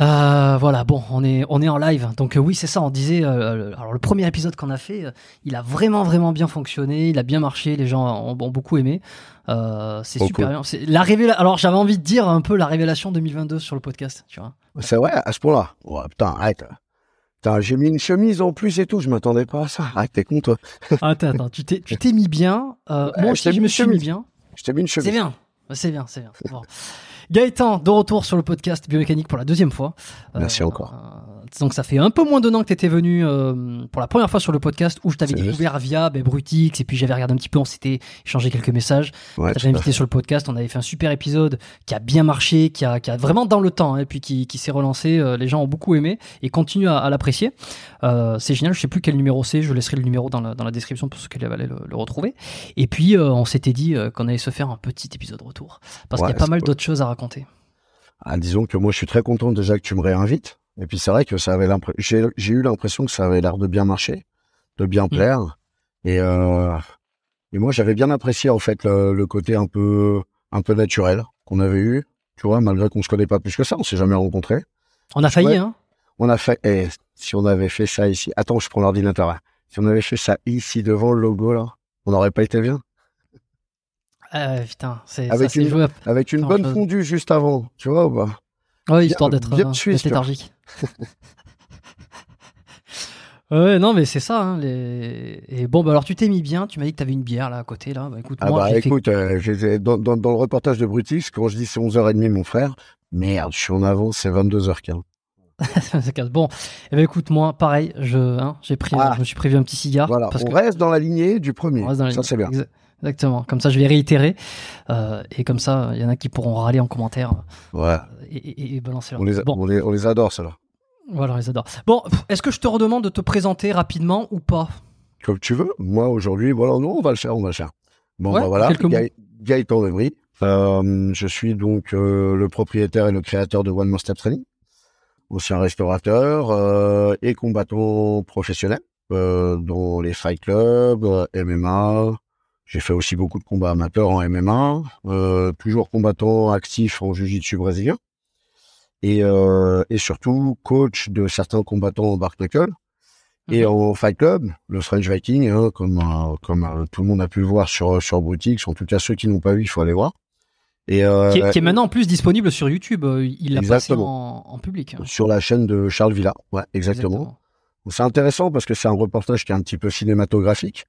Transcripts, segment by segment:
Euh, voilà, bon, on est on est en live, donc euh, oui, c'est ça. On disait, euh, alors le premier épisode qu'on a fait, il a vraiment vraiment bien fonctionné, il a bien marché, les gens ont, ont beaucoup aimé. C'est super bien. C'est la révéla- Alors j'avais envie de dire un peu la révélation 2022 sur le podcast, tu vois. C'est vrai, à ce point-là. Ouais, putain, arrête. Putain, j'ai mis une chemise en plus et tout, je m'attendais pas à ça. Arrête, t'es con, toi. Attends, attends, tu t'es tu t'es mis bien. Moi je t'ai aussi, je mis me mis chemise. bien. Je t'ai mis une chemise. C'est bien. C'est bien, c'est bien. Bon. Gaëtan, de retour sur le podcast biomécanique pour la deuxième fois. Merci encore. Donc ça fait un peu moins d'un an que tu étais venu euh, pour la première fois sur le podcast où je t'avais découvert via ben, Brutix et puis j'avais regardé un petit peu, on s'était échangé quelques messages. Ouais, T'avais invité sur le podcast, on avait fait un super épisode qui a bien marché, qui a, qui a vraiment dans le temps, hein, et puis qui, qui s'est relancé. euh, les gens ont beaucoup aimé et continuent à, à l'apprécier. Euh, c'est génial. Je sais plus quel numéro c'est. Je laisserai le numéro dans la, dans la description pour ceux qui allaient le, le retrouver. Et puis on s'était dit qu'on allait se faire un petit épisode retour parce Ouais, qu'il y a pas mal cool. d'autres choses à raconter. Ah, disons que moi, je suis très content déjà que tu me réinvites. Et puis, c'est vrai que ça avait j'ai, eu l'impression que ça avait l'air de bien marcher, de bien plaire. Et, euh, et moi, j'avais bien apprécié, en fait, le, le côté un peu, un peu naturel qu'on avait eu. Tu vois, malgré qu'on se connaît pas plus que ça, on s'est jamais rencontrés. On a failli, Ouais. hein On a fait, et si on avait fait ça ici, attends, je prends l'ordinateur. là. Si on avait fait ça ici devant le logo, là, on n'aurait pas été bien. Euh, Putain, c'est Avec ça, une-. Avec une bonne fondue juste avant, tu vois ou pas? Ouais, histoire d'être euh, tu léthargique. Ouais, non, mais c'est ça. Hein, les... Et bon, bah alors tu t'es mis bien. Tu m'as dit que t'avais une bière là à côté. Là. Bah, écoute, Ah moi, bah fait- écoute, euh, dans, dans, dans le reportage de Brutix, quand je dis c'est 11h30 mon frère, merde, je suis en avance, c'est 22h15. Ça casse. Bon, eh ben, écoute, moi, pareil, je, hein, j'ai pris, Ah. je me suis prévu un petit cigare. Voilà, parce on que reste dans la lignée du premier. on reste dans la Ça c'est bien. Exactement. Comme ça, je vais réitérer. Euh, et comme ça, il y en a qui pourront râler en commentaire Ouais, et, et- et balancer leur. on les, a- Bon, on les, on les adore, ceux-là. voilà, on les adore. Bon, est-ce que je te redemande de te présenter rapidement ou pas? Comme tu veux. Moi, aujourd'hui, voilà, non, on va le faire, on va le faire. Bon, Ouais, bah voilà. Gaë- Gaëtan. Euh, je suis donc euh, le propriétaire et le créateur de One More Step Training, ancien restaurateur euh, et combattant professionnel euh, dans les fight clubs, euh, MMA. J'ai fait aussi beaucoup de combats amateurs en MMA, euh, toujours combattant actif en jiu-jitsu brésilien et, euh, et surtout coach de certains combattants en bark knuckle. Et en Fight Club, le French Viking, hein, comme euh, comme euh, tout le monde a pu le voir sur sur Brutix, en tout cas ceux qui n'ont pas vu, il faut aller voir. Et euh, qui, est, qui est maintenant en plus disponible sur YouTube. euh, Il l'a passé en, en public. hein. sur la chaîne de Charles Villa, ouais, exactement. C'est intéressant parce que c'est un reportage qui est un petit peu cinématographique.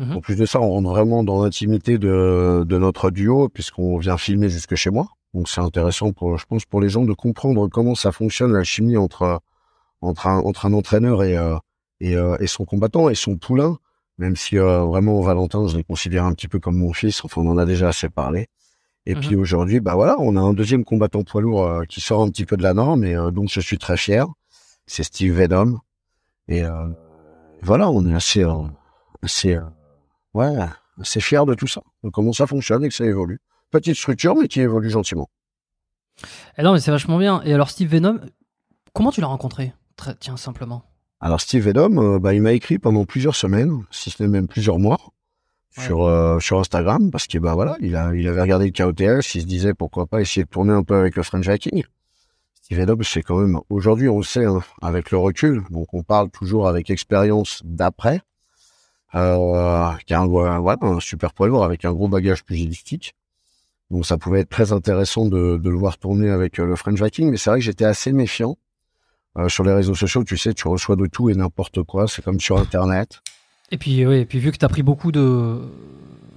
Mhm. En plus de ça, on rentre vraiment dans l'intimité de de notre duo puisqu'on vient filmer jusque chez moi. Donc c'est intéressant pour, je pense, pour les gens de comprendre comment ça fonctionne la chimie entre entre un entre un entraîneur et euh, et, euh, et son combattant et son poulain. Même si euh, vraiment Valentin, je le considère un petit peu comme mon fils. Enfin, on en a déjà assez parlé. Et Mhm. puis aujourd'hui, bah voilà, on a un deuxième combattant poids lourd euh, qui sort un petit peu de la norme et euh, donc je suis très fier. C'est Steve Venom. Et euh, voilà, on est assez, euh, assez, euh, ouais, assez fier de tout ça, de comment ça fonctionne et que ça évolue. Petite structure, mais qui évolue gentiment. Eh non, mais c'est vachement bien. Et alors, Steve Venom, comment tu l'as rencontré? Très, Tiens, simplement. Alors Steve Venom, euh, bah, il m'a écrit pendant plusieurs semaines, si ce n'est même plusieurs mois, Ouais. sur euh, sur Instagram, parce que bah voilà, il a il avait regardé le KOTS, il se disait pourquoi pas essayer de tourner un peu avec le French Viking. Steve Venom, c'est quand même aujourd'hui on le sait hein, avec le recul, donc on parle toujours avec expérience d'après, euh, qui a un, voilà, un super poids lourd avec un gros bagage pugilistique. Donc ça pouvait être très intéressant de, de le voir tourner avec euh, le French Viking, mais c'est vrai que j'étais assez méfiant. Euh, sur les réseaux sociaux, tu sais, tu reçois de tout et n'importe quoi. C'est comme sur Internet. Et puis, oui, et puis vu que tu as pris beaucoup de,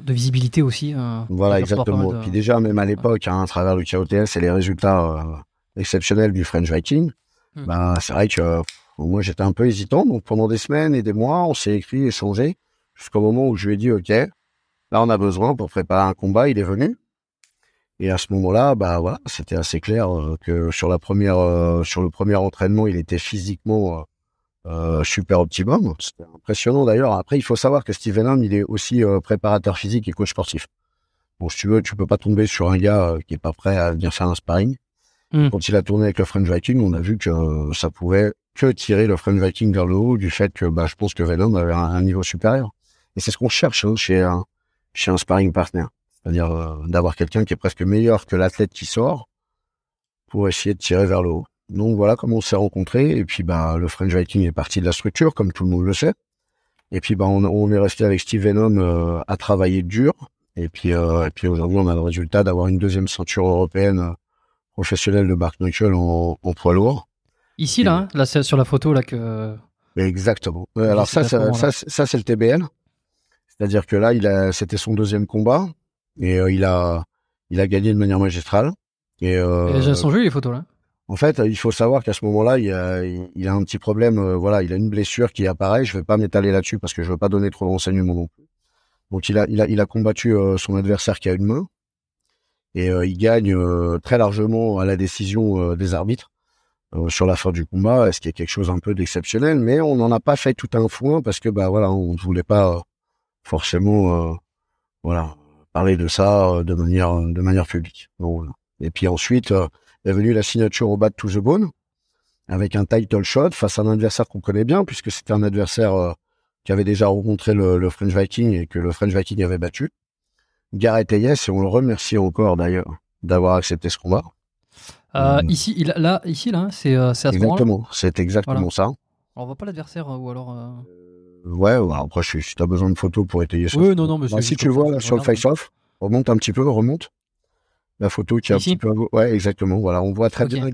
de visibilité aussi. euh, Voilà, exactement. de- Puis déjà, même à l'époque, hein, à travers le KOTS et les résultats euh, exceptionnels du French Viking, Hmm. bah, c'est vrai que moi, j'étais un peu hésitant. Donc, pendant des semaines et des mois, on s'est écrit, échangé, jusqu'au moment où je lui ai dit, OK, là, on a besoin pour préparer un combat. Il est venu. Et à ce moment-là, bah voilà, c'était assez clair euh, que sur la première, euh, sur le premier entraînement, il était physiquement euh, super optimum. C'était impressionnant d'ailleurs. Après, il faut savoir que Steve Venom, il est aussi euh, préparateur physique et coach sportif. Bon, si tu veux, tu peux pas tomber sur un gars qui est pas prêt à venir faire un sparring. Mm. Quand il a tourné avec le French Viking, on a vu que ça pouvait que tirer le French Viking vers le haut du fait que, bah, je pense que Venom avait un, un niveau supérieur. Et c'est ce qu'on cherche hein, chez un chez un sparring partner, c'est-à-dire euh, d'avoir quelqu'un qui est presque meilleur que l'athlète qui sort pour essayer de tirer vers le haut. Donc voilà comment on s'est rencontrés. Et puis bah le French Viking est parti de la structure, comme tout le monde le sait. Et puis bah on, on est resté avec Steve Venom euh, à travailler dur. Et puis euh, et puis aujourd'hui on a le résultat d'avoir une deuxième ceinture européenne professionnelle de Bark Knuckle en, en poids lourd. Ici, là, hein, là c'est sur la photo, là, que. Exactement. Alors ça, ça, ça, c'est- ça, c'est le TBL. C'est-à-dire que là, il a, c'était son deuxième combat et euh, il a, il a gagné de manière magistrale. Et, euh, Et sont les photos, là. en fait, il faut savoir qu'à ce moment-là, il a, il a un petit problème. euh, voilà, il a une blessure qui apparaît. Je vais pas m'étaler là-dessus parce que je veux pas donner trop de renseignements non plus. Donc, il a, il a, il a combattu euh, son adversaire qui a une main et il gagne très largement à la décision des arbitres sur la fin du combat, ce qui est quelque chose un peu d'exceptionnel. Mais on n'en a pas fait tout un foin parce que bah voilà, on ne voulait pas forcément, euh, voilà, parler de ça euh, de manière, de manière publique. Donc, voilà. Et puis ensuite euh, est venue la signature au bas de To The Bone avec un title shot face à un adversaire qu'on connaît bien puisque c'était un adversaire euh, qui avait déjà rencontré le, le French Viking et que le French Viking avait battu. Gareth Hayes, et on le remercie encore d'ailleurs d'avoir accepté ce combat. Euh. Ici, il, là, ici, là, c'est euh, c'est à ce. Exactement, c'est exactement Voilà. ça. On voit pas l'adversaire, euh, ou alors. euh, Ouais, ouais, après, si, si t'as besoin de photos pour étayer ça. Oui, non, non, mais Bah, si tu vois là sur le face-off, remonte un petit peu, remonte. La photo qui est un petit peu. Ouais, exactement. Voilà, on voit très bien.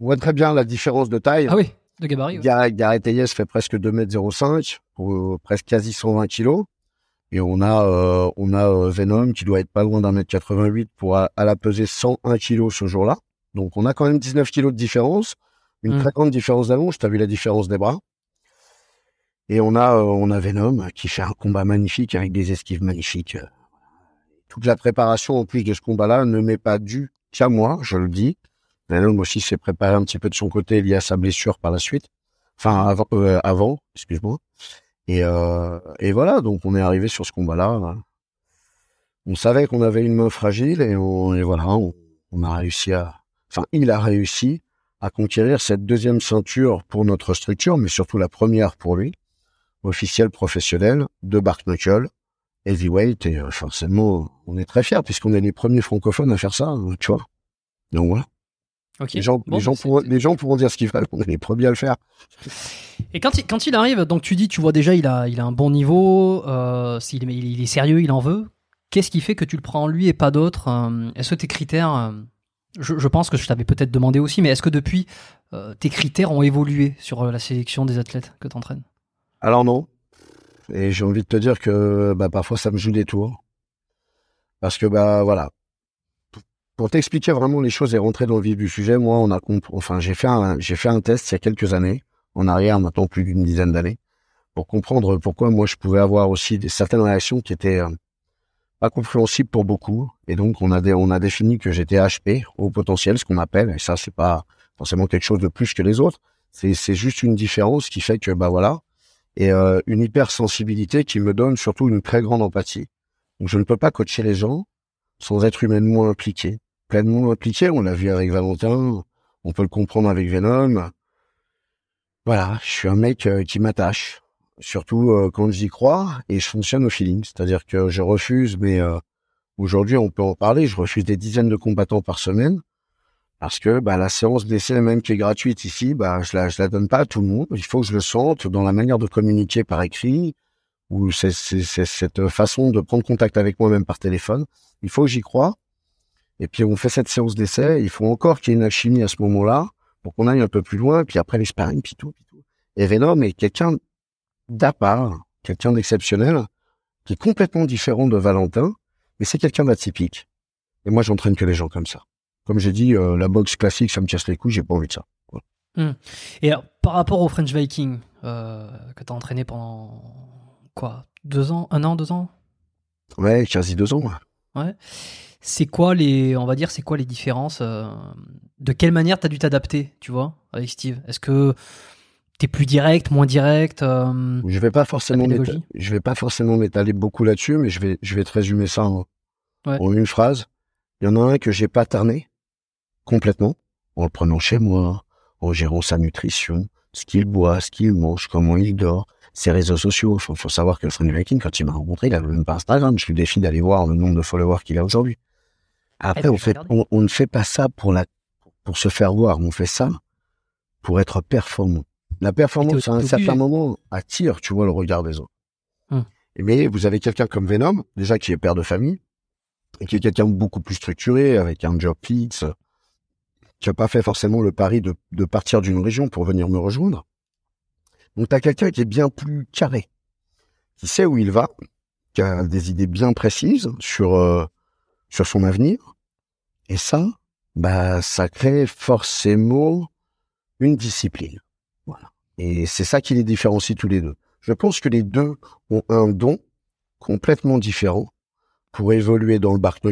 On voit très bien la différence de taille. Ah oui, De gabarit. ouais. Gareth, Hayes fait presque 2m05 pour euh, presque quasi 120 kilos. Et on a, euh, on a euh, Venom qui doit être pas loin d'un mètre 88 pour à, à la peser 101 kilos ce jour-là. Donc on a quand même 19 kilos de différence, une Mm. très grande différence d'allonge. T'as vu la différence des bras? Et on a, euh, on a Venom qui fait un combat magnifique avec des esquives magnifiques. Euh, Toute la préparation en plus de ce combat-là ne m'est pas due qu'à moi, je le dis. Venom aussi s'est préparé un petit peu de son côté lié à sa blessure par la suite. Enfin, avant, euh, excuse-moi. Et, euh, et voilà, donc on est arrivé sur ce combat-là. On savait qu'on avait une main fragile et, voilà, on a réussi à... Enfin, il a réussi à conquérir cette deuxième ceinture pour notre structure, mais surtout la première pour lui, officiel professionnel de Bark Knuckle, heavyweight, et euh, forcément, on est très fiers puisqu'on est les premiers francophones à faire ça, hein, tu vois. Donc voilà. Ok. Les gens, Bon, les, gens c'est- pourront, les gens pourront dire ce qu'ils veulent, on est les premiers à le faire. Et quand il, quand il arrive, donc tu dis, tu vois déjà, il a, il a un bon niveau, euh, s'il est- il est sérieux, il en veut. Qu'est-ce qui fait que tu le prends lui et pas d'autres euh, Est-ce que tes critères, euh, je, je pense que je t'avais peut-être demandé aussi, mais est-ce que depuis, euh, tes critères ont évolué sur euh, la sélection des athlètes que tu entraînes Alors non. Et j'ai envie de te dire que bah, parfois ça me joue des tours. Parce que bah voilà. Pour t'expliquer vraiment les choses et rentrer dans le vif du sujet, moi on a enfin j'ai fait un j'ai fait un test il y a quelques années, en arrière maintenant plus d'une dizaine d'années, pour comprendre pourquoi moi je pouvais avoir aussi des, certaines réactions qui étaient euh, pas compréhensibles pour beaucoup. Et donc on a on a défini que j'étais HP au potentiel, ce qu'on appelle, et ça c'est pas forcément quelque chose de plus que les autres. C'est c'est juste une différence qui fait que bah voilà et euh, une hypersensibilité qui me donne surtout une très grande empathie. Donc je ne peux pas coacher les gens sans être humainement impliqué. Pleinement impliqué, on l'a vu avec Valentin, on peut le comprendre avec Venom. Voilà, je suis un mec euh, qui m'attache, surtout euh, quand j'y crois, et je fonctionne au feeling. C'est-à-dire que je refuse, mais euh, aujourd'hui on peut en parler, je refuse des dizaines de combattants par semaine. Parce que bah, la séance d'essai même qui est gratuite ici, bah, je la, je la donne pas à tout le monde. Il faut que je le sente dans la manière de communiquer par écrit ou c'est cette façon de prendre contact avec moi-même par téléphone. Il faut que j'y croie. Et puis on fait cette séance d'essai. Il faut encore qu'il y ait une alchimie à ce moment-là pour qu'on aille un peu plus loin. Puis après les sparring, puis tout, puis tout. Et Venom est quelqu'un d'à part, quelqu'un d'exceptionnel, qui est complètement différent de Valentin, mais c'est quelqu'un d'atypique. Et moi, j'entraîne que les gens comme ça. Comme j'ai dit, euh, la boxe classique, ça me casse les couilles, j'ai pas envie de ça. Et alors, par rapport au French Viking euh, que tu as entraîné pendant quoi Deux ans Un an Deux ans? Ouais, quasi deux ans. C'est quoi les, on va dire, c'est quoi les différences euh, De quelle manière t'as dû t'adapter, tu vois, avec Steve? Est-ce que t'es plus direct, moins direct euh, Je vais pas forcément je vais pas forcément m'étaler beaucoup là-dessus, mais je vais, je vais te résumer ça en, Ouais. en une phrase. Il y en a un que j'ai pas tarné complètement en le prenant chez moi, en gérant sa nutrition, ce qu'il boit, ce qu'il mange, comment il dort, ses réseaux sociaux. Faut, faut savoir que le French Viking, quand il m'a rencontré, il avait même pas Instagram. Je lui défie d'aller voir le nombre de followers qu'il a aujourd'hui. Après, on fait, ne fait pas ça pour la, pour se faire voir. On fait ça pour être performant. La performance, à un certain moment, attire, tu vois, le regard des autres. Hum. Mais vous avez quelqu'un comme Venom, déjà qui est père de famille, et qui est quelqu'un beaucoup plus structuré, avec un job fixe, qui n'a pas fait forcément le pari de, partir d'une région pour venir me rejoindre. Donc tu as quelqu'un qui est bien plus carré, qui sait où il va, qui a des idées bien précises sur euh, son avenir. Et ça, bah ça crée forcément une discipline. Et c'est ça qui les différencie tous les deux. Je pense que les deux ont un don complètement différent pour évoluer dans le bark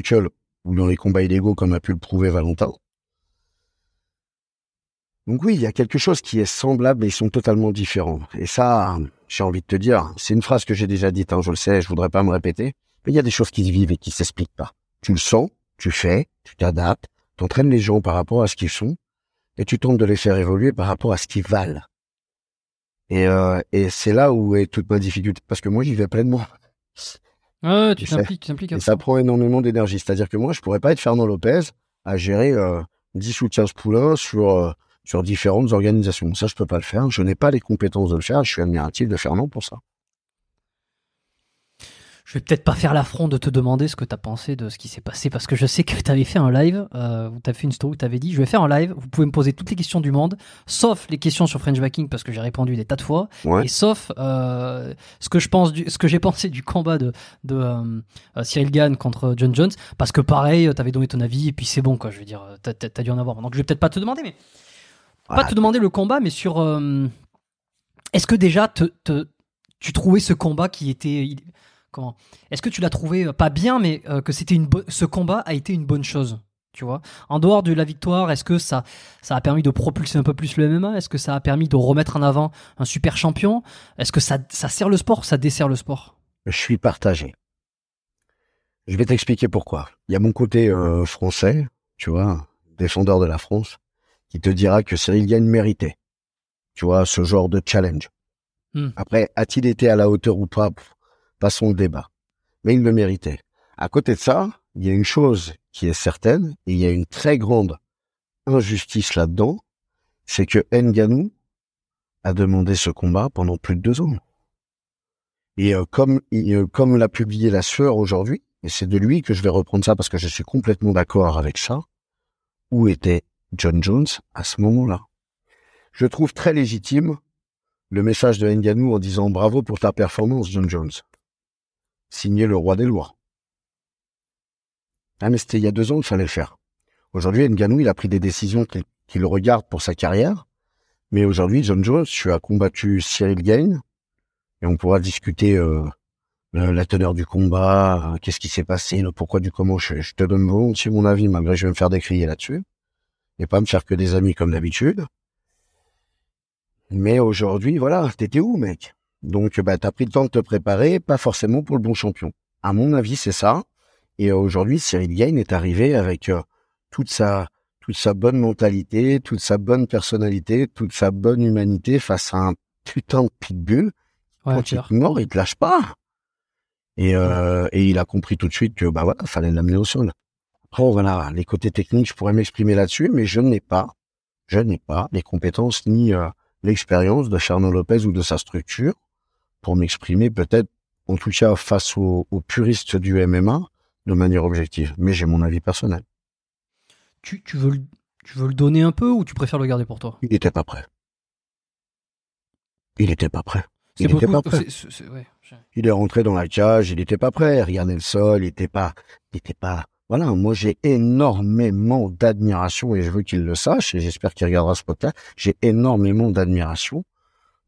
ou dans les combats illégaux comme a pu le prouver Valentin. Donc oui, il y a quelque chose qui est semblable mais ils sont totalement différents. Et ça, j'ai envie de te dire, c'est une phrase que j'ai déjà dite, hein, je le sais, je voudrais pas me répéter, mais il y a des choses qui se vivent et qui s'expliquent pas. Tu le sens, tu fais, tu t'adaptes, tu entraînes les gens par rapport à ce qu'ils sont et tu tentes de les faire évoluer par rapport à ce qu'ils valent. Et, euh, et c'est là où est toute ma difficulté, parce que moi j'y vais pleinement. Ouais, tu t'impliques, tu t'impliques. Et ça prend énormément d'énergie. C'est-à-dire que moi, je pourrais pas être Fernand Lopez à gérer euh, 10 ou 15 poulains sur, euh, sur différentes organisations. Ça, je peux pas le faire. Je n'ai pas les compétences de le faire. Je suis admiratif de Fernand pour ça. Je vais peut-être pas faire l'affront de te demander ce que tu as pensé de ce qui s'est passé parce que je sais que tu avais fait un live, euh, où tu as fait une story où tu avais dit je vais faire un live, vous pouvez me poser toutes les questions du monde, sauf les questions sur French Backing parce que j'ai répondu des tas de fois, Ouais. et sauf euh, ce que je pense du, ce que j'ai pensé du combat de, de euh, euh, Cyril Gann contre John Jones parce que pareil, tu avais donné ton avis et puis c'est bon quoi, je veux dire, tu as, dû en avoir. Donc je vais peut-être pas te demander, mais pas te demander le combat, mais sur euh, est-ce que déjà te, te- tu trouvais ce combat qui était il- comment Est-ce que tu l'as trouvé euh, pas bien, mais euh, que c'était une bo- ce combat a été une bonne chose tu vois, en dehors de la victoire, est-ce que ça, ça a permis de propulser un peu plus le MMA Est-ce que ça a permis de remettre en avant un super champion? Est-ce que ça, ça sert le sport ou ça dessert le sport? Je suis partagé. Je vais t'expliquer pourquoi. Il y a mon côté euh, français, tu vois, défendeur de la France, qui te dira que Cyril Gann méritait, tu vois, ce genre de challenge. Hmm. Après, a-t-il été à la hauteur ou pas? Pff, Passons le débat. Mais il le méritait. À côté de ça, il y a une chose qui est certaine, et il y a une très grande injustice là-dedans, c'est que Nganou a demandé ce combat pendant plus de deux ans. Et euh, comme euh, comme l'a publié la sueur aujourd'hui, et c'est de lui que je vais reprendre ça parce que je suis complètement d'accord avec ça, où était John Jones à ce moment-là Je trouve très légitime le message de Nganou en disant bravo pour ta performance, John Jones. Signé le roi des lois. Ah mais c'était il y a deux ans qu'il fallait le faire. Aujourd'hui, Nganou, il a pris des décisions qui, le regardent pour sa carrière. Mais aujourd'hui, John Jones, tu as combattu Cyril Gain, et on pourra discuter euh, la, teneur du combat, euh, qu'est-ce qui s'est passé, le pourquoi du comment. Je, te donne mon avis, malgré que je vais me faire décrier là-dessus, et pas me faire que des amis comme d'habitude. Mais aujourd'hui, voilà, t'étais où, mec? Donc, bah, t'as pris le temps de te préparer, pas forcément pour le bon champion. À mon avis, c'est ça. Et euh, aujourd'hui, Cyril Gain est arrivé avec euh, toute sa toute sa bonne mentalité, toute sa bonne personnalité, toute sa bonne humanité face à un putain de pitbull Ouais, quand il te mord, il te lâche pas. Et, euh, et il a compris tout de suite que bah voilà, fallait l'amener au sol. Après voilà, les côtés techniques, je pourrais m'exprimer là-dessus, mais je n'ai pas, je n'ai pas les compétences ni euh, l'expérience de Fernand Lopez ou de sa structure pour m'exprimer peut-être, en tout cas face aux, aux puristes du MMA, de manière objective. Mais j'ai mon avis personnel. Tu, tu, veux le, tu veux le donner un peu ou tu préfères le garder pour toi? Il était pas prêt. Il était pas prêt. Il était beaucoup- pas prêt. ouais, je- Il est rentré dans la cage, il était pas prêt, regardez le sol, il était pas, il était pas, voilà, moi j'ai énormément d'admiration et je veux qu'il le sache et j'espère qu'il regardera ce podcast, j'ai énormément d'admiration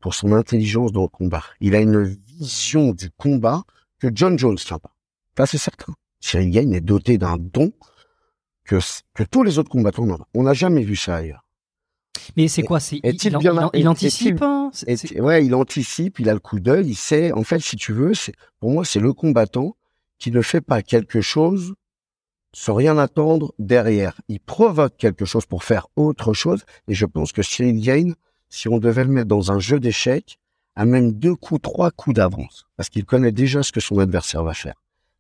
pour son intelligence dans le combat. Il a une vision du combat que John Jones tient pas. Ça c'est certain. Cyril est doté d'un don que, que tous les autres combattants n'ont pas. On n'a jamais vu ça ailleurs. Mais c'est quoi? C'est il, il- anticipe ouais, il anticipe, il a le coup d'œil, il sait. En fait, si tu veux, pour moi, c'est le combattant qui ne fait pas quelque chose sans rien attendre derrière. Il provoque quelque chose pour faire autre chose. Et je pense que Cyril Gain, si on devait le mettre dans un jeu d'échecs, a même deux coups, trois coups d'avance, parce qu'il connaît déjà ce que son adversaire va faire.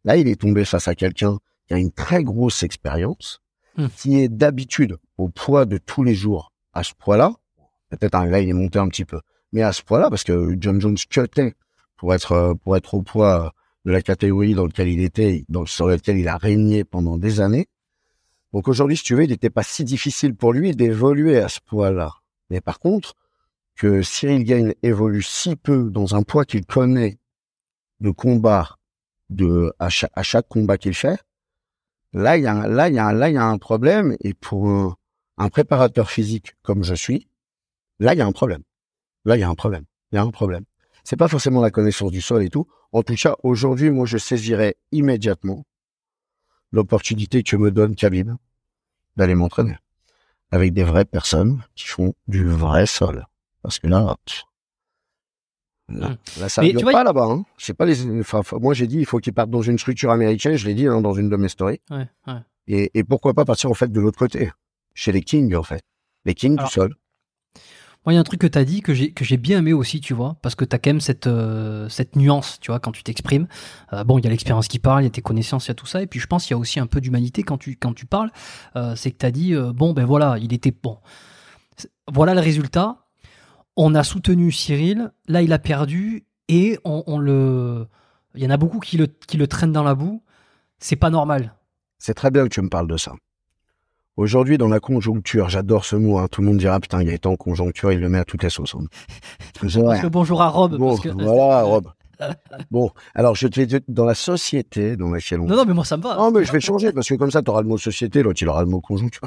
Là, il est tombé face à quelqu'un qui a une très grosse expérience, Hmm. qui est d'habitude au poids de tous les jours à ce poids-là. Peut-être là, il est monté un petit peu, mais à ce poids-là, parce que John Jones cutait pour être euh, pour être au poids de la catégorie dans lequel il était, dans sur lequel il a régné pendant des années. Donc aujourd'hui, si tu veux, il n'était pas si difficile pour lui d'évoluer à ce poids-là. Mais par contre, que Cyril Gain évolue si peu dans un poids qu'il connaît de combat de à chaque, combat qu'il fait, là il y a là il y a là il y a un problème et pour un, un préparateur physique comme je suis, là il y a un problème. Là il y a un problème. Il y a un problème. C'est pas forcément la connaissance du sol et tout. En tout cas, aujourd'hui, moi je saisirais immédiatement l'opportunité que me donne Khabib d'aller m'entraîner avec des vraies personnes qui font du vrai sol. Parce que là, là, Hmm. là, ça ne pas là-bas. Hein. C'est pas les. Enfin, moi, j'ai dit, il faut qu'ils partent dans une structure américaine. Je l'ai dit hein, dans une de mes stories. ouais, ouais. Et, et pourquoi pas partir en fait de l'autre côté, chez les Kings en fait, les Kings Alors, du sol. Moi, il y a un truc que tu as dit que j'ai bien aimé aussi, tu vois, parce que tu as quand même cette euh, nuance, tu vois, quand tu t'exprimes. Euh, bon, il y a l'expérience qui parle, il y a tes connaissances, il y a tout ça, et puis je pense qu'il y a aussi un peu d'humanité quand tu parles. Euh, c'est que tu as dit bon, ben voilà, il était bon. Voilà le résultat. On a soutenu Cyril, là il a perdu et on, on le Il y en a beaucoup qui le, qui le traînent dans la boue. C'est pas normal. C'est très bien que tu me parles de ça. Aujourd'hui, dans la conjoncture, j'adore ce mot, hein, tout le monde dira, putain, il est en conjoncture, il le met à toutes les sauces. hein. Parce que bonjour à Rob. Bon, parce que- voilà, Rob. Bon, alors je te- dans la société dans laquelle on Non, non, mais moi ça me va. Non, mais je vais changer parce que comme ça, tu auras le mot société, l'autre, il aura le mot conjoncture.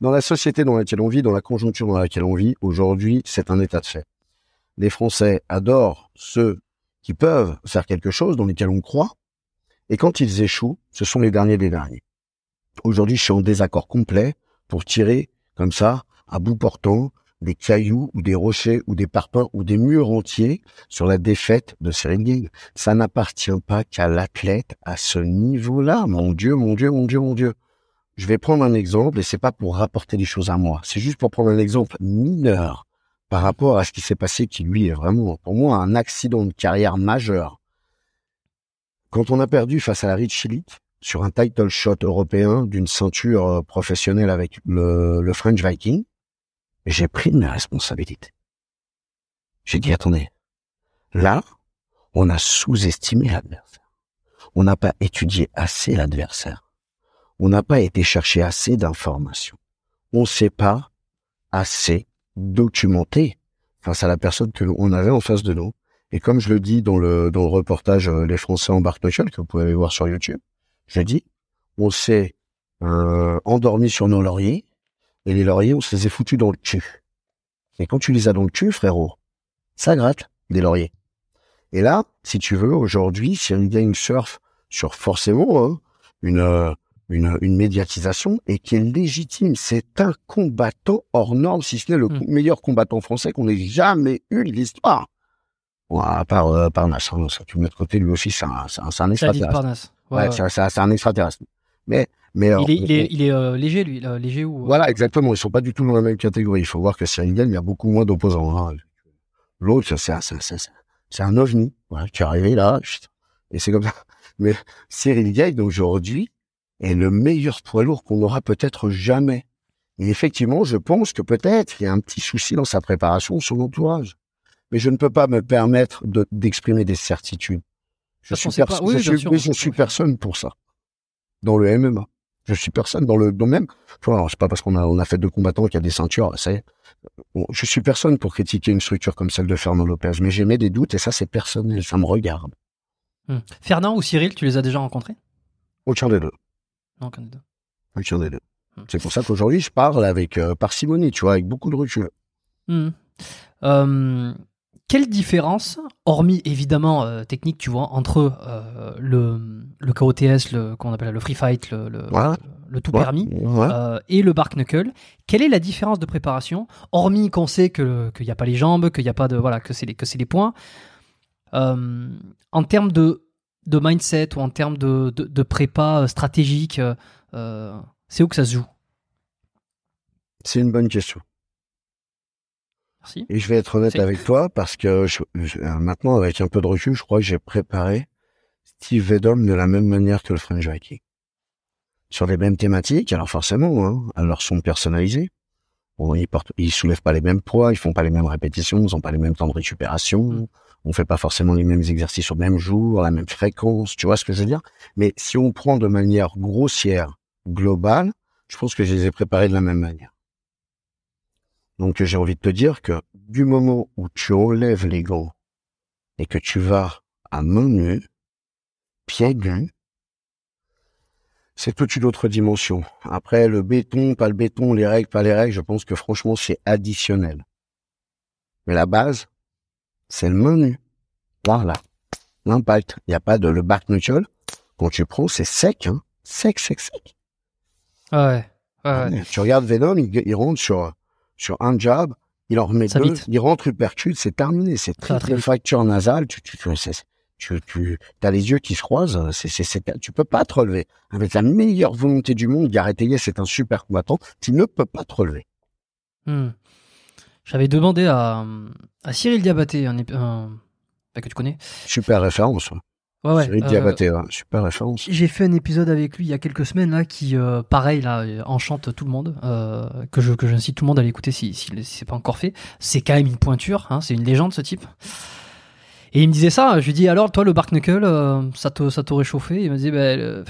Dans la société dans laquelle on vit, dans la conjoncture dans laquelle on vit, aujourd'hui, c'est un état de fait. Les Français adorent ceux qui peuvent faire quelque chose, dans lesquels on croit, et quand ils échouent, ce sont les derniers des derniers. Aujourd'hui, je suis en désaccord complet pour tirer, comme ça, à bout portant, des cailloux ou des rochers ou des parpaings ou des murs entiers sur la défaite de Cyril Gay. Ça n'appartient pas qu'à l'athlète à ce niveau-là. Mon Dieu, mon Dieu, mon Dieu, mon Dieu. Je vais prendre un exemple et c'est pas pour rapporter des choses à moi. C'est juste pour prendre un exemple mineur par rapport à ce qui s'est passé qui lui est vraiment, pour moi, un accident de carrière majeur. Quand on a perdu face à la Rich Chilic sur un title shot européen d'une ceinture euh, professionnelle avec le, le French Viking, j'ai pris mes responsabilités. J'ai dit, attendez, là, on a sous-estimé l'adversaire. On n'a pas étudié assez l'adversaire. On n'a pas été chercher assez d'informations. On ne s'est pas assez documenté face à la personne que l'on avait en face de nous. Et comme je le dis dans le, dans le reportage euh, Les Français en Nation, que vous pouvez aller voir sur YouTube, je dis, on s'est euh, endormi sur nos lauriers, et les lauriers, on se les a foutus dans le cul. Et quand tu les as dans le cul, frérot, ça gratte des lauriers. Et là, si tu veux, aujourd'hui, Cyril Gang surfe sur forcément hein, une, euh, une, une médiatisation et qui est légitime. C'est un combattant hors norme, si ce n'est le Mm. meilleur combattant français qu'on ait jamais eu de l'histoire. Bon, à part euh, Parnasse, hein, ça, tu le mets de côté, lui aussi, c'est un, c'est un, c'est un extraterrestre. Ouais, Ouais, ouais. c'est un extraterrestre. Mais, mais euh, Il est, on- il est, il est euh, léger, lui. euh, léger ou. voilà, exactement. Ils sont pas du tout dans la même catégorie. Il faut voir que Cyril Gann, il y a beaucoup moins d'opposants. hein. L'autre, c'est un, c'est- ovni, voilà, qui est arrivé là, et c'est comme ça. Mais Cyril Gann, aujourd'hui, est le meilleur poids lourd qu'on aura peut-être jamais. Et effectivement, je pense que peut-être il y a un petit souci dans sa préparation, son entourage. Mais je ne peux pas me permettre de- d'exprimer des certitudes. Je suis, pas. Oui, je suis- je personne pour ça. Dans le MMA. Je suis personne dans le, alors, c'est pas parce qu'on a, on a fait deux combattants qu'il y a des ceintures, ça y est. Bon, je suis personne pour critiquer une structure comme celle de Fernand Lopez, mais j'ai mis des doutes et ça, c'est personnel, ça me regarde. Hmm. Fernand ou Cyril, tu les as déjà rencontrés? Aucun des deux. Aucun des deux. Aucun des deux. Hmm. C'est pour ça qu'aujourd'hui, je parle avec euh, parcimonie, tu vois, avec beaucoup de recul. Hmm. Euh, quelle différence, hormis évidemment euh, technique, tu vois, entre euh, le, le KOTS, le, qu'on appelle le free fight, le, le, Ouais. le tout Ouais. permis, Ouais. euh, et le bark knuckle. Quelle est la différence de préparation, hormis qu'on sait que qu'il n'y a pas les jambes, qu'il n'y a pas de voilà, que c'est les que c'est les points, en termes de de mindset ou en termes de de, de prépa stratégique, c'est où que ça se joue? C'est une bonne question. Merci. Et je vais être honnête avec toi parce que je- je- maintenant, avec un peu de recul, je crois que j'ai préparé Steve Vedom de la même manière que le French Viking. Sur les mêmes thématiques, alors forcément, hein, elles sont personnalisées. Bon, ils portent, ils soulèvent pas les mêmes poids, ils font pas les mêmes répétitions, ils ont pas les mêmes temps de récupération. Mm. On fait pas forcément les mêmes exercices au même jour, la même fréquence, tu vois ce que je veux dire? Mais si on prend de manière grossière, globale, je pense que je les ai préparés de la même manière. Donc j'ai envie de te dire que du moment où tu enlèves les gants et que tu vas à main nue, pieds nus, c'est toute une autre dimension. Après, le béton, pas le béton, les règles, pas les règles, je pense que franchement, c'est additionnel. Mais la base, c'est le main nue. Voilà. L'impact. Il n'y a pas de le back knuckle. Quand tu prends, c'est sec, hein. Sec, sec, sec. Ouais. ouais, ouais. Tu regardes Venom, il, il rentre sur, sur un jab, il en remet Ça deux, vite. il rentre uppercut, c'est terminé, c'est très vite. fracture nasale, tu, tu, tu, tu, tu, as les yeux qui se croisent, c'est, c'est, c'est, tu peux pas te relever. Avec la meilleure volonté du monde, Gareth Hayes c'est un super combattant, tu ne peux pas te relever. Hmm. J'avais demandé à, à Cyril Diabaté, un, ép- un- bah, que tu connais. Super référence. Ouais. Ouais, ouais. Cyril euh, Diabaté, ouais, super référence. J'ai fait un épisode avec lui il y a quelques semaines là qui, euh, pareil là, enchante tout le monde. euh, que je que j'incite tout le monde à l'écouter si, si, si c'est pas encore fait. C'est quand même une pointure, hein, c'est une légende ce type. Et il me disait ça, je lui dis alors toi le Bark Knuckle, euh, ça te ça t'aurait chauffé Il me disait ben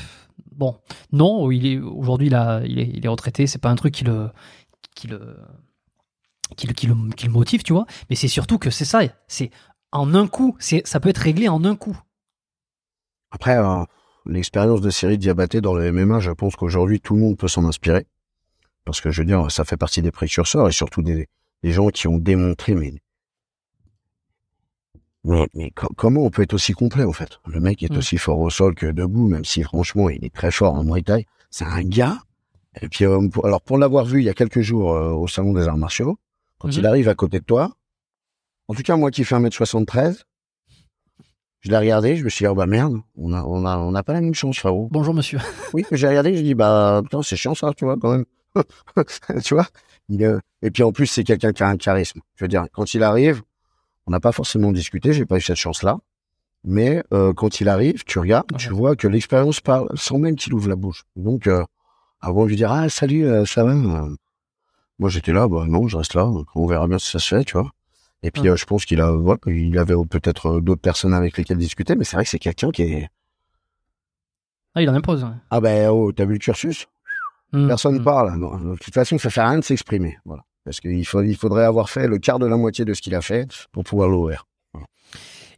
bon non, il est aujourd'hui il, a- il est il est retraité, c'est pas un truc qui le qui le qui le, qui le, qui le motive, tu vois. Mais c'est surtout que c'est ça, c'est en un coup, c'est ça peut être réglé en un coup. Après, euh, l'expérience de Cyril Diabaté dans le MMA, je pense qu'aujourd'hui, tout le monde peut s'en inspirer. Parce que, je veux dire, ça fait partie des précurseurs et surtout des, des gens qui ont démontré, mais... Mais, mais co- comment on peut être aussi complet, en fait? Le mec est Mm. aussi fort au sol que debout, même si, franchement, il est très fort en Muay Thai. C'est un gars. Et puis, euh, pour- alors, pour l'avoir vu il y a quelques jours euh, au Salon des Arts Martiaux, quand Mhm. il arrive à côté de toi, en tout cas, moi qui fais 1m73, je l'ai regardé, je me suis dit, oh bah merde, on a, on a, on n'a pas la même chance, frérot. Bonjour monsieur. Oui, j'ai regardé, j'ai dit, bah, putain, c'est chiant ça, tu vois, quand même. tu vois il, euh, Et puis en plus, c'est quelqu'un qui a un charisme. Je veux dire, quand il arrive, on n'a pas forcément discuté, j'ai pas eu cette chance-là. Mais euh, quand il arrive, tu regardes, tu vois que l'expérience parle sans même qu'il ouvre la bouche. Donc, euh, avant de lui dire, ah, salut, euh, ça va euh, Moi, j'étais là, bah non, je reste là, on verra bien si ça se fait, tu vois. Et puis, Ouais. euh, je pense qu'il a, voilà, il avait peut-être euh, d'autres personnes avec lesquelles discuter, mais c'est vrai que c'est quelqu'un qui est... Ah, il en impose. ouais. Ah ben, oh, t'as vu le cursus? Mm, Personne mm. parle. Non, de toute façon, ça fait rien de s'exprimer. Voilà. Parce qu'il faut, il faudrait avoir fait le quart de la moitié de ce qu'il a fait pour pouvoir l'ouvrir.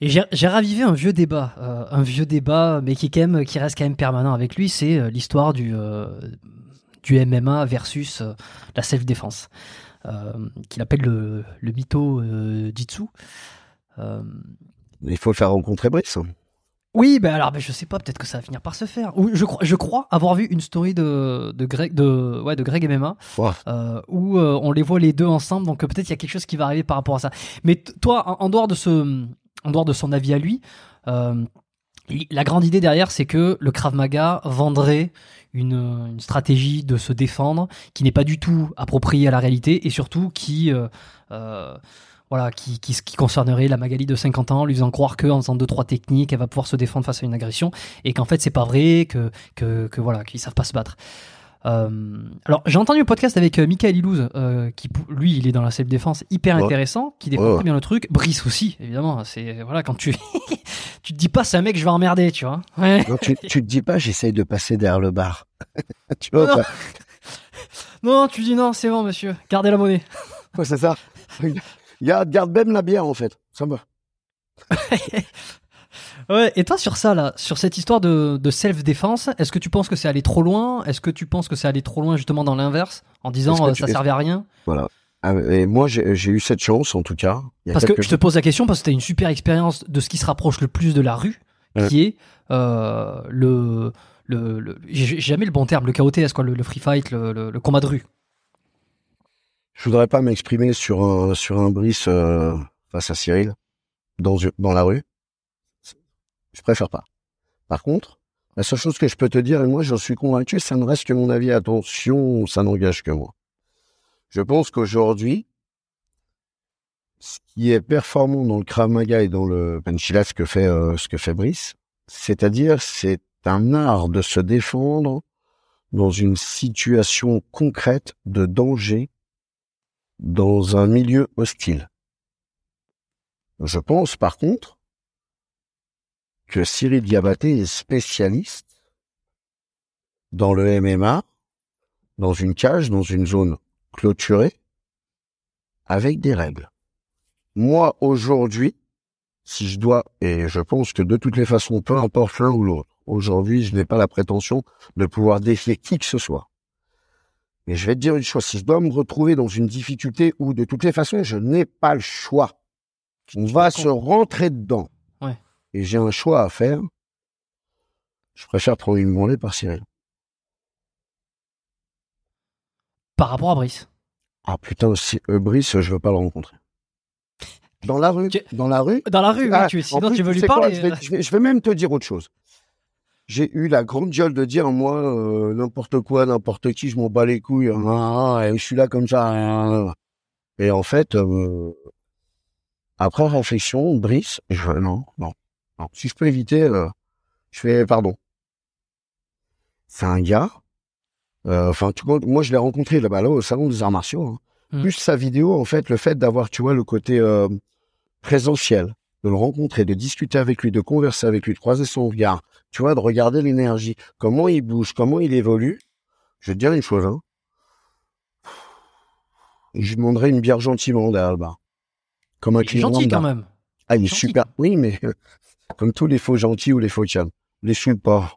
Et j'ai ravivé un vieux débat, euh, un vieux débat, mais qui, quand même, qui reste quand même permanent avec lui, c'est euh, l'histoire du, euh, du MMA versus euh, la self-défense, euh, qu'il appelle le, le mytho euh, jitsu. Euh, Il faut le faire rencontrer Brice. oui, ben alors ben je sais pas, peut-être que ça va finir par se faire. Ou je, crois, je crois avoir vu une story de, de, Greg, de, ouais, de Greg MMA euh, où euh, on les voit les deux ensemble, donc euh, peut-être il y a quelque chose qui va arriver par rapport à ça. Mais toi, en, en dehors de ce, en dehors de son avis à lui, euh, la grande idée derrière, c'est que le Krav Maga vendrait une, une stratégie de se défendre qui n'est pas du tout appropriée à la réalité et surtout qui, euh, euh, voilà, qui, qui, qui concernerait la Magali de 50 ans, lui faisant croire qu'en faisant deux trois techniques, elle va pouvoir se défendre face à une agression et qu'en fait c'est pas vrai, que, que, que voilà, qu'ils savent pas se battre. Euh, alors j'ai entendu un podcast avec euh, Michael Ilouz, euh, qui lui il est dans la self défense hyper Ouais. intéressant, qui défend ouais. très bien le truc. Brice aussi évidemment. C'est voilà quand tu tu te dis pas c'est un mec je vais emmerder tu vois. Ouais. Non, tu, tu te dis pas, j'essaye de passer derrière le bar. tu vois, Non. pas Non tu dis non c'est bon monsieur gardez la monnaie. Ouais, c'est ça. Garde, garde même la bière, en fait. Ça va. Ouais, et toi sur ça là, sur cette histoire de, de self-défense, est-ce que tu penses que c'est allé trop loin? Est-ce que tu penses que c'est allé trop loin justement dans l'inverse, en disant euh, ça servait à rien? Voilà. Ah, Et moi, j'ai eu cette chance, en tout cas. Il y a Parce que je te pose la question parce que t'as une super expérience de ce qui se rapproche le plus de la rue, Ouais. qui est euh, le, le, le- j'ai jamais le bon terme, le KOTS quoi, le, le free fight, le, le- le combat de rue? Je voudrais pas m'exprimer sur un, sur un Brice euh, face à Cyril dans, dans la rue. Je préfère pas. Par contre, la seule chose que je peux te dire, et moi j'en suis convaincu, ça ne reste que mon avis, attention, ça n'engage que moi. Je pense qu'aujourd'hui, ce qui est performant dans le Krav Maga et dans le Penchila, ce que fait, euh, ce que fait Brice, c'est-à-dire c'est un art de se défendre dans une situation concrète de danger dans un milieu hostile. Je pense par contre que Cyril Diabaté est spécialiste dans le MMA, dans une cage, dans une zone clôturée, avec des règles. Moi, aujourd'hui, si je dois, et je pense que de toutes les façons, peu importe l'un ou l'autre, aujourd'hui, je n'ai pas la prétention de pouvoir défier qui que ce soit. Mais je vais te dire une chose, si je dois me retrouver dans une difficulté où de toutes les façons, je n'ai pas le choix, on va se rentrer dedans, Ouais. et j'ai un choix à faire, je préfère prendre une branlée par Cyril. Par rapport à Brice. Ah putain, si, euh, Brice, je veux pas le rencontrer. Dans la rue, Tu- dans la rue, Dans la rue, oui, Ah, tu, sinon plus, tu veux lui quoi, parler. je, vais, je vais- je vais même te dire autre chose. J'ai eu la grande gueule de dire, moi, euh, n'importe quoi, n'importe qui, je m'en bats les couilles, ah, ah, et je suis là comme ça. ah, ah. Et en fait, euh, après réflexion, Brice, je, non, non, non. Si je peux éviter, euh, je fais pardon. C'est un gars, euh, enfin, tu vois, moi je l'ai rencontré là-bas, là, au salon des arts martiaux. hein. Mm. Plus sa vidéo, en fait, le fait d'avoir, tu vois, le côté euh, présentiel, de le rencontrer, de discuter avec lui, de converser avec lui, de croiser son regard, tu vois, de regarder l'énergie, comment il bouge, comment il évolue, je vais te dire une chose, hein. Je lui demanderai une bière gentiment derrière le bar. Comme un Il est client gentil quand même. Ah, il est Gentil. super. Oui, mais comme tous les faux gentils ou les faux calmes. Les pas.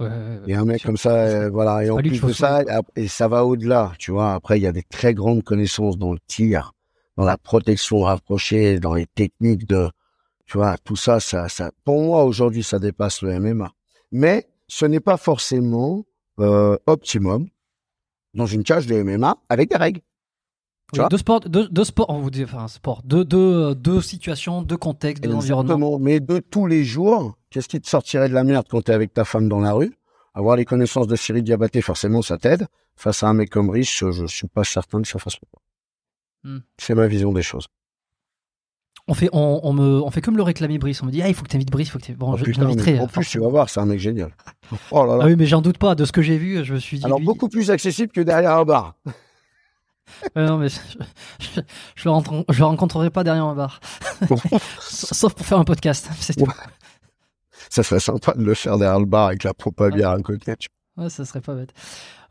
Ouais. Et un mec comme ça, euh, voilà. Et en plus de ça, et ça va au-delà, tu vois. Après, il y a des très grandes connaissances dans le tir, dans la protection rapprochée, dans les techniques de, tu vois, tout ça, ça, ça, pour moi, aujourd'hui, ça dépasse le MMA. Mais ce n'est pas forcément euh, optimum dans une cage de MMA avec des règles. Tu Oui, vois deux sports, deux, deux sports, on vous dit, enfin, sport, deux, deux, deux situations, deux contextes, deux environnements. Mais de tous les jours, qu'est-ce qui te sortirait de la merde quand t'es avec ta femme dans la rue? Avoir les connaissances de Cyril Diabaté, forcément, ça t'aide. Face à un mec comme Rich, je suis pas certain que ça fasse. Hmm. C'est ma vision des choses. On fait, on, on me, on fait comme le réclamer Brice. On me dit, ah, il faut que t'invites Brice, il faut que t'invites- Bon, Oh, je, putain, mais en plus, tu vas voir, c'est un mec génial. Oh là là. Ah oui, mais j'en doute pas. De ce que j'ai vu, je me suis dit. Alors, lui- beaucoup plus accessible que derrière un bar. Non, mais je, je, je le rencontre- je le rencontrerai pas derrière un bar. Sauf pour faire un podcast. Ouais. ça serait sympa de le faire derrière le bar avec la à bière à côté. Ouais, ça serait pas bête.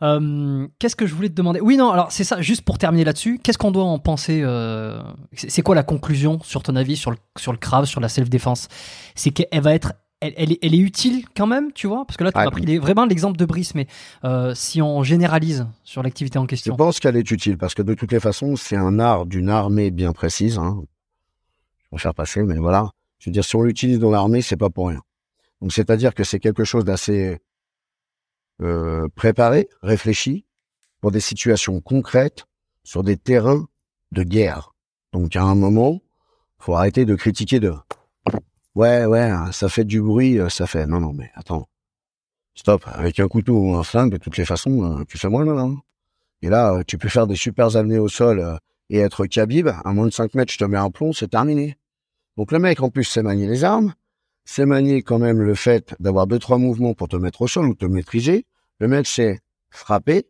Euh, Qu'est-ce que je voulais te demander? Oui, non, alors c'est ça, juste pour terminer là-dessus, qu'est-ce qu'on doit en penser euh, C'est c'est quoi la conclusion, sur ton avis, sur le, sur le Krav, sur la self-défense? C'est qu'elle va être. Elle, elle est, elle est utile quand même, tu vois Parce que là, tu as pris les- vraiment l'exemple de Brice, mais euh, si on généralise sur l'activité en Je question. pense qu'elle est utile parce que de toutes les façons, c'est un art d'une armée bien précise. Hein. Je vais faire passer, mais voilà. Je veux dire, si on l'utilise dans l'armée, c'est pas pour rien. Donc, c'est-à-dire que c'est quelque chose d'assez euh, préparé, réfléchi, pour des situations concrètes, sur des terrains de guerre. Donc, à un moment, faut arrêter de critiquer de. Ouais, ouais, ça fait du bruit, euh, ça fait. Non, non, mais attends. Stop. Avec un couteau ou un flingue, de toutes les façons, euh, tu fais moins le malin. Et là, euh, tu peux faire des super amenés au sol et être Khabib. À moins de 5 mètres, je te mets un plomb, c'est terminé. Donc le mec, en plus, sait manier les armes, sait manier quand même le fait d'avoir deux, trois mouvements pour te mettre au sol ou te maîtriser. Le mec sait frapper.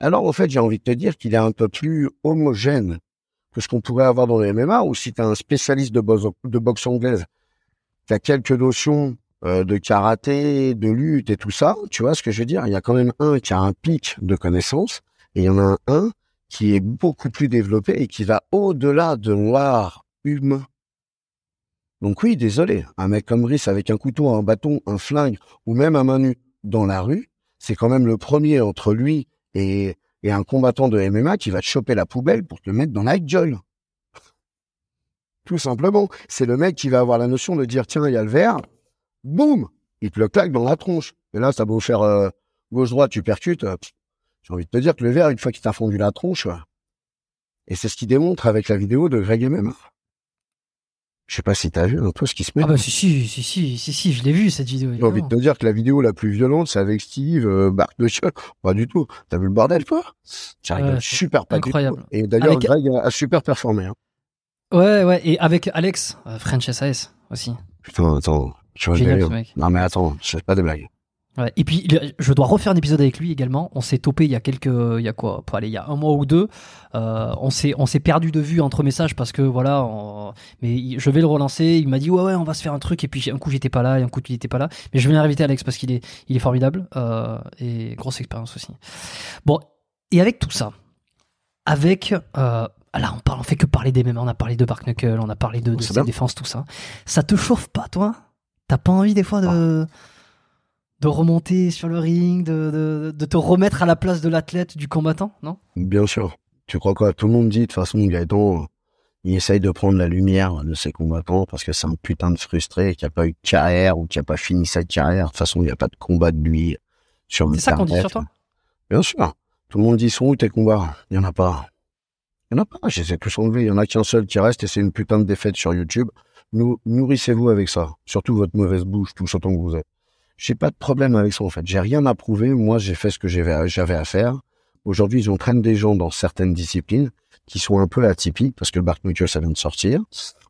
Alors, au fait, j'ai envie de te dire qu'il est un peu plus homogène que ce qu'on pourrait avoir dans le MMA, ou si tu un spécialiste de boxe anglaise, qui a quelques notions euh, de karaté, de lutte et tout ça, tu vois ce que je veux dire? Il y a quand même un qui a un pic de connaissances, et il y en a un qui est beaucoup plus développé et qui va au-delà de l'art humain. Donc oui, désolé, un mec comme Brice avec un couteau, un bâton, un flingue ou même un main nue dans la rue, c'est quand même le premier entre lui et, et un combattant de MMA qui va te choper la poubelle pour te mettre dans la gueule. Tout simplement, c'est le mec qui va avoir la notion de dire tiens, il y a le verre, boum, il te le claque dans la tronche. Et là, ça va vous faire euh, gauche-droite, tu percutes. euh, J'ai envie de te dire que le verre, une fois qu'il t'a fondu la tronche, euh, et c'est ce qu'il démontre avec la vidéo de Greg MMA. Je sais pas si t'as vu un peu ce qui se met. Ah bah si, si, si, si, si, si, je l'ai vu cette vidéo. J'ai envie de te dire que la vidéo la plus violente, c'est avec Steve, euh, Marc de. Pas du tout. T'as vu le bordel, Ça c'est super pas du incroyable. tout. Et d'ailleurs, Avec- Greg a, a super performé. Hein. Ouais, ouais, et avec Alex, euh, French SAS aussi. Putain, attends. Tu vois, Génial ce mec. Non mais attends, c'est pas des blagues. Ouais. Et puis, je dois refaire un épisode avec lui également. On s'est topé il y a quelques, il y a quoi, pour aller, il y a un mois ou deux. Euh, on s'est, on s'est perdu de vue entre messages parce que voilà. on- mais il- je vais le relancer. Il m'a dit ouais, ouais, on va se faire un truc. Et puis un coup j'étais pas là, et un coup tu n'étais pas là. Mais je vais inviter Alex parce qu'il est, il est formidable euh, et grosse expérience aussi. Bon, et avec tout ça, avec euh, là, on parle, on fait que parler des mêmes. On a parlé de Bark Knuckle, on a parlé de, de C'est ses défenses, tout ça. Ça te chauffe pas, toi? T'as pas envie des fois de de remonter sur le ring, de, de, de te remettre à la place de l'athlète, du combattant, non? Bien sûr. Tu crois quoi? Tout le monde dit, de toute façon, Gaëtan, il essaye de prendre la lumière de ses combattants parce que c'est un putain de frustré qui a pas eu de carrière ou qui a pas fini sa carrière. De toute façon, il n'y a pas de combat de lui sur C'est ça qu'on dit sur toi? Bien sûr. Tout le monde dit, sont où tes combats Il y en a pas. Il y en a pas. J'essaie de tous enlever. Il y en a qu'un seul qui reste et c'est une putain de défaite sur YouTube. Nou- nourrissez-vous avec ça. Surtout votre mauvaise bouche, tout autant que vous êtes. J'ai pas de problème avec ça, en fait. J'ai rien à prouver. Moi, j'ai fait ce que j'avais à faire. Aujourd'hui, ils entraînent des gens dans certaines disciplines qui sont un peu atypiques parce que le Bark Knuckle, ça vient de sortir.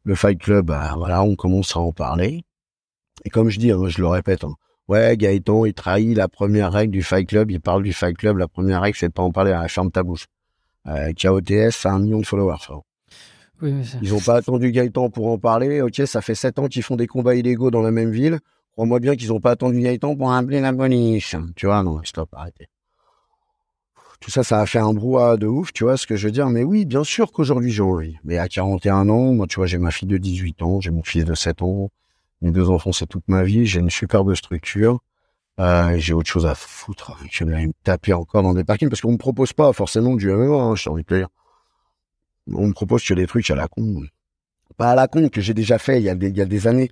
Le Fight Club, bah, on commence à en parler. Et comme je dis, hein, je le répète, hein, ouais, Gaëtan, il trahit la première règle du Fight Club, il parle du Fight Club, la première règle, c'est de pas en parler la ferme ta bouche. Euh, KOTS, c'est un million de followers. Oui, mais Ils ont pas attendu Gaëtan pour en parler. Ok, ça fait sept ans qu'ils font des combats illégaux dans la même ville. Crois-moi bien qu'ils ont pas attendu Gaëtan pour appeler la police. Tu vois, non, stop, arrêtez. Tout ça, ça a fait un brouhaha de ouf, tu vois ce que je veux dire. Mais oui, bien sûr qu'aujourd'hui j'ai envie. Mais à 41 ans, moi, tu vois, j'ai ma fille de 18 ans, j'ai mon fils de 7 ans. Mes deux enfants, c'est toute ma vie. J'ai une superbe structure. Euh, j'ai autre chose à foutre que d'aller me taper encore dans des parkings parce qu'on me propose pas forcément du MMA, hein, j'ai envie de dire. On me propose que des trucs à la con. Pas à la con, que j'ai déjà fait il y a des, années.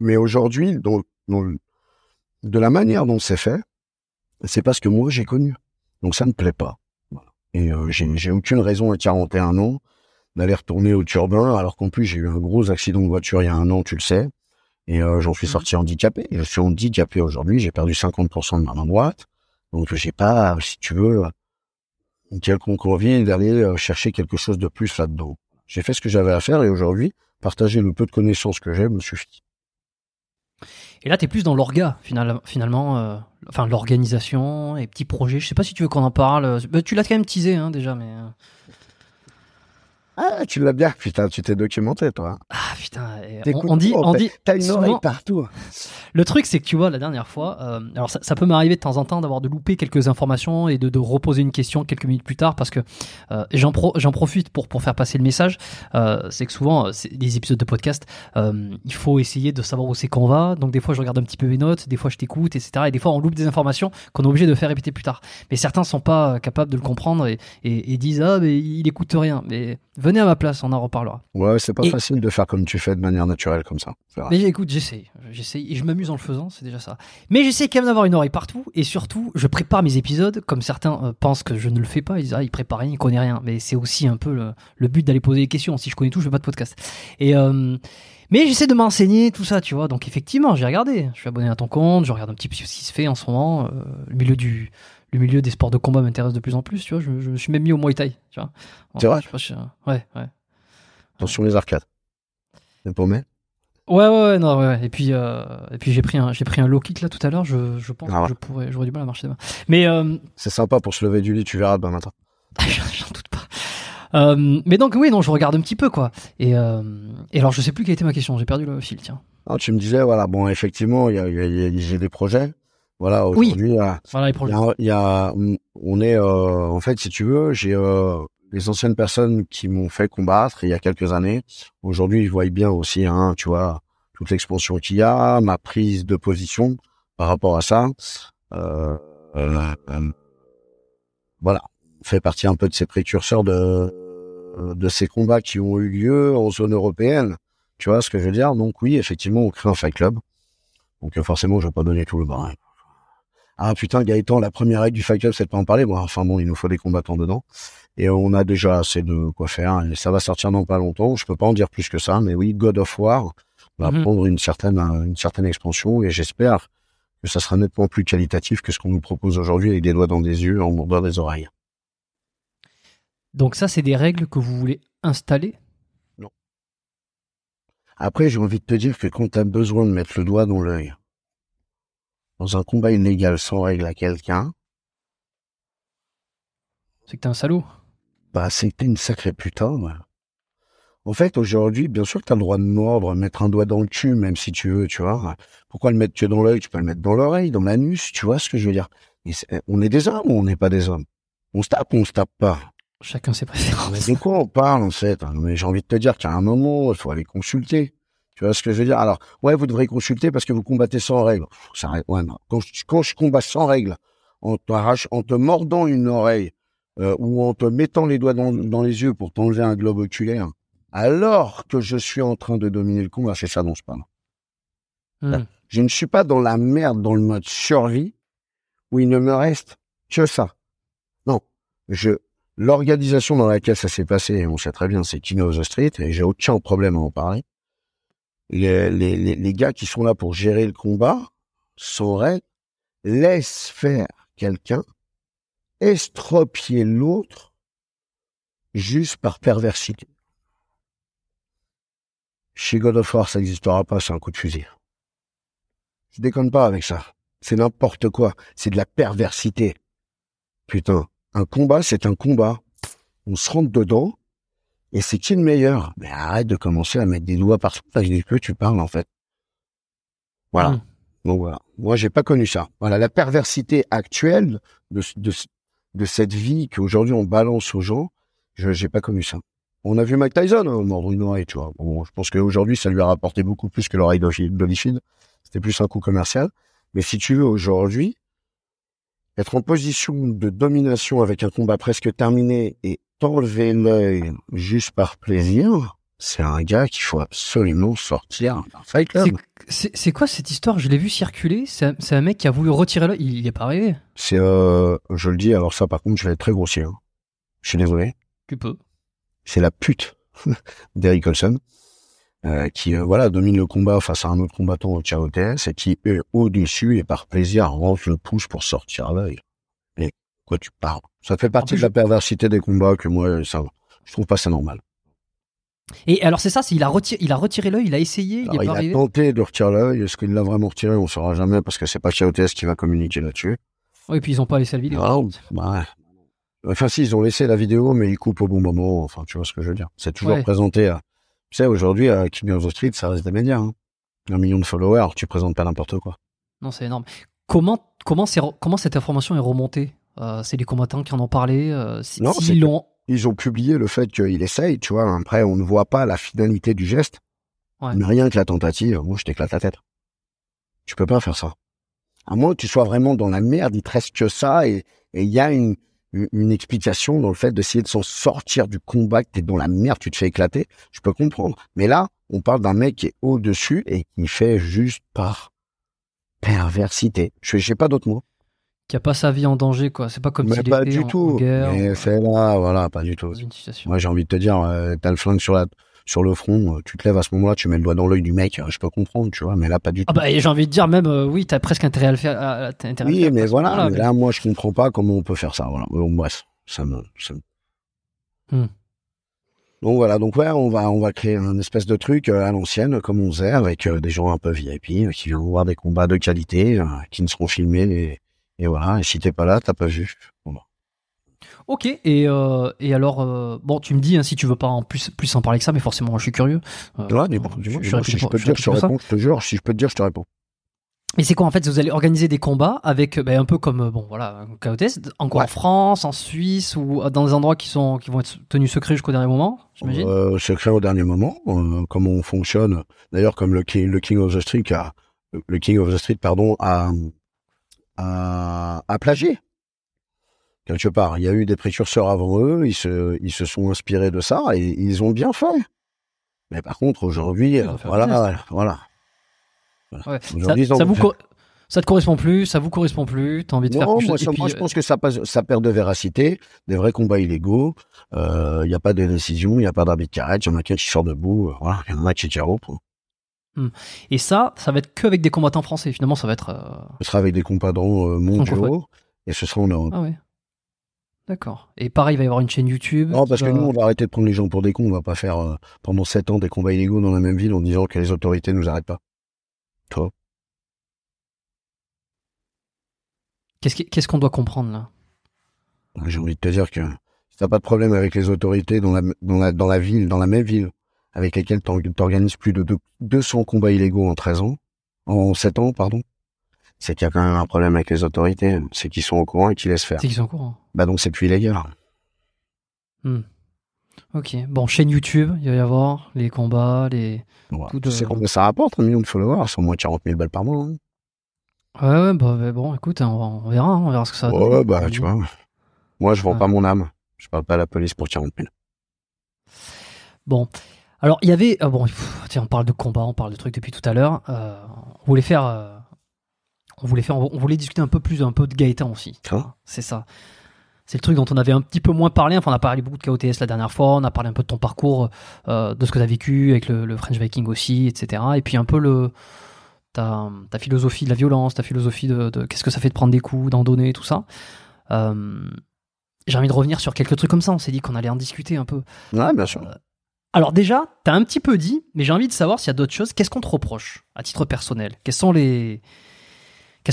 Mais aujourd'hui, de la manière dont c'est fait, c'est parce que moi j'ai connu. Donc ça ne plaît pas. Et euh, j'ai aucune raison à 41 ans d'aller retourner au turbin, alors qu'en plus j'ai eu un gros accident de voiture il y a un an, tu le sais. Et euh, j'en suis Mhm. sorti handicapé. Je suis handicapé aujourd'hui, j'ai perdu 50% de ma main droite. Donc j'ai pas, si tu veux, quelconque envie d'aller euh, chercher quelque chose de plus là-dedans. J'ai fait ce que j'avais à faire et aujourd'hui, partager le peu de connaissances que j'ai me suffit. Et là, t'es plus dans l'orga, final- finalement, euh, enfin l'organisation et petits projets. Je sais pas si tu veux qu'on en parle. euh, tu l'as quand même teasé hein, déjà, mais euh, Ah, tu l'as bien, putain, tu t'es documenté, toi. ah putain, on, on dit, on dit. T'as une souvent- oreille partout. Le truc, c'est que tu vois, la dernière fois, euh, alors ça, ça peut m'arriver de temps en temps d'avoir de louper quelques informations et de, de reposer une question quelques minutes plus tard parce que euh, j'en pro- j'en profite pour, pour faire passer le message. Euh, c'est que souvent, des épisodes de podcast, il faut essayer de savoir où c'est qu'on va. Donc des fois, je regarde un petit peu mes notes, des fois, je t'écoute, etc. Et des fois, on loupe des informations qu'on est obligé de faire répéter plus tard. Mais certains sont pas capables de le comprendre et, et, et disent ah mais il écoute rien. Mais venez à ma place, on en reparlera. Ouais, c'est pas Et- facile de faire comme tu fais de manière naturelle comme ça. Mais écoute, j'essaye, j'essaye et je m'amuse en le faisant, c'est déjà ça. Mais j'essaie quand même d'avoir une oreille partout et surtout, je prépare mes épisodes comme certains euh, pensent que je ne le fais pas. Ils disent ah il prépare rien, il connaît rien. Mais c'est aussi un peu le, le but d'aller poser des questions. Si je connais tout, je fais pas de podcast. Et euh, mais j'essaie de m'enseigner tout ça, tu vois. Donc effectivement, j'ai regardé. Je suis abonné à ton compte, je regarde un petit peu ce qui se fait en ce moment. euh, le milieu du le milieu des sports de combat m'intéresse de plus en plus, tu vois. Je, je me suis même mis au Muay Thai, tu vois. C'est vrai Je sais pas, je- ouais, ouais. Attention les arcades. C'est paumé Ouais, ouais, ouais, non, ouais, ouais. Et puis, euh, et puis j'ai pris un, j'ai pris un low kick là tout à l'heure. Je, je pense Ah ouais. que je pourrais, j'aurais du mal à marcher demain. Mais euh, C'est sympa pour se lever du lit, tu verras demain matin. j'en doute pas. Euh, mais donc oui, non, je regarde un petit peu quoi. Et, euh, et alors je sais plus quelle était ma question. J'ai perdu le fil. Tiens. Ah, tu me disais, voilà, bon, effectivement, il y a, il y a- il y a- j'ai des projets. Voilà, aujourd'hui, Voilà il y a, il y a- on est, euh, en fait, si tu veux, j'ai euh, les anciennes personnes qui m'ont fait combattre il y a quelques années. Aujourd'hui, ils voient bien aussi, hein, tu vois, toute l'expansion qu'il y a, ma prise de position par rapport à ça. Euh, euh, voilà, on fait partie un peu de ces précurseurs de de ces combats qui ont eu lieu en zone européenne. Tu vois ce que je veux dire? Donc oui, effectivement, on crée un fight club. Donc forcément, je vais pas donner tout le bras. Ah putain, Gaëtan, la première règle du fight club, c'est de pas en parler. Bon, enfin bon, il nous faut des combattants dedans. Et on a déjà assez de quoi faire. Et ça va sortir dans pas longtemps. Je peux pas en dire plus que ça, mais oui, God of War va Mhm. prendre une certaine euh, une certaine expansion et j'espère que ça sera nettement plus qualitatif que ce qu'on nous propose aujourd'hui avec des doigts dans des yeux, en mordant des oreilles. Donc ça, c'est des règles que vous voulez installer? Après, j'ai envie de te dire que quand tu as besoin de mettre le doigt dans l'œil, dans un combat illégal sans règle à quelqu'un, C'est que t'es un salaud. bah, c'est que t'es une sacrée putain. ouais. En fait, aujourd'hui, bien sûr que tu as le droit de mordre, mettre un doigt dans le cul, même si tu veux, tu vois. Pourquoi le mettre que dans l'œil? Tu peux le mettre dans l'oreille, dans l'anus, tu vois ce que je veux dire Et c'est- On est des hommes ou on n'est pas des hommes? On se tape ou on se tape pas? Chacun ses préférences. Mais de quoi on parle en fait? Mais j'ai envie de te dire qu'à un moment, il faut aller consulter. Tu vois ce que je veux dire? Alors, ouais, vous devrez consulter parce que vous combattez sans règle. Ça, ouais, non. Quand, je, quand je combats sans règle, en, t'arrache- en te mordant une oreille euh, ou en te mettant les doigts dans, dans les yeux pour t'enlever un globe oculaire, alors que je suis en train de dominer le combat, c'est ça dont je parle. Hmm. Je ne suis pas dans la merde, dans le mode survie, où il ne me reste que ça. Non, je l'organisation dans laquelle ça s'est passé, on sait très bien, c'est King of the Street, et j'ai aucun problème à en parler. Les, les, les, gars qui sont là pour gérer le combat, sans règle, laissent faire quelqu'un estropier l'autre juste par perversité. Chez God of War, ça n'existera pas, c'est un coup de fusil. Je déconne pas avec ça. C'est n'importe quoi. C'est de la perversité. Putain. Un combat, c'est un combat. On se rentre dedans. Et c'est qui le meilleur? Mais arrête de commencer à mettre des doigts partout parce que tu parles en fait. Voilà. Mm. Donc voilà. Moi, j'ai pas connu ça. Voilà, la perversité actuelle de, de, de cette vie qu'aujourd'hui on balance aux gens, je j'ai pas connu ça. On a vu Mike Tyson euh, mordre une oreille, tu vois. Bon, je pense qu'aujourd'hui, ça lui a rapporté beaucoup plus que l'oreille d'Holyfield. C'était plus un coup commercial. Mais si tu veux, aujourd'hui, être en position de domination avec un combat presque terminé et t'enlever l'œil juste par plaisir, c'est un gars qu'il faut absolument sortir d'un fight club. C'est- quoi cette histoire? Je l'ai vu circuler. C'est un, mec qui a voulu retirer l'œil. Il, il est pas arrivé. C'est, euh, je le dis, alors ça, par contre, je vais être très grossier. hein. Je suis désolé. Tu peux. c'est la pute d'Eric Olson, euh, qui euh, voilà domine le combat face à un autre combattant au TS et qui est au-dessus et par plaisir rentre le pouce pour sortir l'œil. Tu parles Ça fait partie plus, de la perversité des combats que moi ça je trouve pas ça normal. Et alors c'est ça, il a retiré, il a retiré l'œil, il a essayé, il Alors, est il pas a tenté de retirer l'œil, est-ce qu'il l'a vraiment retiré? On saura jamais parce que c'est pas TS qui va communiquer là-dessus. Oui, et puis ils ont pas laissé la vidéo. Voilà. Bah, Enfin, si, ils ont laissé la vidéo, mais ils coupent au bon moment. Enfin, tu vois ce que je veux dire. C'est toujours Ouais. présenté à... Tu sais, aujourd'hui, à King of the Street, ça reste des médias. Hein. Un million de followers, tu présentes pas n'importe quoi. Non, c'est énorme. Comment comment cette information est remontée? Euh, C'est les combattants qui en ont parlé. Euh, si- Non. Ils ont publié le fait qu'il essaye, tu vois. Après, on ne voit pas la finalité du geste. Ouais. Mais rien que la tentative, moi, je t'éclate la tête. Tu peux pas faire ça. À moins que tu sois vraiment dans la merde, il te reste que ça et il y a une, une, explication dans le fait d'essayer de s'en sortir du combat, que t'es dans la merde, tu te fais éclater. Je peux comprendre. Mais là, on parle d'un mec qui est au-dessus et qui fait juste par perversité. Je j'ai pas d'autres mots. Qui a pas sa vie en danger, quoi. C'est pas comme Mais s'il pas était du en, tout. en guerre, Mais ou c'est là, voilà, pas du tout. Moi, j'ai envie de te dire, euh, t'as le flingue sur la, sur le front, euh, tu te lèves à ce moment-là, tu mets le doigt dans l'œil du mec, euh, je peux comprendre, tu vois, mais là, pas du tout. Ah bah et j'ai envie de dire même, oui, t'as presque intérêt à le faire. à- à- t'as intérêt à oui, faire mais voilà, moment-là, mais là, moi, je comprends pas comment on peut faire ça, voilà. Bon, bref, ça me, ça me- Hmm. Donc voilà, donc ouais, on va, on va créer un espèce de truc à l'ancienne, comme on faisait, avec des gens un peu VIP, qui viennent voir des combats de qualité, qui ne seront filmés, et voilà, et si t'es pas là, t'as pas vu. Bon, bah. Ok, et, euh, et alors, euh, bon, tu me dis hein, si tu veux pas en plus, plus en parler que ça, mais forcément, je suis curieux. Euh, Ouais, je- dis-moi, je- dis-moi, je- si je peux te dire, je te réponds, je te jure, si je peux te dire, je te réponds. Et c'est quoi en fait Vous allez organiser des combats avec, ben, un peu comme, euh, bon, voilà, KOTS, encore Ouais. en France, en Suisse ou dans des endroits qui sont qui vont être tenus secrets jusqu'au dernier moment, j'imagine? Euh, secret au dernier moment, euh, comment on fonctionne. D'ailleurs, comme le King, le King of the Street a, le King of the Street, pardon, a, a, a plagié. Quelque part, il y a eu des précurseurs avant eux, ils se, ils se sont inspirés de ça et ils ont bien fait. Mais par contre, aujourd'hui, euh, voilà, voilà, voilà. Ça, ça vous co- ça te correspond plus, ça vous correspond plus, t'as envie de faire quelque moi, chose. ça- et puis, moi, je euh, pense que ça, passe- ça perd de véracité, des vrais combats illégaux. Il n'y a pas de décision, il n'y a pas d'arbitre arrête, il y en a qui sort debout, euh, voilà, il y en a qui est. Et ça, ça va être que avec des combattants français. Finalement, ça va être. euh, Ce sera avec des combattants euh, mondiaux et ce sera en Europe. Ah ouais. D'accord. Et pareil, il va y avoir une chaîne YouTube. Non, parce que nous, on va arrêter de prendre les gens pour des cons. On va pas faire euh, pendant sept ans des combats illégaux dans la même ville en disant que les autorités nous arrêtent pas. Toi Qu'est-ce qu'on doit comprendre là? J'ai envie de te dire que si t'as pas de problème avec les autorités dans la, dans la, dans la ville, dans la même ville, avec lesquelles t'or- t'organises plus de deux- 200 combats illégaux en 13 ans, en 7 ans, pardon, c'est qu'il y a quand même un problème avec les autorités. C'est qu'ils sont au courant et qu'ils laissent faire. C'est qu'ils sont au courant. Bah donc c'est plus illégal. Hmm. Ok. Bon, chaîne YouTube, il va y avoir les combats, les. Voilà. Tout Tu de- sais combien ça rapporte, un million de followers C'est au moins 40 000 balles par mois. hein. Ouais, ouais, bah, bah, bon, écoute, on, verra, hein, on verra ce que ça va Ouais, bah, tu vois. Moi, je vends Ouais. pas mon âme. Je parle pas à la police pour 40 000. Bon. Alors, il y avait. ah bon, pff, tiens, on parle de combat, on parle de trucs depuis tout à l'heure. Euh, on voulait faire. euh, on voulait faire. On voulait discuter un peu plus un peu de Gaëtan aussi. C'est ça. C'est le truc dont on avait un petit peu moins parlé. Enfin, on a parlé beaucoup de KOTS la dernière fois. On a parlé un peu de ton parcours, euh, de ce que tu as vécu avec le, le French Viking aussi, etc. Et puis un peu le ta, ta philosophie de la violence, ta philosophie de, de qu'est-ce que ça fait de prendre des coups, d'en donner, tout ça. J'ai envie de revenir sur quelques trucs comme ça. On s'est dit qu'on allait en discuter un peu. Ouais, bien sûr. Alors déjà, t'as un petit peu dit, mais j'ai envie de savoir s'il y a d'autres choses. Qu'est-ce qu'on te reproche à titre personnel? Quelles sont les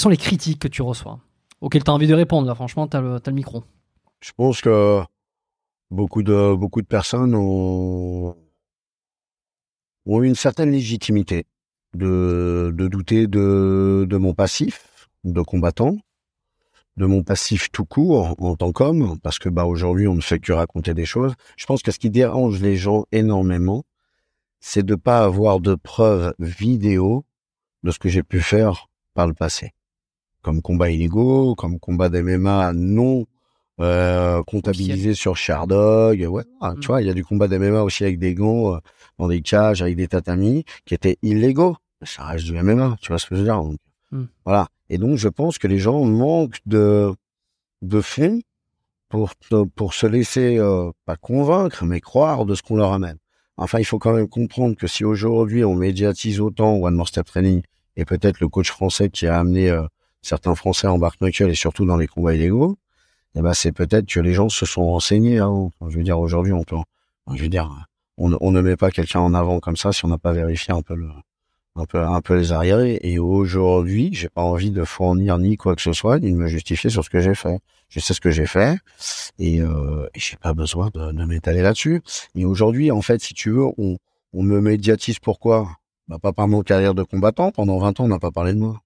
les critiques que tu reçois? Auxquelles t'as envie de répondre Là, franchement, t'as le, t'as le micro. Je pense que beaucoup de personnes ont, ont une certaine légitimité de, douter de mon passif de combattant, de mon passif tout court en tant qu'homme, parce que bah aujourd'hui on ne fait que raconter des choses. Je pense que ce qui dérange les gens énormément, c'est de pas avoir de preuves vidéo de ce que j'ai pu faire par le passé, comme combat illégaux, comme combat d'MMA non euh, comptabilisé sur Shardog. Ouais, mm. tu vois, il y a du combat d'MMA aussi avec des gants euh, dans des cages avec des tatamis qui étaient illégaux. Ça reste du MMA, tu vois ce que je veux dire. Mm. Voilà. Et donc, je pense que les gens manquent de de fond pour pour se laisser euh, pas convaincre, mais croire de ce qu'on leur amène. Enfin, il faut quand même comprendre que si aujourd'hui on médiatise autant One More Step Training et peut-être le coach français qui a amené euh, certains Français en bark knuckle et surtout dans les combats illégaux, eh ben c'est peut-être que les gens se sont renseignés. Hein. Je veux dire, aujourd'hui, on peut, je veux dire, on, on ne met pas quelqu'un en avant comme ça si on n'a pas vérifié un peu le, un peu, un peu les arriérés. Et aujourd'hui, j'ai pas envie de fournir ni quoi que ce soit, ni de me justifier sur ce que j'ai fait. Je sais ce que j'ai fait et, euh, et j'ai pas besoin de, de m'étaler là-dessus. Et aujourd'hui, en fait, si tu veux, on, on me médiatise pourquoi? Bah, Pas par mon carrière de combattant. Pendant 20 ans, on n'a pas parlé de moi.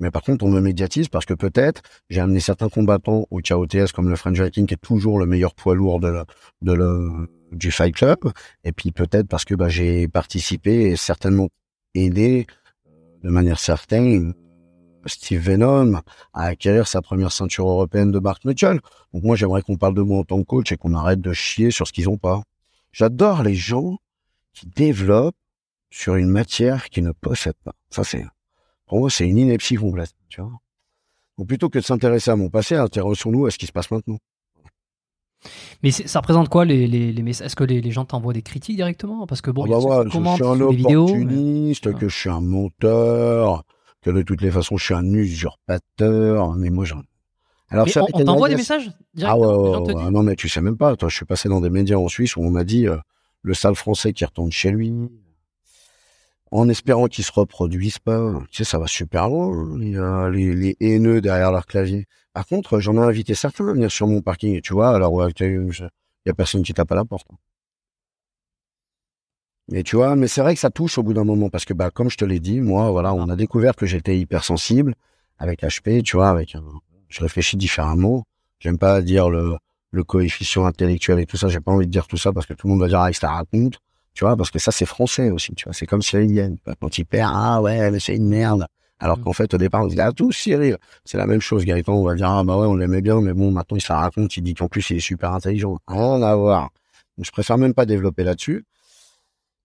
Mais par contre, on me médiatise parce que peut-être j'ai amené certains combattants au KOTS comme le French Viking qui est toujours le meilleur poids lourd de, de le, du Fight Club. Et puis peut-être parce que bah, j'ai participé et certainement aidé de manière certaine Steve Venom à acquérir sa première ceinture européenne de Mark Mitchell. Donc moi, j'aimerais qu'on parle de moi en tant que coach et qu'on arrête de chier sur ce qu'ils ont pas. J'adore les gens qui développent sur une matière qu'ils ne possèdent pas. Ça, c'est, pour moi, c'est une ineptie complète, tu vois. Donc plutôt que de s'intéresser à mon passé, intéressons-nous à ce qui se passe maintenant? Mais ça représente quoi les, les, les messages Est-ce que les, les gens t'envoient des critiques directement Parce que bon, ah bah voilà, je suis un opportuniste, vidéos, que je suis un monteur, que de toutes les façons je suis un usurpateur, mais moi j'en. Alors mais on, t'envoie des messages Ah ouais, ouais, non mais tu sais même pas. Toi, je suis passé dans des médias en Suisse où on m'a dit euh, le sale français qui retourne chez lui, en espérant qu'ils se reproduisent pas. Tu sais, ça va super loin. A les, les haineux derrière leur clavier. Par contre, j'en ai invité certains à venir sur mon parking. tu vois, alors il y a personne qui tape à la porte. Mais tu vois, mais c'est vrai que ça touche au bout d'un moment parce que bah comme je te l'ai dit, moi voilà, on a découvert que j'étais hypersensible avec HP, tu vois, avec je réfléchis différemment. J'aime pas dire le le coefficient intellectuel et tout ça, j'ai pas envie de dire tout ça parce que tout le monde va dire ah, ça raconte, tu vois, parce que ça c'est français aussi, tu vois, c'est comme Cyrilienne. Quand il perd, ah ouais, mais c'est une merde. Alors mmh. qu'en fait, au départ, on dit, ah, tout Cyril. C'est la même chose. Gaëtan, on va dire, ah, bah ouais, on l'aimait bien, mais bon, maintenant, il se la raconte. Il dit qu'en plus, il est super intelligent. Rien à voir. Donc, je préfère même pas développer là-dessus.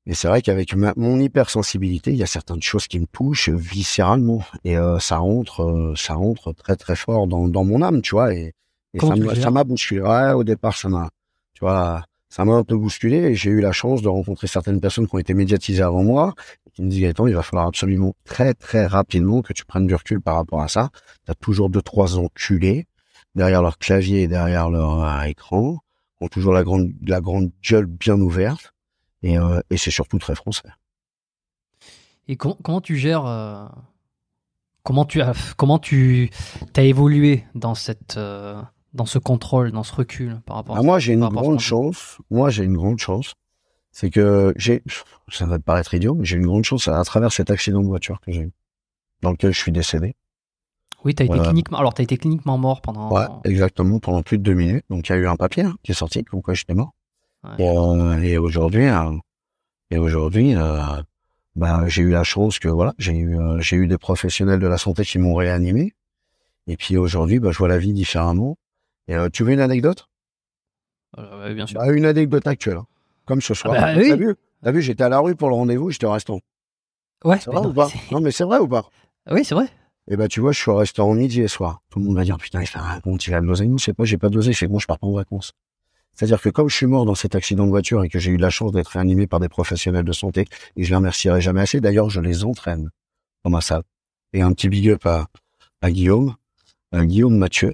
Mais c'est vrai qu'avec mon hypersensibilité, il y a certaines choses qui me touchent viscéralement. Et euh, ça rentre, euh, ça rentre très, très fort dans, dans mon âme, tu vois. Et, et ça m'a bousculé. Ouais, au départ, ça m'a, tu vois, ça m'a un peu bousculé et j'ai eu la chance de rencontrer certaines personnes qui ont été médiatisées avant moi et qui me disent Gaëtan, il va falloir absolument très très rapidement que tu prennes du recul par rapport à ça. Tu as toujours deux trois enculés derrière leur clavier et derrière leur euh, écran, ont toujours la grande la grande gueule bien ouverte et, euh, et c'est surtout très français. Et comment tu gères euh, comment tu as comment tu as évolué dans cette dans ce contrôle, dans ce recul par rapport à ah, Moi, j'ai une grande chance. Moi, j'ai une grande chance. C'est que j'ai, ça va te paraître idiot, mais j'ai une grande chance à, travers cet accident de voiture que j'ai eu, dans lequel je suis décédé. Oui, t'as été cliniquement, alors t'as été cliniquement mort pendant. Ouais, exactement, pendant plus de deux minutes. Donc il y a eu un papier hein, qui est sorti, comme quoi j'étais mort. Euh, et, aujourd'hui, euh, et aujourd'hui, euh, bah, j'ai eu la chance que voilà, j'ai eu, j'ai eu des professionnels de la santé qui m'ont réanimé. Et puis aujourd'hui, bah, je vois la vie différemment. Et, euh, tu veux une anecdote? Euh, Bien sûr. Bah, une anecdote actuelle, hein. comme ce soir. Ah bah, oui. T'as vu? T'as vu J'étais à la rue pour le rendez-vous, j'étais au restaurant. Ouais. C'est vrai ou pas? Non, mais c'est vrai ou pas? Oui, c'est vrai. Eh ben, tu vois, je suis au restaurant midi et soir. Tout le monde va dire, putain, il fait un compte, il a de. Non, je sais pas, j'ai pas d'oseille, c'est bon, je pars pas en vacances. C'est-à-dire que comme je suis mort dans cet accident de voiture et que j'ai eu la chance d'être réanimé par des professionnels de santé, et je les remercierai jamais assez, d'ailleurs, je les entraîne dans ma salle. Et un petit big up à, à Guillaume, à Guillaume Mathieu,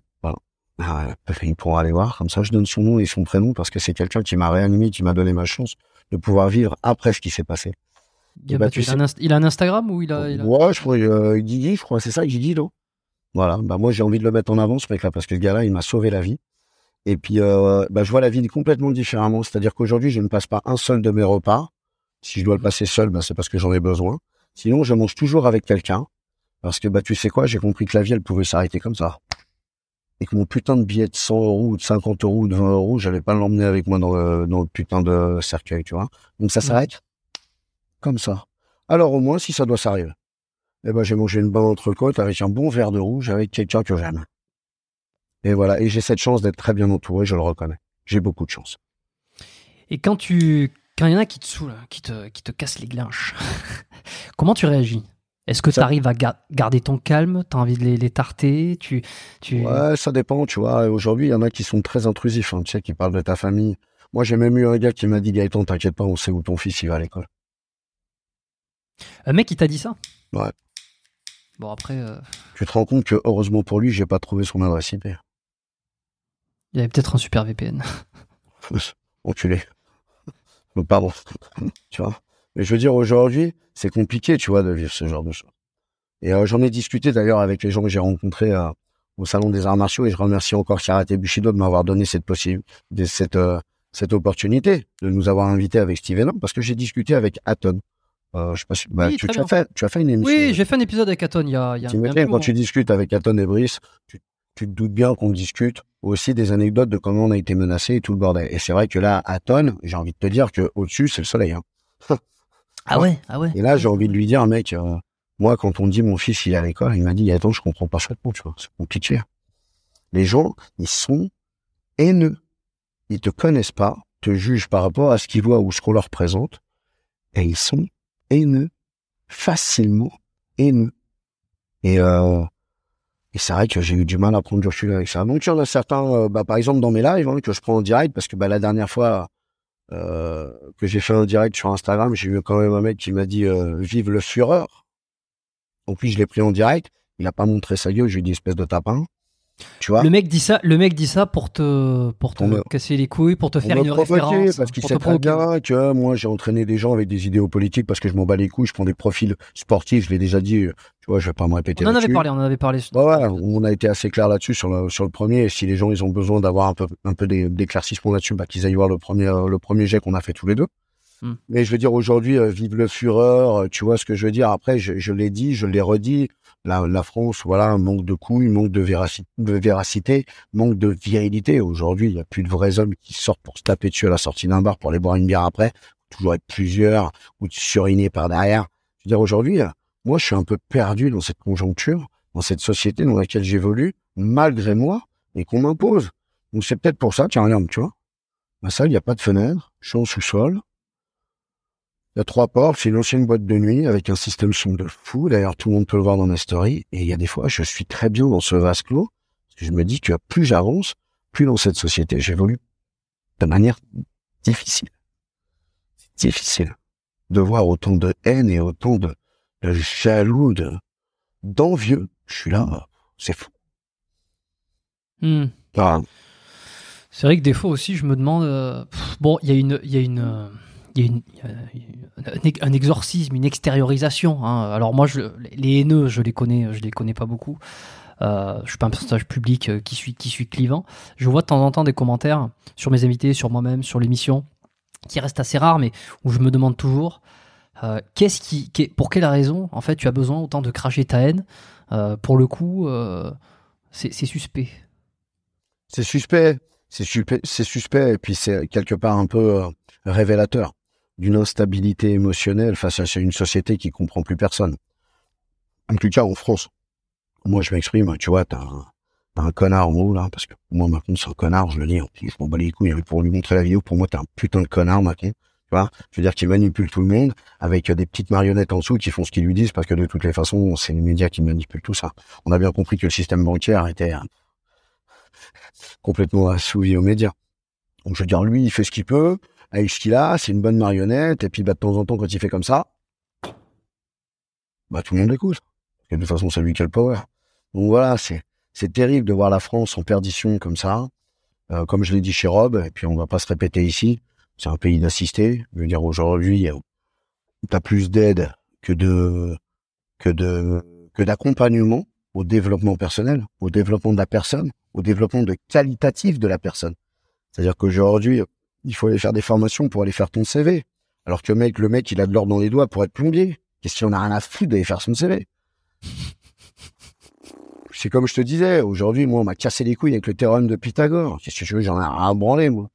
ah, il pourra aller voir. Comme ça, je donne son nom et son prénom parce que c'est quelqu'un qui m'a réanimé, qui m'a donné ma chance de pouvoir vivre après ce qui s'est passé. Il, bah, il, a il, a un Instagram ou il a, il Ouais, je crois, euh, Guigui, je crois, c'est ça, Guigui, non? Voilà. Bah, moi, j'ai envie de le mettre en avant, ce mec-là, parce que ce gars-là, il m'a sauvé la vie. Et puis, euh, bah, je vois la vie complètement différemment. C'est-à-dire qu'aujourd'hui, je ne passe pas un seul de mes repas. Si je dois le passer seul, bah, c'est parce que j'en ai besoin. Sinon, je mange toujours avec quelqu'un. Parce que, bah, tu sais quoi, j'ai compris que la vie, elle pouvait s'arrêter comme ça. Et que mon putain de billet de 100 euros, ou de 50 euros, ou de 20 euros, j'allais pas l'emmener avec moi dans le, dans le putain de cercueil, tu vois. Donc, ça s'arrête comme ça. Alors, au moins, si ça doit s'arriver, eh ben, j'ai mangé une bonne entrecôte avec un bon verre de rouge avec quelqu'un que j'aime. Et voilà. Et j'ai cette chance d'être très bien entouré, je le reconnais. J'ai beaucoup de chance. Et quand tu, quand il y en a qui te saoulent, qui te, qui te cassent les glinches, comment tu réagis? Est-ce que tu arrives à ga- garder ton calme? T'as envie de les, les tarter? Tu, tu... Ouais, ça dépend, tu vois. Aujourd'hui, il y en a qui sont très intrusifs, hein, tu sais, qui parlent de ta famille. Moi, j'ai même eu un gars qui m'a dit, Gaëtan, t'inquiète pas, on sait où ton fils, il va à l'école. Un mec, il t'a dit ça? Ouais. Bon, après, euh, Tu te rends compte que, heureusement pour lui, j'ai pas trouvé son adresse IP. il y avait peut-être un super VPN. Enculé. Donc, Pardon. tu vois? Mais je veux dire, aujourd'hui, c'est compliqué, tu vois, de vivre ce genre de choses. Et euh, j'en ai discuté d'ailleurs avec les gens que j'ai rencontrés euh, au Salon des Arts Martiaux et je remercie encore Karate Bushido de m'avoir donné cette possible, cette, euh, cette opportunité de nous avoir invités avec Steven parce que j'ai discuté avec Aton. Je sais pas si, bah, Oui, tu, as fait, tu as fait une émission. Oui, j'ai fait un épisode avec Aton il y a, il y a, un quand tu discutes avec Aton et Brice, tu, tu te doutes bien qu'on discute aussi des anecdotes de comment on a été menacé et tout le bordel. Et c'est vrai que là, Aton, j'ai envie de te dire que au-dessus, c'est le soleil. Hein. Ah ouais, ah ouais. Et là, j'ai envie de lui dire, mec, euh, moi, quand on me dit mon fils, il est à l'école, il m'a dit, attends, je comprends pas ça, tu vois, c'est compliqué. Les gens, ils sont haineux. Ils te connaissent pas, te jugent par rapport à ce qu'ils voient ou ce qu'on leur présente, et ils sont haineux, facilement haineux. Et, euh, et c'est vrai que j'ai eu du mal à prendre du recul avec ça. Donc, il y en a certains, euh, bah, par exemple, dans mes lives, hein, que je prends en direct, parce que bah, la dernière fois, euh, que j'ai fait un direct sur Instagram, j'ai eu quand même un mec qui m'a dit euh, vive le fureur. Donc lui, je l'ai pris en direct. Il a pas montré sa gueule. Je lui ai dit espèce de tapin. Tu vois Le mec dit ça, le mec dit ça pour te, pour te Pour casser les couilles, pour te faire une référence, parce qu'il sait très bien que moi j'ai entraîné des gens avec des idéaux politiques parce que je m'en bats les couilles. Je prends des profils sportifs. Je l'ai déjà dit. Tu vois, je vais pas me répéter On en avait parlé, on en avait parlé. Ouais, ouais, on a été assez clair là-dessus sur le, sur le premier. Et si les gens ils ont besoin d'avoir un peu, un peu d'éclaircissement là-dessus, bah, qu'ils aillent voir le premier, euh, le premier jet qu'on a fait tous les deux. Hmm. Mais je veux dire aujourd'hui, euh, vive le fureur. euh, Tu vois ce que je veux dire. Après, je, je l'ai dit, je l'ai redit. La, la France, voilà, manque de couilles, manque de véracité, de véracité, manque de virilité. Aujourd'hui, il y a plus de vrais hommes qui sortent pour se taper dessus à la sortie d'un bar pour aller boire une bière après. Toujours être plusieurs ou de suriner par derrière. Je veux dire aujourd'hui, euh, moi, je suis un peu perdu dans cette conjoncture dans cette société dans laquelle j'évolue, malgré moi, et qu'on m'impose. Donc c'est peut-être pour ça, tiens, regarde, tu vois, ma salle, il n'y a pas de fenêtre, je suis en sous-sol, il y a trois portes, c'est une ancienne boîte de nuit avec un système son de fou, d'ailleurs tout le monde peut le voir dans mes stories, et il y a des fois, je suis très bien dans ce vase clos, parce que je me dis que plus j'avance, plus dans cette société, j'évolue de manière difficile. C'est difficile de voir autant de haine et autant de, de jaloux, de, d'envieux. Je suis là, c'est fou. Ah, C'est vrai que des fois aussi, je me demande. euh, bon, il y a une, il y a une, euh, il y a un ex- un exorcisme, une extériorisation. hein. Alors moi, je, les haineux, je les connais, je les connais pas beaucoup. Euh, je suis pas un personnage public euh, qui suis, qui suis clivant. Je vois de temps en temps des commentaires sur mes invités, sur moi-même, sur l'émission, qui restent assez rares, mais où je me demande toujours. euh, qu'est-ce qui, pour quelle raison, en fait, tu as besoin autant de cracher ta haine? Euh, Pour le coup, c'est suspect. c'est suspect, c'est suspect, suspect, et puis c'est quelque part un peu révélateur d'une instabilité émotionnelle face à une société qui comprend plus personne. En tout cas, en France. Moi, je m'exprime, tu vois, t'as un, connard en haut, là, parce que moi, Macron, c'est un connard, je le dis, je m'en bats les couilles, pour lui montrer la vidéo, pour moi, t'es un putain de connard, Macron. Tu vois, je veux dire qu'il manipule tout le monde avec des petites marionnettes en dessous qui font ce qu'ils lui disent parce que de toutes les façons, c'est les médias qui manipulent tout ça. On a bien compris que le système bancaire était euh, complètement assouvi aux médias. Donc je veux dire, lui, il fait ce qu'il peut, avec ce qu'il a, c'est une bonne marionnette, et puis bah, de temps en temps, quand il fait comme ça, bah tout le monde écoute. Que de toute façon, c'est lui qui a le power. Donc voilà, c'est terrible de voir la France en perdition comme ça. Euh, comme je l'ai dit chez Rob, et puis on va pas se répéter ici, c'est un pays d'assistés. Je veux dire, aujourd'hui, euh, t'as plus d'aide que de que de que d'accompagnement au développement personnel, au développement de la personne, au développement de qualitatif de la personne. C'est-à-dire qu'aujourd'hui, il faut aller faire des formations pour aller faire ton CV. Alors que le mec, le mec, il a de l'or dans les doigts pour être plombier. Qu'est-ce qu'on a rien à foutre d'aller faire son CV C'est comme je te disais, aujourd'hui, moi, on m'a cassé les couilles avec le théorème de Pythagore. Qu'est-ce que je veux, j'en ai rien à branler, moi.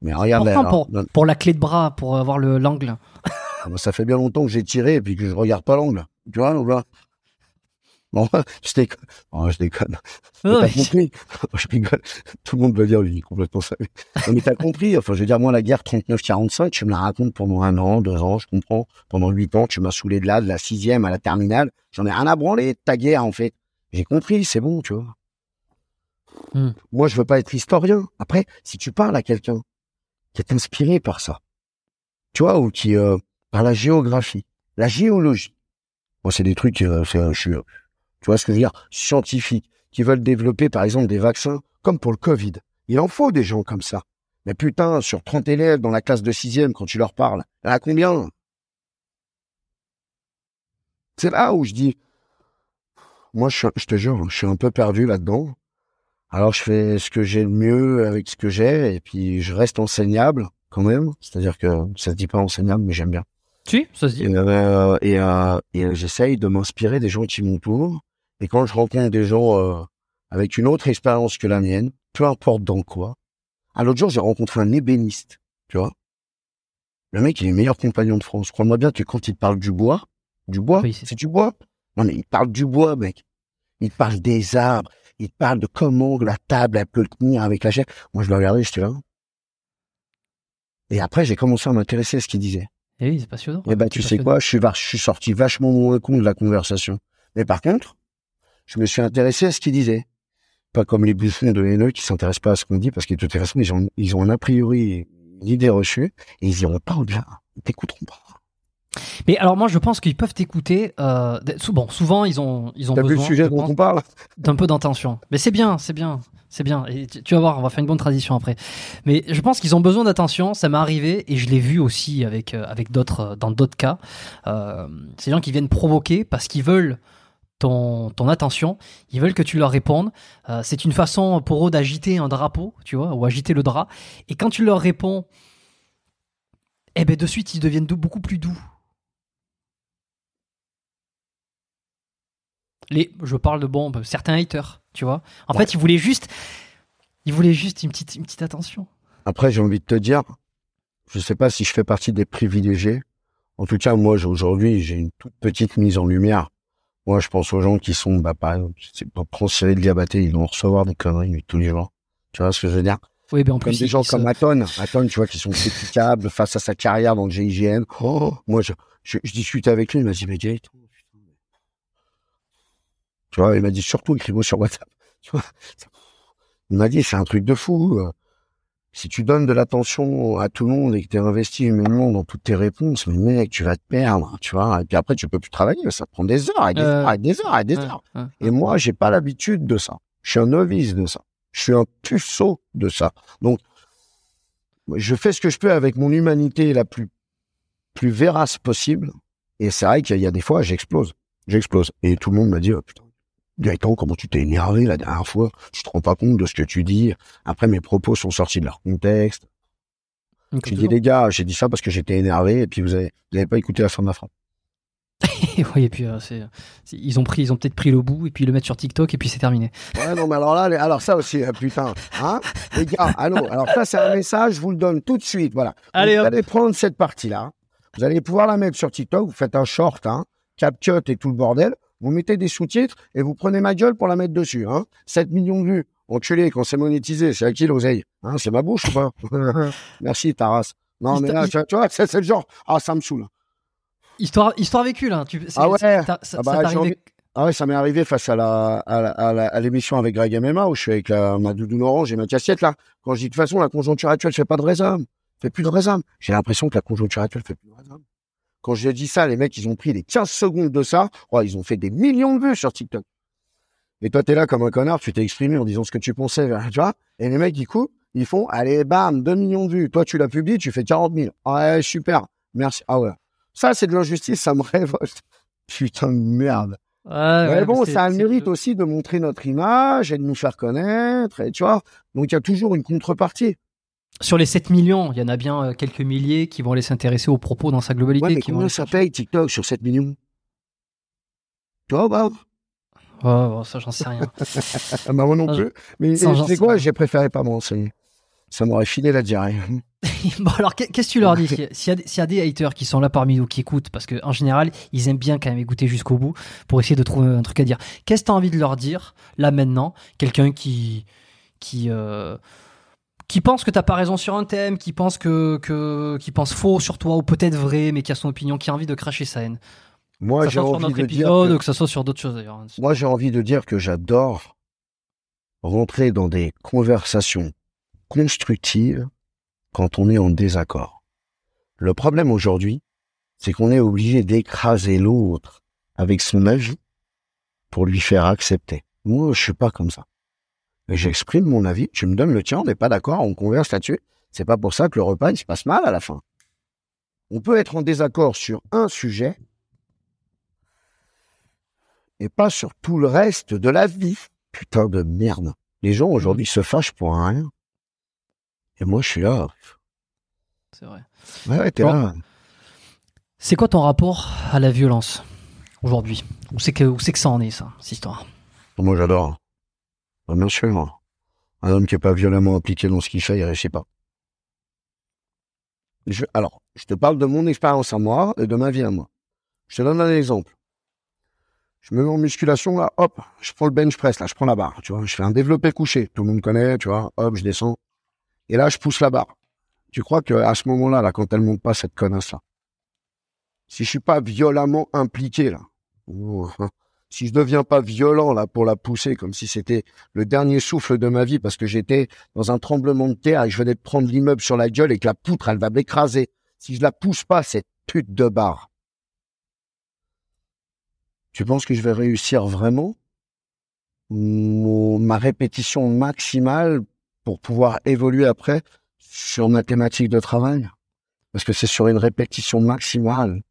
Mais regarde, Pourquoi alors, pour, pour la clé de bras, pour avoir le l'angle. Ah, bah, ça fait bien longtemps que j'ai tiré et puis que je regarde pas l'angle. Tu vois, ou là Bon, je déconne. Oh, je déconne. Mais- compris Je rigole. Tout le monde va dire, lui, complètement savé. Non, mais t'as compris. Enfin, je veux dire, moi, la guerre 39-45, tu me la racontes pendant un an, deux ans, je comprends. Pendant huit ans, tu m'as saoulé de là, de la sixième à la terminale. J'en ai rien à branler de ta guerre, en fait. J'ai compris, c'est bon, tu vois. Hmm. Moi, je veux pas être historien. Après, si tu parles à quelqu'un qui est inspiré par ça, tu vois, ou qui, euh, par la géographie, la géologie. Moi, c'est des trucs, euh, euh, je suis, euh, tu vois ce que je veux dire, scientifiques, qui veulent développer, par exemple, des vaccins, comme pour le Covid. Il en faut des gens comme ça. Mais putain, sur 30 élèves dans la classe de sixième, quand tu leur parles, il y en a combien? C'est là où je dis, moi, je, te jure, je suis un peu perdu là-dedans. Alors, je fais ce que j'ai le mieux avec ce que j'ai, et puis je reste enseignable quand même. C'est-à-dire que ça se dit pas enseignable, mais j'aime bien. Si, ça se dit. Et, euh, et, euh, et, euh, j'essaye de m'inspirer des gens qui m'entourent. Et quand je rencontre des gens euh, avec une autre expérience que la mienne, peu importe dans quoi. À l'autre jour, j'ai rencontré un ébéniste, tu vois. Le mec, il est le meilleur compagnon de France. Crois-moi bien que quand il te parle du bois, du bois, Oui, c'est- du bois. Non, mais il parle du bois, mec. Il te parle des arbres. Il te parle de comment la table, elle peut tenir avec la chair. Moi, je le regardais, j'étais là. Et après, j'ai commencé à m'intéresser à ce qu'il disait. Eh oui, c'est passionnant. Eh ben, tu sais quoi, je suis, je suis sorti vachement moins con de la conversation. Mais par contre, je me suis intéressé à ce qu'il disait. Pas comme les bouffons de haineux qui s'intéressent pas à ce qu'on dit parce que de toute façon, ils ont, ils ont un a priori, une idée reçue et ils iront pas au-delà. Ils t'écouteront pas. Mais alors moi, je pense qu'ils peuvent t'écouter. Euh, bon, souvent ils ont ils ont vu le besoin sujet je dont pense, on parle? d'un peu d'intention. Mais c'est bien, c'est bien, c'est bien. Et tu, tu vas voir, on va faire une bonne tradition après. Mais je pense qu'ils ont besoin d'attention. Ça m'est arrivé et je l'ai vu aussi avec euh, avec d'autres euh, dans d'autres cas. Euh, ces gens qui viennent provoquer parce qu'ils veulent ton, ton attention, ils veulent que tu leur répondes. Euh, c'est une façon pour eux d'agiter un drapeau, tu vois, ou agiter le drap. Et quand tu leur réponds, eh ben de suite ils deviennent beaucoup plus doux. Les, je parle de bon, bah, certains haters, tu vois. En Ouais. fait, ils voulaient juste, ils voulaient juste une petite, une petite attention. Après, j'ai envie de te dire, je sais pas si je fais partie des privilégiés. En tout cas, moi, aujourd'hui, j'ai une toute petite mise en lumière. Moi, je pense aux gens qui sont, bah, par exemple, prendre Cyril Diabaté, ils vont recevoir des conneries lui, tous les jours. Tu vois ce que je veux dire? Oui, ben en Comme plus, des gens se- comme Aton, Aton, tu vois, qui sont critiquables face à sa carrière dans le GIGN. Oh, moi, je, je, je discutais avec lui, il m'a dit, mais mais- tu vois, il m'a dit, surtout, écris-moi sur WhatsApp. Tu vois, ça- il m'a dit, c'est un truc de fou. Euh. Si tu donnes de l'attention à tout le monde et que tu es investi humainement dans toutes tes réponses, mais mec, tu vas te perdre, tu vois. Et puis après, tu peux plus travailler, ça te prend des heures et des Euh, heures et des heures et des heures. Et moi, j'ai pas l'habitude de ça. Je suis un novice de ça. Je suis un puceau de ça. Donc, je fais ce que je peux avec mon humanité la plus, plus vérace possible. Et c'est vrai qu'il y a des fois, j'explose. J'explose. Et tout le monde m'a dit, oh, putain, Gaëtan, comment tu t'es énervé la dernière fois? Tu te rends pas compte de ce que tu dis? Après, mes propos sont sortis de leur contexte. J'ai dit, toujours. les gars, j'ai dit ça parce que j'étais énervé et puis vous avez, vous avez pas écouté la fin de ma phrase. oui, et puis euh, ils ont pris, ils ont peut-être pris le bout et puis le mettent sur TikTok et puis c'est terminé. Ouais, non, mais alors là, les- alors ça aussi, euh, putain, hein, les gars, allô, alors ça, c'est un message, je vous le donne tout de suite, voilà. Allez, vous hop. allez prendre cette partie-là, vous allez pouvoir la mettre sur TikTok, vous faites un short, hein, CapCut et tout le bordel, vous mettez des sous-titres et vous prenez ma gueule pour la mettre dessus, hein. 7 millions de vues, enculé, quand c'est monétisé, c'est à qui l'oseille Hein, c'est ma bouche ou pas? Merci, ta race. Non, mais là, tu vois, c'est le genre, ah, ça me saoule. Histoire, histoire vécue là. Tu, Ah ouais? ça, Ah bah, ça j'ai t'arrive envie- des- Ah ouais, ça m'est arrivé face à la à la- à la- à l'émission avec Greg MMA où je suis avec la, ma doudoune orange et ma cassette là. Quand je dis de toute façon la conjoncture actuelle fait pas de hommes, fait plus de hommes. J'ai l'impression que la conjoncture actuelle fait plus de. Quand je dis ça, les mecs ils ont pris les 15 secondes de ça, oh, ils ont fait des millions de vues sur TikTok. Et toi t'es là comme un connard, tu t'es exprimé en disant ce que tu pensais, tu vois Et les mecs ils coupent, ils font allez bam 2 millions de vues. Toi tu l'as publié, tu fais 40 000. Ouais super, merci. Ah ouais. Ça c'est de l'injustice, ça me révolte. Putain de merde. Ouais, ouais, mais bon, ça a le mérite aussi de montrer notre image et de nous faire connaître, et tu vois. Donc il y a toujours une contrepartie. Sur les 7 millions, il y en a bien euh, quelques milliers qui vont aller s'intéresser aux propos dans sa globalité. Ouais, mais qui combien ça paye TikTok sur 7 millions? Tu vois, bah, Ouais, bon, ça, j'en sais rien. ah bah, moi non plus. Mais tu sais quoi, j'ai préféré pas me renseigner. Ça m'aurait filé la diarrhée. bon, alors, qu'est- qu'est-ce que tu leur dis? S'il y a- s'il y, a des- s'il y a des haters qui sont là parmi nous, qui écoutent, parce qu'en général, ils aiment bien quand même écouter jusqu'au bout pour essayer de trouver un truc à dire. Qu'est-ce que tu as envie de leur dire, là, maintenant? Quelqu'un qui. qui euh, qui pense que t'as pas raison sur un thème, qui pense que, que qui pense faux sur toi ou peut-être vrai, mais qui a son opinion, qui a envie de cracher sa haine. Moi, j'ai envie de dire que- ça soit sur d'autres choses d'ailleurs. Moi, j'ai envie de dire que j'adore rentrer dans des conversations constructives quand on est en désaccord. Le problème aujourd'hui, c'est qu'on est obligé d'écraser l'autre avec son avis pour lui faire accepter. Moi, je suis pas comme ça. J'exprime mon avis, tu me donnes le tien, on n'est pas d'accord, on converse là-dessus. C'est pas pour ça que le repas, il se passe mal à la fin. On peut être en désaccord sur un sujet, et pas sur tout le reste de la vie. Putain de merde. Les gens aujourd'hui se fâchent pour un rien. Et moi, je suis là. C'est vrai. Ouais, ouais, t'es Bon. là. C'est quoi ton rapport à la violence aujourd'hui? Où c'est que, où que ça en est, ça, cette histoire? Moi, j'adore. Bah, bien sûr. Un homme qui est pas violemment impliqué dans ce qu'il fait, il réussit pas. Alors, je te parle de mon expérience à moi et de ma vie à moi. Je te donne un exemple. Je me mets en musculation, là, hop, je prends le bench press, là, je prends la barre, tu vois, je fais un développé couché, tout le monde connaît, tu vois, hop, je descends. Et là, je pousse la barre. Tu crois que à ce moment-là, là, quand elle monte pas, cette connasse-là, si je suis pas violemment impliqué, là, hein, si je deviens pas violent, là, pour la pousser, comme si c'était le dernier souffle de ma vie, parce que j'étais dans un tremblement de terre et que je venais de prendre l'immeuble sur la gueule et que la poutre, elle va m'écraser. Si je la pousse pas, cette pute de barre, tu penses que je vais réussir vraiment ma répétition maximale pour pouvoir évoluer après sur ma thématique de travail? Parce que c'est sur une répétition maximale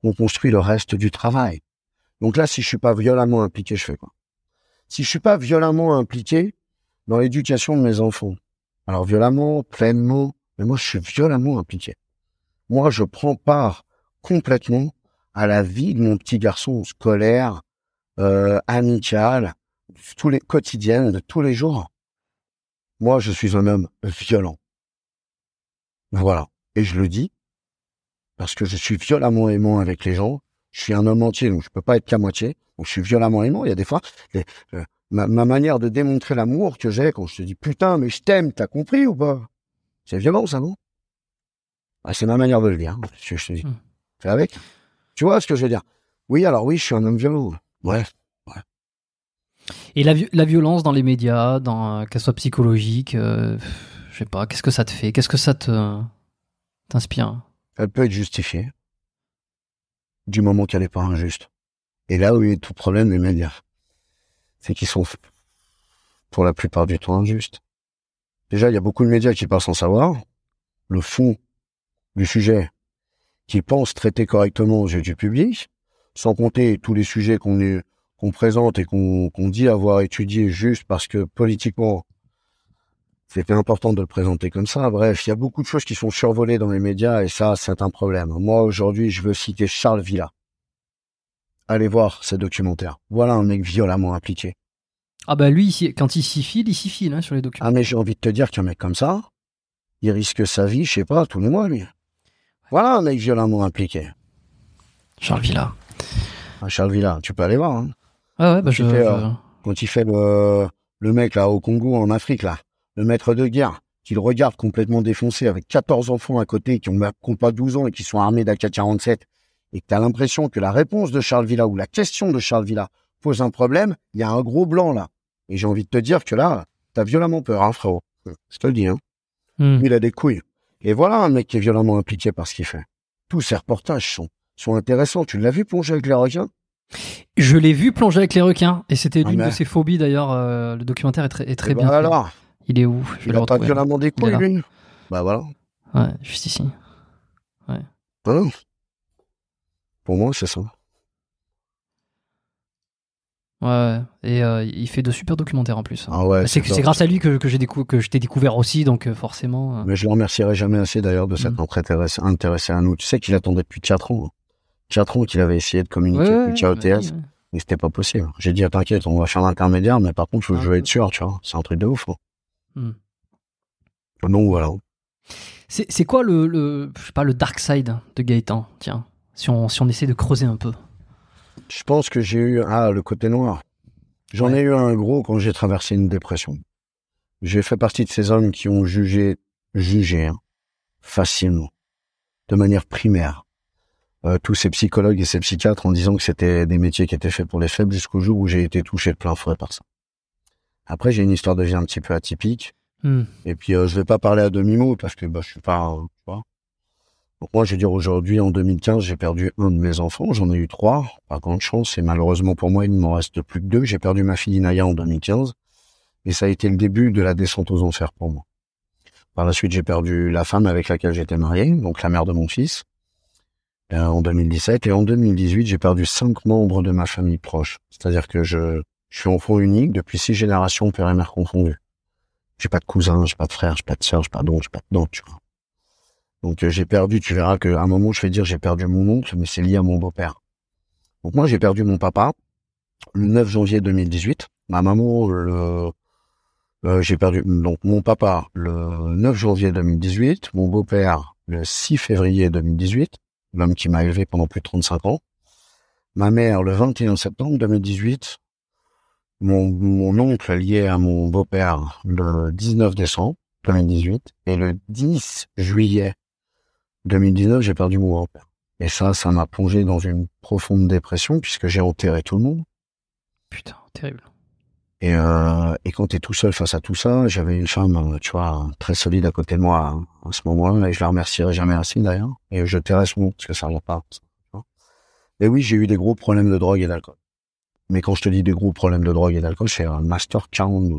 qu'on construit le reste du travail. Donc là, si je suis pas violemment impliqué, je fais quoi? Si je suis pas violemment impliqué dans l'éducation de mes enfants, alors violemment, pleinement, mais moi je suis violemment impliqué. Moi, je prends part complètement à la vie de mon petit garçon scolaire, euh, amical, tous les quotidiennes, de tous les jours. Moi, je suis un homme violent. Voilà. Et je le dis parce que je suis violemment aimant avec les gens. Je suis un homme entier, donc je peux pas être qu'à moitié. Donc je suis violemment aimant. Il y a des fois, les- euh, ma, ma manière de démontrer l'amour que j'ai quand je te dis putain, mais je t'aime, t'as compris ou pas? C'est violent, ça, non? Ah, C'est ma manière de le dire. hein. Je, je te dis. Hmm. Fais avec. Tu vois ce que je veux dire? Oui, alors oui, je suis un homme violent. Ouais. Et la, vi- la violence dans les médias, dans, euh, qu'elle soit psychologique, euh, je sais pas, qu'est-ce que ça te fait? Qu'est-ce que ça te t'inspire? Elle peut être justifiée du moment qu'elle n'est pas injuste. Et là où il y a tout problème des médias, c'est qu'ils sont pour la plupart du temps injustes. Déjà, il y a beaucoup de médias qui parlent sans savoir le fond du sujet qu'ils pensent traiter correctement aux yeux du public, sans compter tous les sujets qu'on présente et qu'on dit avoir étudié juste parce que politiquement c'était important de le présenter comme ça. Bref, il y a beaucoup de choses qui sont survolées dans les médias et ça, c'est un problème. Moi, aujourd'hui, je veux citer Charles Villa. Allez voir ce documentaire. Voilà un mec violemment impliqué. Ah bah lui, quand il s'y file, il s'y file hein, sur les documents. Ah, mais j'ai envie de te dire qu'un mec comme ça, il risque sa vie, je sais pas, tous les mois, lui. Voilà un mec violemment impliqué. Charles Villa. Ah, Charles Villa, tu peux aller voir. Hein. Ah ouais, bah je, fais, je- euh, Quand il fait le, le mec là au Congo, en Afrique, là, le maître de guerre, qu'il regarde complètement défoncé avec 14 enfants à côté qui ont, qui ont pas 12 ans et qui sont armés d'AK-47, et que tu as l'impression que la réponse de Charles Villa ou la question de Charles Villa pose un problème, il y a un gros blanc là. Et j'ai envie de te dire que là, t'as violemment peur, hein, frérot. Je te le dis, hein. Hmm. Lui, il a des couilles. Et voilà un mec qui est violemment impliqué par ce qu'il fait. Tous ces reportages sont, sont intéressants. Tu l'as vu plonger avec les requins? Je l'ai vu plonger avec les requins et c'était Ah, l'une mais- de ses phobies d'ailleurs. euh, le documentaire est très, est très ben bien. fait. alors, Il est où? Je vais il le a pas violemment des couilles, lui? Bah voilà. Ouais, juste ici. Voilà. Pour moi, c'est ça. Ouais, et euh, il fait de super documentaires en plus. Ah ouais, c'est grâce à lui que, que j'ai décou- que je t'ai découvert aussi, donc euh, forcément. euh, Mais je le remercierai jamais assez d'ailleurs de s'être Mm. intéressé, intéressé à nous. Tu sais qu'il attendait depuis 4 ans. 4 ans qu'il avait essayé de communiquer ouais, avec ouais, KOTS, bah oui, ouais. mais c'était pas possible. J'ai dit, ah, t'inquiète, on va faire l'intermédiaire, mais par contre, je, Ah, veux cool. être sûr, tu vois. C'est un truc de ouf. hein. Mm. Donc voilà. C'est c'est quoi le, le, je sais pas, le dark side de Gaëtan Tiens, si on, si on essaie de creuser un peu? Je pense que j'ai eu, ah, le côté noir. J'en Ouais. ai eu un gros quand j'ai traversé une dépression. J'ai fait partie de ces hommes qui ont jugé, jugé, hein, facilement, de manière primaire, euh, tous ces psychologues et ces psychiatres en disant que c'était des métiers qui étaient faits pour les faibles jusqu'au jour où j'ai été touché de plein fouet par ça. Après, j'ai une histoire de vie un petit peu atypique. Hmm. Et puis, euh, je vais pas parler à demi-mot parce que bah, je suis pas, euh, tu vois. Donc moi, je vais dire aujourd'hui, en 2015, j'ai perdu un de mes enfants. J'en ai eu trois, pas grande chance. Et malheureusement pour moi, il ne m'en reste plus que deux. J'ai perdu ma fille Inaya en 2015. Et ça a été le début de la descente aux enfers pour moi. Par la suite, j'ai perdu la femme avec laquelle j'étais marié, donc la mère de mon fils, euh, en 2017. Et en 2018, j'ai perdu cinq membres de ma famille proche. C'est-à-dire que je, je suis enfant unique depuis six générations, père et mère confondus. J'ai pas de cousins, j'ai pas de frères, j'ai pas de sœurs, j'ai pas d'oncles, j'ai pas de dents, tu vois. Donc euh, j'ai perdu, tu verras qu'à un moment je vais dire j'ai perdu mon oncle, mais c'est lié à mon beau-père. Donc moi j'ai perdu mon papa le 9 janvier 2018. Ma maman le euh, j'ai perdu donc mon papa le 9 janvier 2018, mon beau-père le 6 février 2018, l'homme qui m'a élevé pendant plus de 35 ans. Ma mère le 21 septembre 2018, mon, mon oncle lié à mon beau-père le 19 décembre 2018 et le 10 juillet 2019, j'ai perdu mon grand-père. Et ça, ça m'a plongé dans une profonde dépression puisque j'ai enterré tout le monde. Putain, terrible. Et, euh, et quand t'es tout seul face à tout ça, j'avais une femme, euh, tu vois, très solide à côté de moi hein, à ce moment-là, et je la remercierai jamais assez d'ailleurs. Et je tairai ce mot parce que ça va pas. Et oui, j'ai eu des gros problèmes de drogue et d'alcool. Mais quand je te dis des gros problèmes de drogue et d'alcool, c'est un master 42.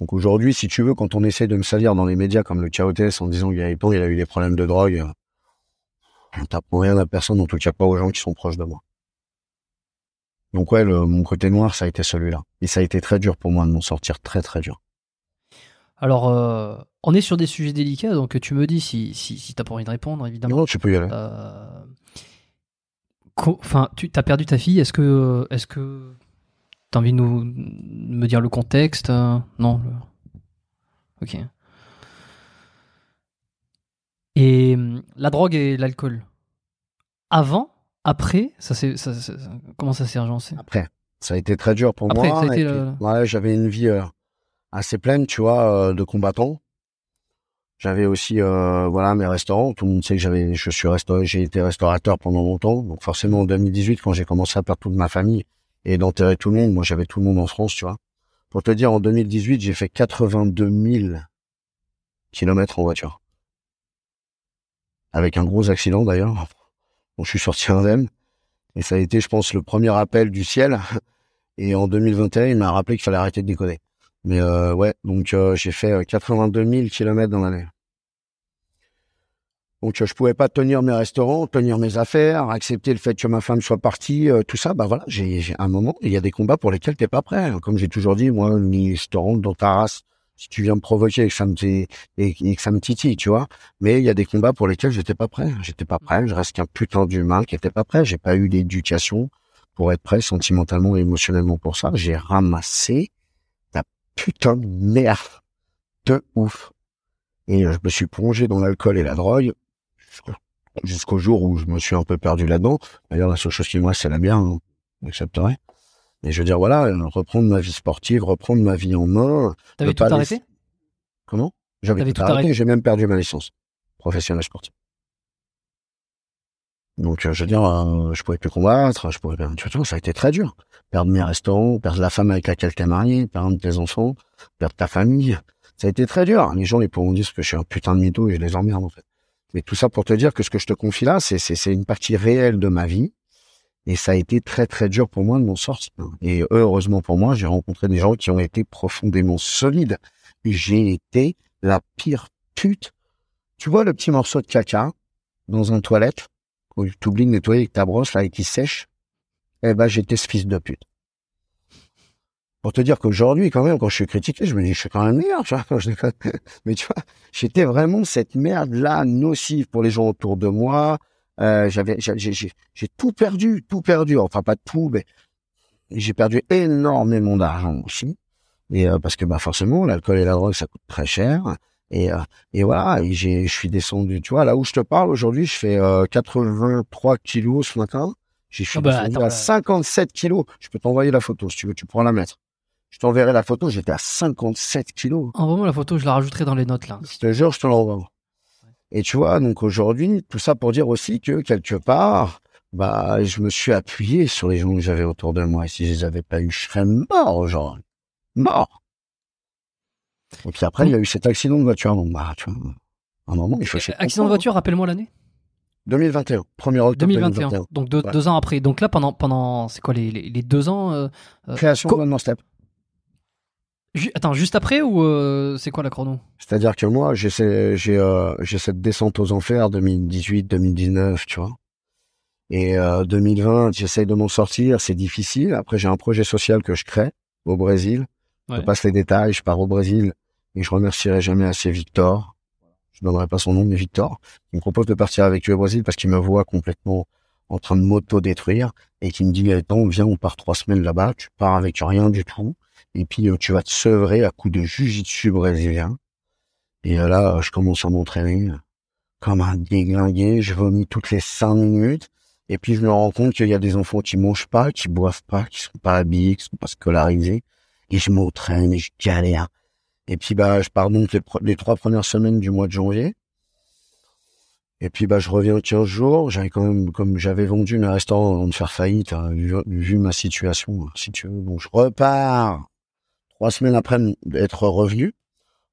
Donc aujourd'hui, si tu veux, quand on essaie de me salir dans les médias comme le KOTS en disant qu'il y a il a eu des problèmes de drogue, on t'apprend rien à personne, en tout cas pas aux gens qui sont proches de moi. Donc ouais, le, mon côté noir, ça a été celui-là. Et ça a été très dur pour moi de m'en sortir, très très dur. Alors, euh, on est sur des sujets délicats, donc tu me dis si, si, si t'as pas envie de répondre, évidemment. Non, tu peux y aller. Euh, Enfin, tu as perdu ta fille. Est-ce que, est-ce que t'as envie de nous de me dire le contexte euh, Non. Ok. Et hum, la drogue et l'alcool. Avant, après, ça c'est, comment ça s'est agencé? Après, ça a été très dur pour Après, moi. le- ouais, j'avais une vie euh, assez pleine, tu vois, euh, de combattant. J'avais aussi, euh, voilà, mes restaurants. Tout le monde sait que j'avais, je suis restauré, j'ai été restaurateur pendant longtemps. Donc forcément, en 2018, quand j'ai commencé à perdre toute ma famille et d'enterrer tout le monde, moi j'avais tout le monde en France, tu vois. Pour te dire, en 2018, j'ai fait 82 000 kilomètres en voiture. Avec un gros accident d'ailleurs. Bon, je suis sorti indemne. Et ça a été, je pense, le premier appel du ciel. Et en 2021, il m'a rappelé qu'il fallait arrêter de déconner. Mais euh, ouais, donc euh, j'ai fait euh, 82 000 kilomètres dans l'année. Donc euh, je pouvais pas tenir mes restaurants, tenir mes affaires, accepter le fait que ma femme soit partie, euh, tout ça. Bah voilà, j'ai un moment, il y a des combats pour lesquels t'es pas prêt. Comme j'ai toujours dit, moi, ni rentre dans ta race si tu viens me provoquer et que ça me et, et que ça me titille, tu vois. Mais il y a des combats pour lesquels j'étais pas prêt. J'étais pas prêt. Je reste qu'un putain d'humain qui était pas prêt. J'ai pas eu d'éducation pour être prêt sentimentalement et émotionnellement pour ça. J'ai ramassé putain de merde de ouf. Et je me suis plongé dans l'alcool et la drogue jusqu'au- jour où je me suis un peu perdu là-dedans. D'ailleurs, la seule chose qui me reste, c'est la bière, hein. j'accepterai. Mais je veux dire, voilà, reprendre ma vie sportive, reprendre ma vie en main. T'avais tout arrêté? Comment? J'avais tout arrêté j'ai même perdu ma licence professionnelle sportive. Donc, euh, je veux dire, euh, je pouvais plus combattre, je pouvais, tu vois, ça a été très dur. Perdre mes restaurants, perdre la femme avec laquelle t'es marié, perdre tes enfants, perdre ta famille. Ça a été très dur. Les gens, ils pourront dire que je suis un putain de mytho et je les emmerde, en fait. Mais tout ça pour te dire que ce que je te confie là, c'est, c'est, c'est une partie réelle de ma vie. Et ça a été très, très dur pour moi de m'en sortir. Et heureusement pour moi, j'ai rencontré des gens qui ont été profondément solides. J'ai été la pire pute. Tu vois le petit morceau de caca dans un toilette, où tu oublies de nettoyer avec ta brosse, là, et qui sèche? Eh ben, j'étais ce fils de pute. pour te dire qu'aujourd'hui, quand même, quand je suis critiqué, je me dis, je suis quand même meilleur, tu. Mais tu vois, j'étais vraiment cette merde-là nocive pour les gens autour de moi. Euh, j'ai tout perdu, tout perdu. Enfin, pas tout, mais j'ai perdu énormément d'argent aussi. Et euh, parce que bah forcément, l'alcool et la drogue, ça coûte très cher. Et, euh, et voilà, et je suis descendu. Tu vois, là où je te parle aujourd'hui, je fais 83 kilos ce matin. J'ai suis Ah bah, descendu attends, à euh. 57 kilos. Je peux t'envoyer la photo si tu veux. Tu pourras la mettre. Je t'enverrai la photo. J'étais à 57 kilos. Envoie-moi la photo, je la rajouterai dans les notes là. Je te jure, je te l'envoie. Et tu vois, donc aujourd'hui, tout ça pour dire aussi que quelque part, bah, je me suis appuyé sur les gens que j'avais autour de moi. Et si je les avais pas eu, je serais mort aujourd'hui. Mort. Et puis après, il y a eu cet accident de voiture. Donc, bah, tu vois, à un moment, il faut se Accident de voiture, rappelle-moi l'année 2021. 1er octobre 2021. 2021. Donc deux, Ouais. deux ans après. Donc là, pendant, pendant c'est quoi les, les, les deux ans euh, euh, Création de One Step. ju- Attends, juste après ou euh, c'est quoi la chrono? C'est-à-dire que moi, j'ai euh, cette descente aux enfers 2018, 2019, tu vois. Et euh, 2020, j'essaye de m'en sortir, c'est difficile. Après, j'ai un projet social que je crée au Brésil. Je passe les détails, je pars au Brésil et je remercierai jamais assez Victor. Je donnerai pas son nom, mais Victor. Il me propose de partir avec lui au Brésil parce qu'il me voit complètement en train de m'auto-détruire et qui me dit, attends, viens, on part trois semaines là-bas, tu pars avec rien du tout. Et puis, euh, tu vas te sevrer à coups de jujitsu brésilien. Et euh, là, je commence à m'entraîner comme un déglingué. Je vomis toutes les cinq minutes. Et puis, je me rends compte qu'il y a des enfants qui mangent pas, qui boivent pas, qui sont pas habillés, qui sont pas scolarisés. Et je m'entraîne et je galère. Et puis, bah, je pars donc les, trois premières semaines du mois de janvier. Et puis, bah, je reviens 15 jours. J'avais quand même, comme j'avais vendu mes restaurants avant de faire faillite, hein, vu, ma situation, hein, si tu veux. Donc, je repars trois semaines après être revenu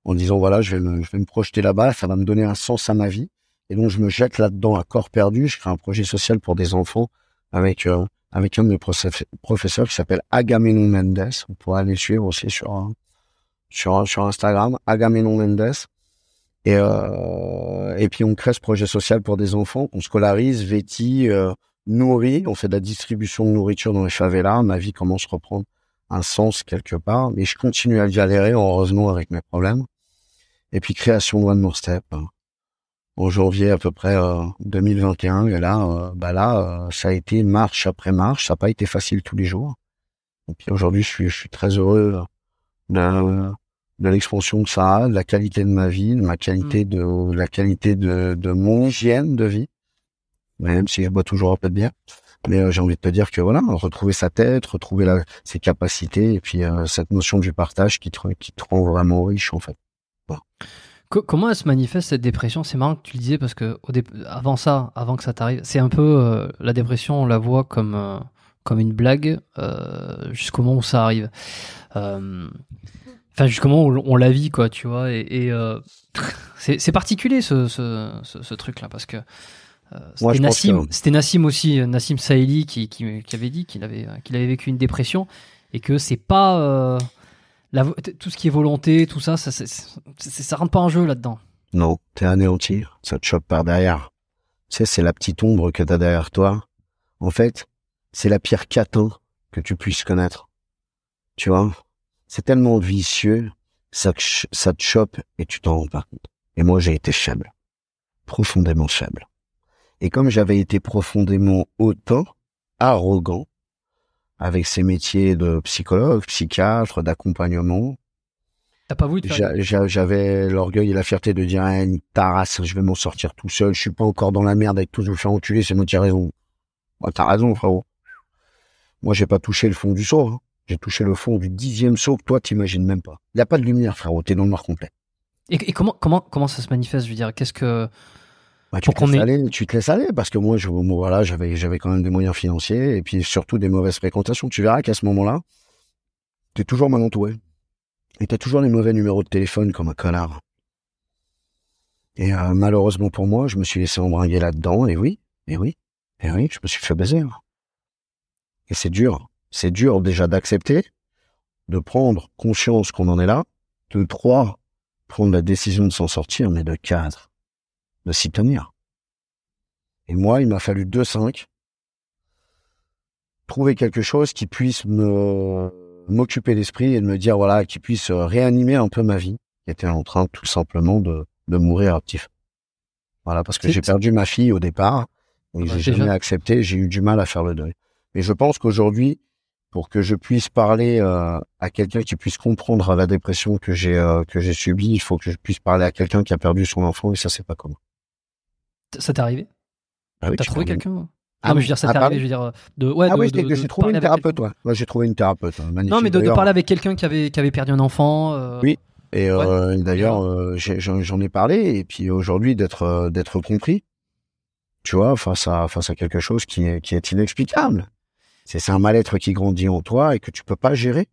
en disant, voilà, je vais me, je vais me projeter là-bas. Ça va me donner un sens à ma vie. Et donc, je me jette là-dedans à corps perdu. Je crée un projet social pour des enfants avec, euh, avec un de mes profe- professeurs qui s'appelle Agamenon Mendes. Vous pourrez aller suivre aussi sur, euh, sur, sur Instagram, Agamenon Mendes. Et, euh, et puis on crée ce projet social pour des enfants qu'on scolarise, vêtit, euh, nourrit. On fait de la distribution de nourriture dans les favelas. Ma vie commence à reprendre un sens quelque part. Mais je continue à galérer, heureusement, avec mes problèmes. Et puis création de One More Step. hein, En janvier à peu près euh, 2021. Et là, euh, bah là, euh, ça a été marche après marche. Ça n'a pas été facile tous les jours. Et puis aujourd'hui, je suis, je suis très heureux de, de l'expansion que ça a, de la qualité de ma vie, de ma qualité de, de la qualité de, de mon hygiène de vie. Même si je bois toujours un peu de bière. Mais euh, j'ai envie de te dire que voilà, retrouver sa tête, retrouver la, ses capacités et puis euh, cette notion du partage qui te, qui te rend vraiment riche en fait. Comment elle se manifeste cette dépression? C'est marrant que tu le disais parce que au avant ça, avant que ça t'arrive, c'est un peu euh, la dépression, on la voit comme euh, comme une blague euh, jusqu'au moment où ça arrive. Enfin, jusqu'au moment où on la vit, quoi, tu vois. Et, et, c'est particulier ce, ce, ce, ce truc-là parce que c'était Nassim, que- c'était Nassim aussi, Nassim Saïli qui, qui, qui avait dit qu'il avait qu'il avait vécu une dépression et que c'est pas tout ce qui est volonté, tout ça, ça, c'est- ça rentre pas en jeu là-dedans. Non, t'es anéanti, ça te chope par derrière. Tu sais, c'est la petite ombre que t'as derrière toi. En fait, c'est la pire catin que tu puisses connaître. Tu vois C'est tellement vicieux, ça, ça te chope et tu t'en rends pas compte. Et moi, j'ai été faible. Profondément faible. Et comme j'avais été profondément autant arrogant, avec ces métiers de psychologue, psychiatre, d'accompagnement, T'as pas voulu J'avais l'orgueil et la fierté de dire, eh, une tarasse, je vais m'en sortir tout seul, je suis pas encore dans la merde avec tous vous faire enculer, c'est moi qui ai raison. Ouais, T'as raison, frérot. Moi, j'ai pas touché le fond du seau, hein. J'ai touché le fond du dixième seau que toi, t'imagines même pas. Il y a pas de lumière, frérot, t'es dans le noir complet. Et, et comment comment comment ça se manifeste? Je veux dire, qu'est-ce que Bah, tu, te laisses aller, tu te laisses aller, parce que moi, je, voilà, j'avais, j'avais quand même des moyens financiers, et puis surtout des mauvaises fréquentations. Tu verras qu'à ce moment-là, t'es toujours mal entouré. Et t'as toujours les mauvais numéros de téléphone comme un connard. Et euh, malheureusement pour moi, je me suis laissé embringuer là-dedans, et oui, et oui, et oui, je me suis fait baiser. hein. Et c'est dur. C'est dur déjà d'accepter, de prendre conscience qu'on en est là, de trois, prendre la décision de s'en sortir, mais de quatre, de s'y tenir. Et moi, il m'a fallu deux cinq, trouver quelque chose qui puisse me m'occuper l'esprit et de me dire voilà qui puisse réanimer un peu ma vie qui était en train tout simplement de de mourir à petit feu. Voilà parce que j'ai perdu ma fille au départ et Ouais, j'ai déjà. jamais accepté, j'ai eu du mal à faire le deuil. Mais je pense qu'aujourd'hui pour que je puisse parler euh, à quelqu'un qui puisse comprendre la dépression que j'ai euh, que j'ai subie, il faut que je puisse parler à quelqu'un qui a perdu son enfant et ça c'est pas commun. Ça t'est arrivé? Ah oui, T'as trouvé quelqu'un? Ah non, mais oui. je veux dire, ça Ah, t'est arrivé, je veux dire, de, ouais, Ah de, oui, j'ai trouvé une thérapeute, quelqu'un. ouais. Ouais, j'ai trouvé une thérapeute, hein, magnifique. Non, mais de, parler avec quelqu'un qui avait, qui avait perdu un enfant. euh, Oui. Et Ouais. euh, et d'ailleurs, euh, j'en ai parlé, et puis aujourd'hui d'être euh, d'être compris, tu vois, face à face à quelque chose qui est qui est inexplicable. C'est c'est un mal-être qui grandit en toi et que tu peux pas gérer.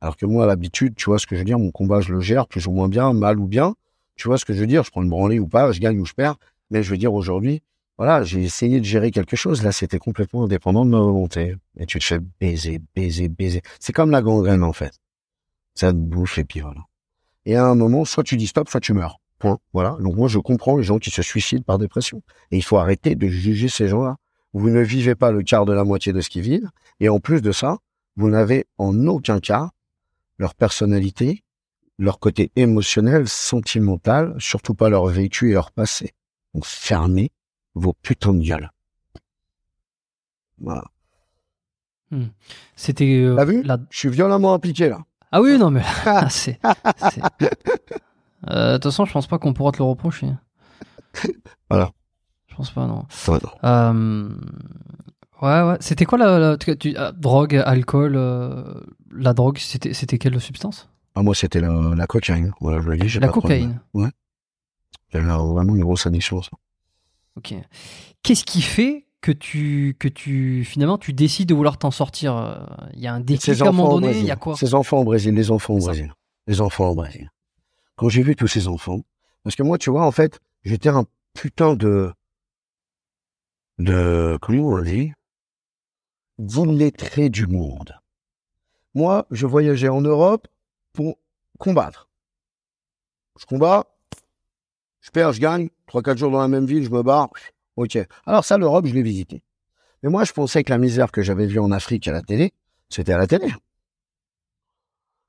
Alors que moi, à l'habitude, tu vois ce que je veux dire, mon combat, je le gère plus ou moins bien, mal ou bien. Tu vois ce que je veux dire, je prends une branlée ou pas, je gagne ou je perds. Mais je veux dire aujourd'hui, voilà, j'ai essayé de gérer quelque chose. Là, c'était complètement indépendant de ma volonté. Et tu te fais baiser, baiser, baiser. C'est comme la gangrène en fait. Ça te bouffe et puis voilà. Et à un moment, soit tu dis stop, soit tu meurs. Point. Voilà. Donc moi, je comprends les gens qui se suicident par dépression. Et il faut arrêter de juger ces gens-là. Vous ne vivez pas le quart de la moitié de ce qu'ils vivent. Et en plus de ça, vous n'avez en aucun cas leur personnalité, leur côté émotionnel, sentimental, surtout pas leur vécu et leur passé. Donc fermez vos putains de gueules. Voilà. C'était. euh, T'as vu? la- Je suis violemment impliqué là. Ah oui, non, mais c'est. Euh, De toute façon, je pense pas qu'on pourra te le reprocher. Voilà. Je pense pas, non. Ouais, non. Euh, Ouais, ouais. C'était quoi la, la- tu- tu- ah, drogue, alcool euh, La drogue, c'était c'était quelle substance? Ah, moi, c'était la, la cocaïne. Voilà, je le dis. j'ai La pas de problème. J'avais vraiment une grosse ça. Ok. Qu'est-ce qui fait que tu que tu finalement tu décides de vouloir t'en sortir euh, Il y a un déclic à un moment donné. Il y a quoi? Ces enfants au Brésil, les enfants au. Brésil. Les enfants au Brésil. Quand j'ai vu tous ces enfants, parce que moi, tu vois, en fait, j'étais un putain de, de, comment on dit? D'illettré du monde. Moi, je voyageais en Europe pour combattre. Je combats, je perds, je gagne, trois, quatre jours dans la même ville, je me barre. Ok. Alors ça, l'Europe, je l'ai visité. Mais moi, je pensais que la misère que j'avais vue en Afrique à la télé, c'était à la télé.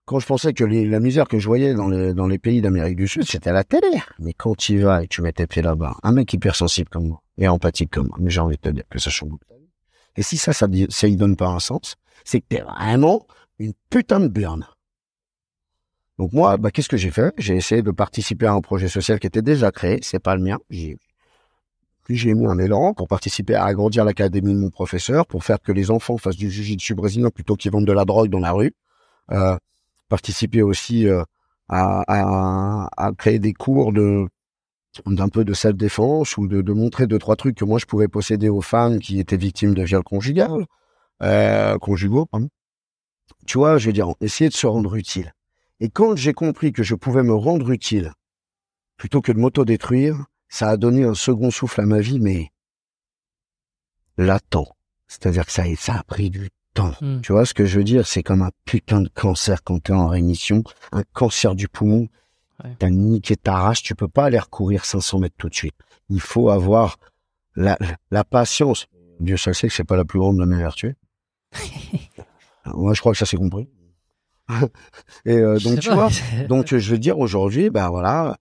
Quand je pensais que la misère que je voyais dans les, pays d'Amérique du Sud, c'était à la télé. Mais quand tu vas et tu mets tes pieds là-bas, un mec hypersensible comme moi, et empathique comme moi, mais j'ai envie de te dire que ça change. Et si ça, ça, ça y donne pas un sens, c'est que t'es vraiment une putain de burne. Donc moi, bah, qu'est-ce que j'ai fait? J'ai essayé de participer à un projet social qui était déjà créé, c'est pas le mien. J'ai j'ai mis un élan pour participer à agrandir l'académie de mon professeur, pour faire que les enfants fassent du jiu-jitsu brésilien plutôt qu'ils vendent de la drogue dans la rue. Euh, participer aussi euh, à, à, à créer des cours de d'un peu de self-défense ou de, de montrer deux trois trucs que moi je pouvais posséder aux femmes qui étaient victimes de viols conjugal, euh, conjugaux. Pardon. Tu vois, je veux dire, essayer de se rendre utile. Et quand j'ai compris que je pouvais me rendre utile plutôt que de m'auto-détruire, ça a donné un second souffle à ma vie, mais latent. C'est-à-dire que ça, a- ça a pris du temps. Hmm. Tu vois ce que je veux dire? C'est comme un putain de cancer quand t'es en rémission, un cancer du poumon. Ouais. T'as niqué ta race, tu peux pas aller recourir 500 mètres tout de suite. Il faut avoir la, la patience. Dieu seul sait que c'est pas la plus grande de mes vertus. Moi, je crois que ça s'est compris. Et euh, donc, tu vois, donc, je veux dire, aujourd'hui, ben voilà,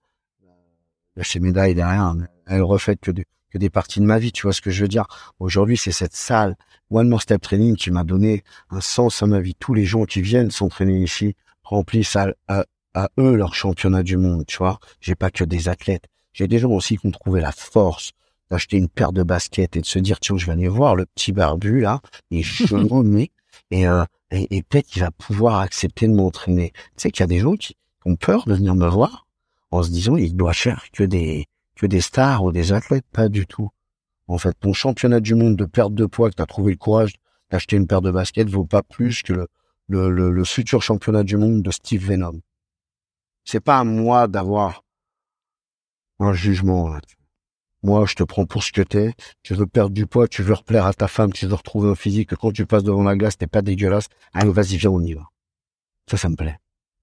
euh, ces médailles derrière, elles reflètent que, des- que des parties de ma vie, tu vois ce que je veux dire. Aujourd'hui, c'est cette salle One More Step Training qui m'a donné un sens à ma vie. Tous les gens qui viennent s'entraîner ici remplissent à, à, à eux leur championnat du monde, tu vois. J'ai pas que des athlètes. J'ai des gens aussi qui ont trouvé la force d'acheter une paire de baskets et de se dire, tiens, je vais aller voir le petit barbu, là, il est chevronné, et, euh, et, et peut-être qu'il va pouvoir accepter de m'entraîner. Tu sais qu'il y a des gens qui ont peur de venir me voir en se disant il doit faire que des que des stars ou des athlètes, pas du tout. En fait, ton championnat du monde de perte de poids que tu as trouvé le courage d'acheter une paire de baskets vaut pas plus que le, le, le, futur championnat du monde de Steve Venom. C'est pas à moi d'avoir un jugement. Moi, je te prends pour ce que t'es. Tu veux perdre du poids, tu veux replaire à ta femme, tu veux retrouver un physique que quand tu passes devant la glace, t'es pas dégueulasse. Allez, vas-y, viens, on y va. Ça, ça me plaît.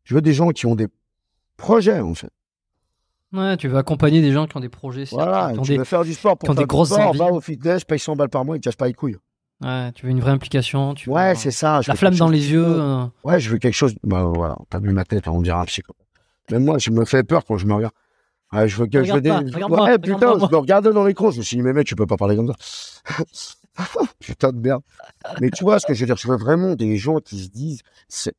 Je veux des gens qui ont des projets, en fait. Ouais, tu veux accompagner des gens qui ont des projets, Voilà, qui ont tu des- veux faire du sport pour qui ont faire des grosses sport, envies. va au fitness, paye 100 balles par mois, ils te cassent pas les couilles. Ouais, tu veux une vraie implication. Tu Ouais, veux, c'est ça. je La flamme dans les yeux. euh, Ouais, je veux quelque chose. Bah voilà, t'as vu ma tête, on dirait un psychopathe. Même moi, je me fais peur quand je me regarde. Ouais, je veux que je veux des. pas, ouais, putain, je me regardais dans l'écran, je me suis dit, mais mec, tu peux pas parler comme ça. putain de merde. Mais tu vois ce que je veux dire, je veux vraiment des gens qui se disent,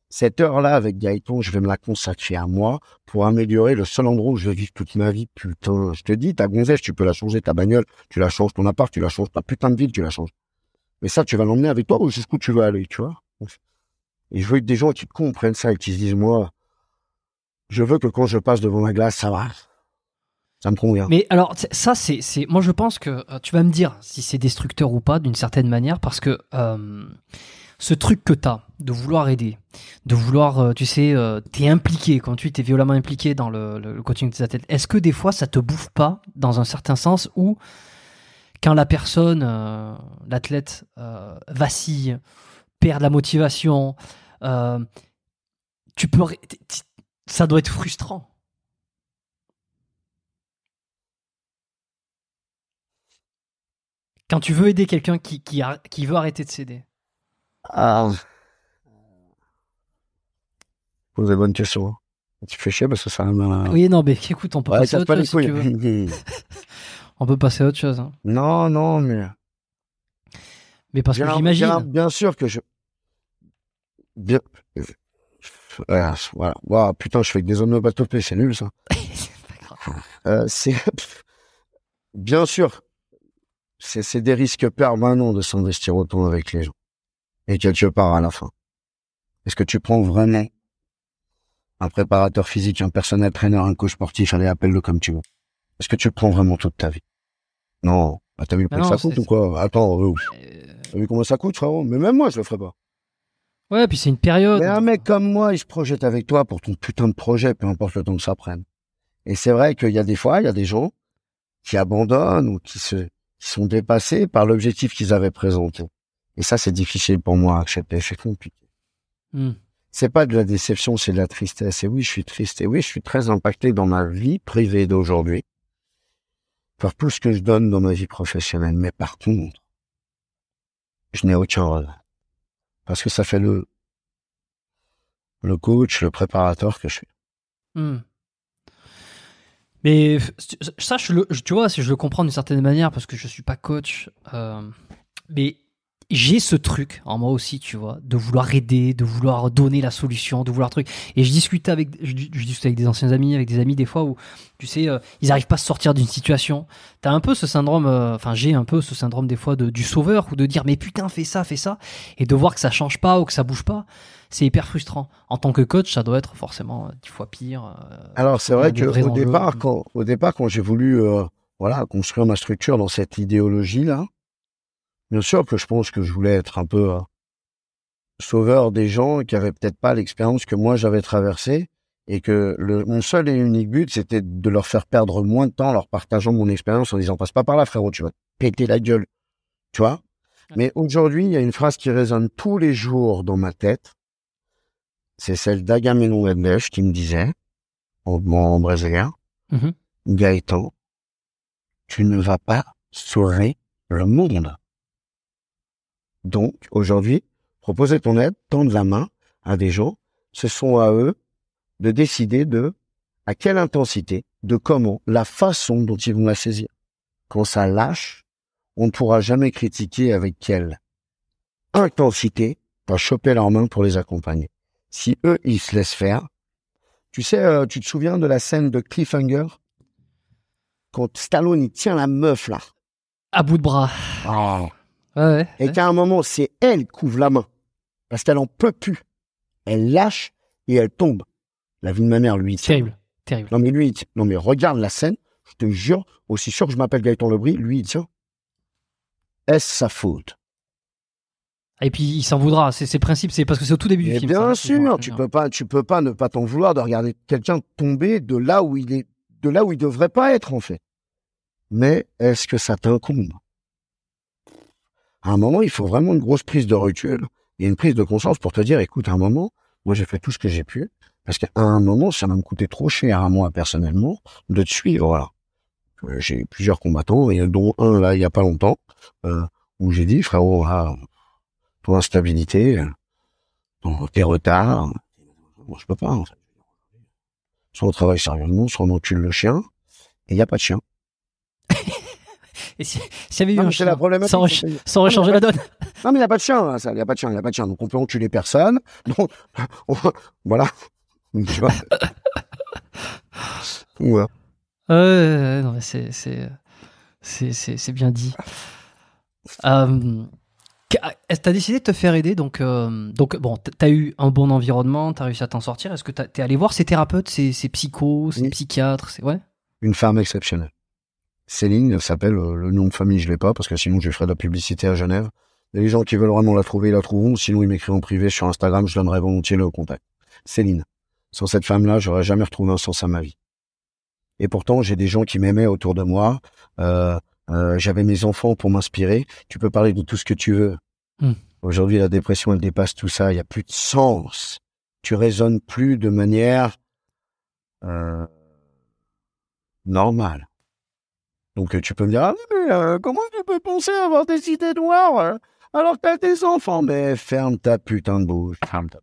cette heure-là avec Gaëtan, je vais me la consacrer à moi pour améliorer le seul endroit où je vais vivre toute ma vie. Putain, je te dis, ta gonzesse, tu peux la changer, ta bagnole, tu la changes, ton appart, tu la changes, ta putain de ville, tu la changes. Mais ça, tu vas l'emmener avec toi ou jusqu'où tu veux aller, tu vois? Et je veux que des gens qui comprennent ça et qui se disent, moi, je veux que quand je passe devant ma glace, ça va. Ça me convient. Mais alors, ça, c'est, c'est, moi, je pense que euh, tu vas me dire si c'est destructeur ou pas, d'une certaine manière, parce que euh, ce truc que t'as de vouloir aider, de vouloir, euh, tu sais, t'es impliqué, quand tu t'es violemment impliqué dans le, le, le coaching de tes athlètes, est-ce que des fois ça te bouffe pas dans un certain sens où quand la personne, l'athlète, vacille, perd la motivation, tu peux, ça doit être frustrant. Quand tu veux aider quelqu'un qui, qui, a- qui veut arrêter de s'aider. Ah. Pose des bonnes questions. hein. Tu fais chier parce que ça m'a. Oui, non, mais écoute, on peut Ouais, passer à autre chose si tu veux. couilles. On peut passer à autre chose. hein. non, non, mais. Mais parce que j'imagine. Bien, bien sûr que je. Bien. Voilà. Ouah, putain, je fais que des onomatopées, c'est nul ça. C'est pas grave. Euh, c'est. bien sûr. C'est des risques permanents de s'investir autant avec les gens. Et quelque part à la fin. Est-ce que tu prends vraiment un préparateur physique, un personnel trainer, un coach sportif, allez, appelle-le comme tu veux. Est-ce que tu le prends vraiment toute ta vie? Non. Bah, t'as vu que non, ça coûte ou quoi? Attends, euh, Euh, t'as vu combien ça coûte, frérot? Mais même moi, je le ferais pas. Ouais, puis c'est une période. Mais un mec comme moi, il se projette avec toi pour ton putain de projet, peu importe le temps que ça prenne. Et c'est vrai qu'il y a des fois, il y a des gens qui abandonnent ou qui se, qui sont dépassés par l'objectif qu'ils avaient présenté. Et ça, c'est difficile pour moi à accepter. C'est compliqué. Hmm. C'est pas de la déception, c'est de la tristesse. Et oui, je suis triste. Et oui, je suis très impacté dans ma vie privée d'aujourd'hui par tout ce que je donne dans ma vie professionnelle. Mais par contre, je n'ai aucun regret. Parce que ça fait le, le coach, le préparateur que je suis. Hmm. Mais ça, je le, tu vois, si je le comprends d'une certaine manière, parce que je suis pas coach, euh, mais j'ai ce truc en moi aussi, tu vois, de vouloir aider, de vouloir donner la solution, de vouloir truc. Et je discutais avec, je, je discutais avec des anciens amis, avec des amis des fois où, tu sais, euh, ils arrivent pas à se sortir d'une situation. T'as un peu ce syndrome, euh, enfin j'ai un peu ce syndrome des fois de, du sauveur ou de dire mais putain fais ça, fais ça, et de voir que ça change pas ou que ça bouge pas, c'est hyper frustrant. En tant que coach, ça doit être forcément euh, dix fois pire. euh, Alors c'est vrai que au départ, quand au départ, quand j'ai voulu voilà construire ma structure dans cette idéologie là, bien sûr que je pense que je voulais être un peu euh, sauveur des gens qui avaient peut-être pas l'expérience que moi j'avais traversée et que le, mon seul et unique but c'était de leur faire perdre moins de temps en leur partageant mon expérience en disant passe pas par là frérot, tu vas te péter la gueule, tu vois? Mais aujourd'hui, il y a une phrase qui résonne tous les jours dans ma tête. C'est celle d'Agamemnon Edbesch qui me disait, en, en brésilien. Gaëtan, tu ne vas pas sauver le monde. Donc, aujourd'hui, proposer ton aide, tendre la main à des gens, ce sont à eux de décider de à quelle intensité, de comment, la façon dont ils vont la saisir. Quand ça lâche, on ne pourra jamais critiquer avec quelle intensité va choper leurs mains pour les accompagner. Si eux, ils se laissent faire, tu sais, euh, tu te souviens de la scène de Cliffhanger? Quand Stallone il tient la meuf là, À bout de bras. Ah. Ouais, ouais. et qu'à un moment c'est elle qui ouvre la main parce qu'elle en peut plus. Elle lâche et elle tombe. La vie de ma mère, lui, il tient. Terrible. Terrible. Non mais lui, il tient. non mais regarde la scène. Je te jure, aussi sûr que je m'appelle Gaëtan Lebris, lui, il tient. Est-ce sa faute? Et puis il s'en voudra. C'est c'est le principe. C'est parce que c'est au tout début du film. bien ça. Sûr, tu peux pas, tu peux pas ne pas t'en vouloir de regarder quelqu'un tomber de là où il est, de là où il devrait pas être en fait. Mais est-ce que ça t'incombe? À un moment, il faut vraiment une grosse prise de recul et une prise de conscience pour te dire, écoute, à un moment, moi j'ai fait tout ce que j'ai pu parce qu'à un moment, ça va me coûter trop cher à moi personnellement de te suivre. Voilà. Euh, J'ai eu plusieurs combattants et dont un là il y a pas longtemps. Euh, où j'ai dit, frérot, ah, ton instabilité, tes retards, moi je peux pas. En fait. Soit on travaille sérieusement, soit on encule le chien, et il n'y a pas de chien. Et si, s'il y avait eu Non, un chien, la problématique. Non, changé mais la donne. Non, mais il n'y a pas de chien, hein, ça. Il n'y a pas de chien, il n'y a pas de chien. Donc, on peut enculer personne. Donc, on- voilà. Tu vois. Ouais. Euh, non, mais c'est, c'est, c'est, bien dit. Euh, t'as décidé de te faire aider? Donc, euh, donc bon, t'as eu un bon environnement, t'as réussi à t'en sortir. Est-ce que t'es allé voir ces thérapeutes, ces, ces psychos, ces Oui. psychiatres, c'est ouais? Une femme exceptionnelle. Céline, elle s'appelle, euh, le nom de famille, je l'ai pas, parce que sinon, je lui ferais de la publicité à Genève. Et les gens qui veulent vraiment la trouver, ils la trouveront. Sinon, ils m'écrivent en privé sur Instagram, je donnerai volontiers le contact. Céline. Sans cette femme-là, j'aurais jamais retrouvé un sens à ma vie. Et pourtant, j'ai des gens qui m'aimaient autour de moi. Euh, euh, j'avais mes enfants pour m'inspirer. Tu peux parler de tout ce que tu veux. Hmm. Aujourd'hui, la dépression, elle dépasse tout ça. Il n'y a plus de sens. Tu raisonnes plus de manière euh, normale. Donc euh, tu peux me dire, ah oui, mais euh, comment tu peux penser avoir des idées noires euh, alors que t'as tes enfants? Mais ferme ta putain de bouche. Ferme ta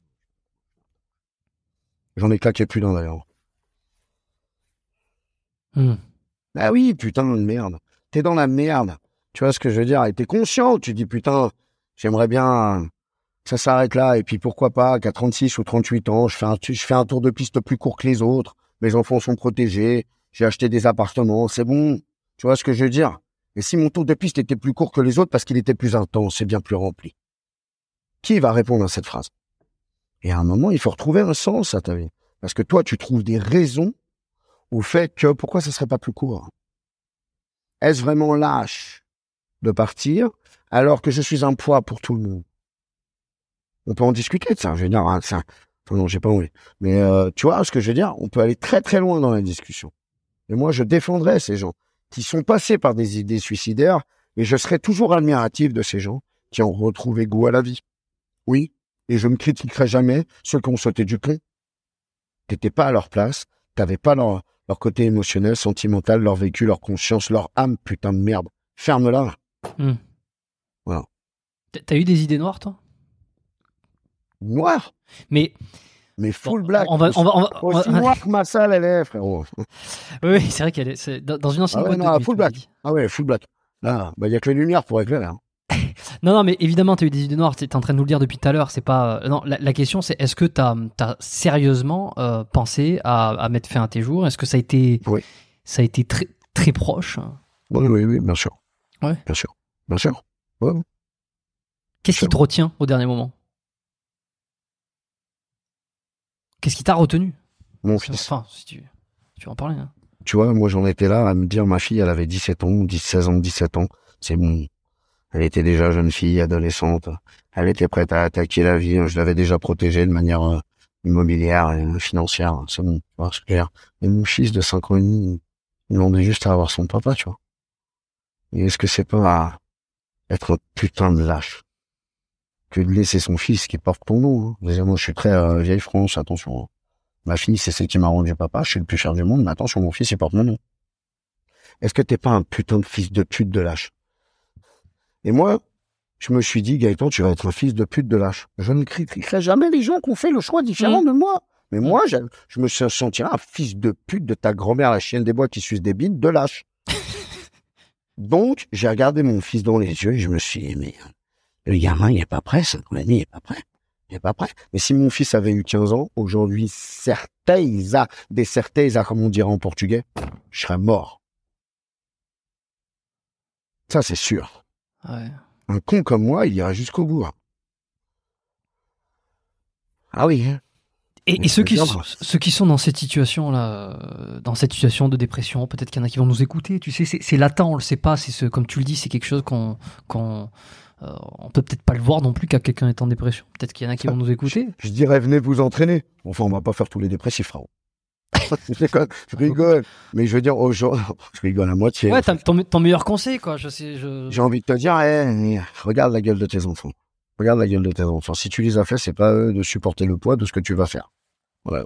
J'en ai claqué plus d'un d'ailleurs. Hmm. Ah oui, putain de merde. T'es dans la merde. Tu vois ce que je veux dire? Et t'es conscient. Tu dis, putain, j'aimerais bien que ça s'arrête là. Et puis pourquoi pas qu'à 36 ou 38 ans, je fais, un, je fais un tour de piste plus court que les autres. Mes enfants sont protégés. J'ai acheté des appartements. C'est bon. Tu vois ce que je veux dire? Et si mon tour de piste était plus court que les autres parce qu'il était plus intense, c'est bien plus rempli? Qui va répondre à cette phrase? Et à un moment, il faut retrouver un sens à ta vie. Parce que toi, tu trouves des raisons au fait que pourquoi ça serait pas plus court? Est-ce vraiment lâche de partir alors que je suis un poids pour tout le monde? On peut en discuter de ça. Je veux hein, non, j'ai pas envie. Mais euh, tu vois ce que je veux dire? On peut aller très très loin dans la discussion. Et moi, je défendrais ces gens qui sont passés par des idées suicidaires, et je serai toujours admiratif de ces gens qui ont retrouvé goût à la vie. Oui, et je ne critiquerai jamais ceux qui ont sauté du pont. T'étais pas à leur place, t'avais pas leur, leur côté émotionnel, sentimental, leur vécu, leur conscience, leur âme, putain de merde. Ferme-la. T'as- T'as eu des idées noires, toi? Noir, Mais mais full bon, black. on va, on va, on va- on va- Aussi noir que ma salle, elle est, frérot. Oui, c'est vrai qu'elle est dans, une ancienne Ah ouais, boîte non, de nuit, full black. Ah ouais, full black. Là, bah, il y a que les lumières pour éclairer. Hein. Non, non, mais évidemment, tu as eu des idées noires. Tu es en train de nous le dire depuis tout à l'heure. C'est pas. euh, Non, la, la question, c'est est-ce que tu as, sérieusement euh, pensé à, à mettre fin à tes jours? Est-ce que ça a été, Oui. ça a été très, très proche? Oui, oui, oui, bien sûr. Ouais. Bien sûr. Bien sûr. Ouais. Qu'est-ce qui te retient au dernier moment? Qu'est-ce qui t'a retenu Mon fils. Enfin, si tu, tu veux en parler. hein. Tu vois, moi, j'en étais là à me dire, ma fille, elle avait 17 ans, 10, 16 ans, 17 ans. C'est bon. Elle était déjà jeune fille, adolescente. Elle était prête à attaquer la vie. Je l'avais déjà protégée de manière euh, immobilière et euh, financière. C'est bon. C'est clair. Et mon fils de 5 ans et demi, il demandait juste à avoir son papa, tu vois. Et est-ce que c'est pas être un putain de lâche? Que de laisser son fils qui porte ton nom hein. Moi, je suis très euh, vieille France, attention. hein. Ma fille, c'est celle qui m'a rendu papa, je suis le plus cher du monde, mais attention, mon fils, il porte mon nom. Est-ce que t'es pas un putain de fils de pute de lâche? Et moi, je me suis dit, Gaëtan, tu vas être un fils de pute de lâche. Je ne critiquerai jamais les gens qui ont fait le choix différent de moi. Mais moi, je, je me sentirais un fils de pute de ta grand-mère, la chienne des bois qui suce des bites, de lâche. Donc, j'ai regardé mon fils dans les yeux et je me suis dit, mais le gamin, il est pas prêt, ça, on l'a dit, il est pas prêt. Il est pas prêt. Mais si mon fils avait eu 15 ans, aujourd'hui, certeza, des certeza, comme on dirait en portugais, je serais mort. Ça, c'est sûr. Ouais. Un con comme moi, il ira jusqu'au bout. hein. Ah oui. hein. Et, et ceux, qui, sont- moi. ceux qui sont dans cette situation-là, euh, dans cette situation de dépression, peut-être qu'il y en a qui vont nous écouter, tu sais, c'est c'est latent, on le sait pas, c'est ce, comme tu le dis, c'est quelque chose qu'on qu'on euh, on peut peut-être pas le voir non plus quand quelqu'un est en dépression. Peut-être qu'il y en a qui vont nous écouter. Je dirais, venez vous entraîner. Enfin, on va pas faire tous les dépressifs, frérot. je je rigole. Mais je veux dire, aujourd'hui, je rigole à moitié. Ouais, ton, ton meilleur conseil, quoi. Je sais, je. J'ai envie de te dire, eh, regarde la gueule de tes enfants. Regarde la gueule de tes enfants. Si tu les as fait, c'est pas eux de supporter le poids de ce que tu vas faire.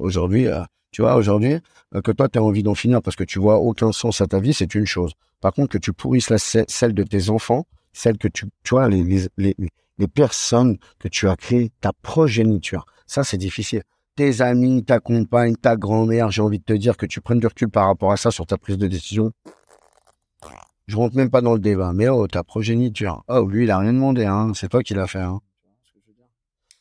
Aujourd'hui, euh, tu vois, aujourd'hui, euh, que toi, tu as envie d'en finir parce que tu vois aucun sens à ta vie, c'est une chose. Par contre, que tu pourrisses la ce- celle de tes enfants, celles que tu, vois, les, les, les, personnes que tu as créées, ta progéniture. Ça, c'est difficile. Tes amis, ta compagne, ta grand-mère, j'ai envie de te dire que tu prennes du recul par rapport à ça sur ta prise de décision. Je rentre même pas dans le débat, mais oh, ta progéniture. Oh, lui, il a rien demandé, hein. C'est toi qui l'as fait, hein.